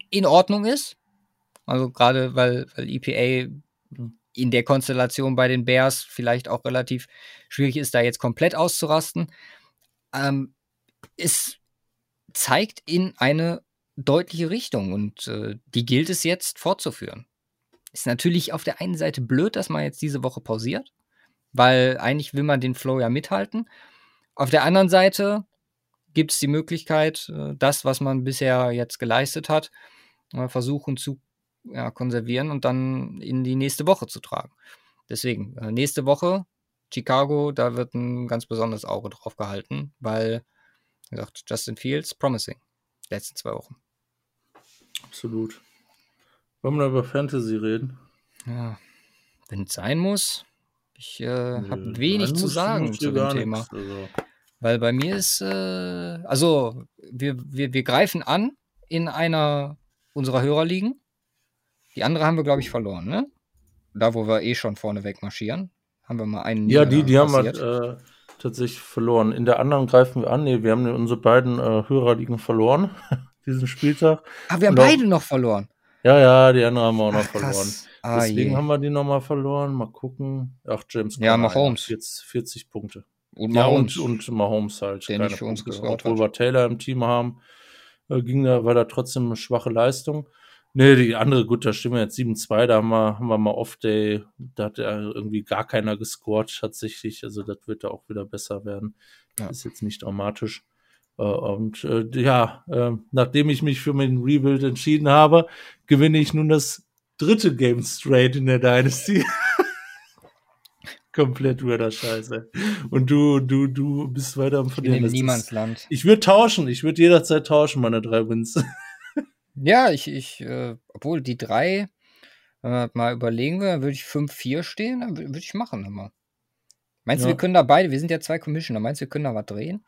in Ordnung ist. Also gerade weil, weil EPA in der Konstellation bei den Bears vielleicht auch relativ schwierig ist, da jetzt komplett auszurasten. Ähm, es zeigt in eine deutliche Richtung und äh, die gilt es jetzt fortzuführen. Ist natürlich auf der einen Seite blöd, dass man jetzt diese Woche pausiert, weil eigentlich will man den Flow ja mithalten. Auf der anderen Seite gibt es die Möglichkeit, äh, das, was man bisher jetzt geleistet hat, versuchen zu ja, konservieren und dann in die nächste Woche zu tragen. Deswegen, äh, nächste Woche Chicago, da wird ein ganz besonderes Auge drauf gehalten, weil, wie gesagt, Justin Fields, promising. Letzten zwei Wochen. Absolut. Wollen wir über Fantasy reden? Ja, wenn es sein muss. Ich äh, habe wenig zu sagen zu dem Thema. Nichts, also. Weil bei mir ist, äh, also wir, wir, wir greifen an in einer unserer Hörerligen. Die andere haben wir, glaube ich, verloren, ne? Da, wo wir eh schon vorne weg marschieren, haben wir mal einen. Ja, die, die haben wir äh, tatsächlich verloren. In der anderen greifen wir an. Nee, wir haben unsere beiden äh, Hörerligen verloren, [laughs] diesen Spieltag. Aber ah, wir haben Und beide noch verloren. Ja, ja, die andere haben wir auch noch Ach, verloren. Ah, Deswegen je. haben wir die nochmal verloren. Mal gucken. Ach, James Ja, Mahomes. Jetzt 40 Punkte. Und Mahomes. Ja, und, und Mahomes halt. Der nicht für uns gescored Obwohl wir Taylor im Team haben, äh, ging da, war da trotzdem eine schwache Leistung. Nee, die andere, gut, da stehen wir jetzt 7-2, da haben wir, haben wir mal Off-Day, da hat ja irgendwie gar keiner gescored tatsächlich, also das wird da auch wieder besser werden. Ja. Ist jetzt nicht dramatisch. Äh, und äh, ja, äh, nachdem ich mich für meinen Rebuild entschieden habe, gewinne ich nun das dritte Game straight in der Dynasty. [laughs] Komplett weirder Scheiße. Und du, du, du bist weiter am Verlieren. In Niemandsland. Ich würde tauschen. Ich würde jederzeit tauschen, meine drei Wins. [laughs] ja, ich, ich, äh, obwohl die drei, wenn wir mal überlegen, würde ich 5-4 stehen, dann würde ich machen immer. Meinst ja. du, wir können da beide, wir sind ja zwei Commissioner, meinst du, wir können da was drehen?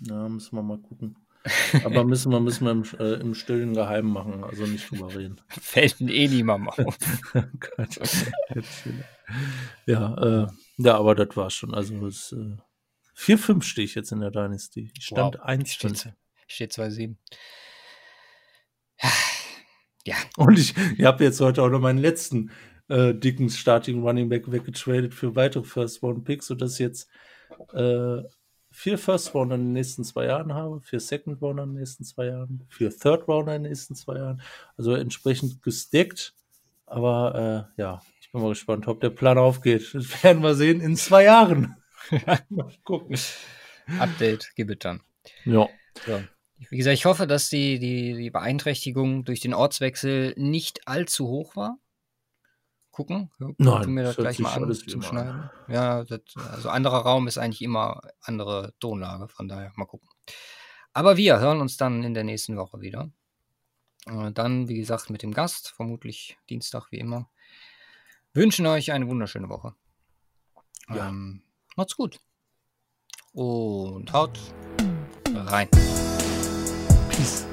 Ja, müssen wir mal gucken. [laughs] Aber müssen wir, müssen wir im, äh, im stillen Geheim machen, also nicht drüber reden. [laughs] Fällt eh niemand auf. [laughs] ja, äh, ja, aber das war schon. Also es, äh, 4-5 stehe ich jetzt in der Dynasty. Ich stand wow. 1 steht, steht 2-7. Ja. Und ich, ich habe jetzt heute auch noch meinen letzten äh, dicken Starting Running Back weggetradet für weitere First Round Picks, sodass jetzt äh, vier First Rounder in den nächsten zwei Jahren habe, vier Second Rounder in den nächsten zwei Jahren, vier Third Rounder in den nächsten zwei Jahren. Also entsprechend gesteckt. Aber äh, ja, ich bin mal gespannt, ob der Plan aufgeht. Das werden wir sehen in zwei Jahren. [laughs] mal gucken. Update, gib it dann. Ja. So. Wie gesagt, ich hoffe, dass die, die, die Beeinträchtigung durch den Ortswechsel nicht allzu hoch war gucken. Nein, mir das gleich mal an zum Schneiden. Ja, das, also anderer Raum ist eigentlich immer andere Tonlage, von daher mal gucken. Aber wir hören uns dann in der nächsten Woche wieder. Äh, dann, wie gesagt, mit dem Gast, vermutlich Dienstag wie immer. Wünschen euch eine wunderschöne Woche. Ja. Ähm, macht's gut. Und haut rein. Peace.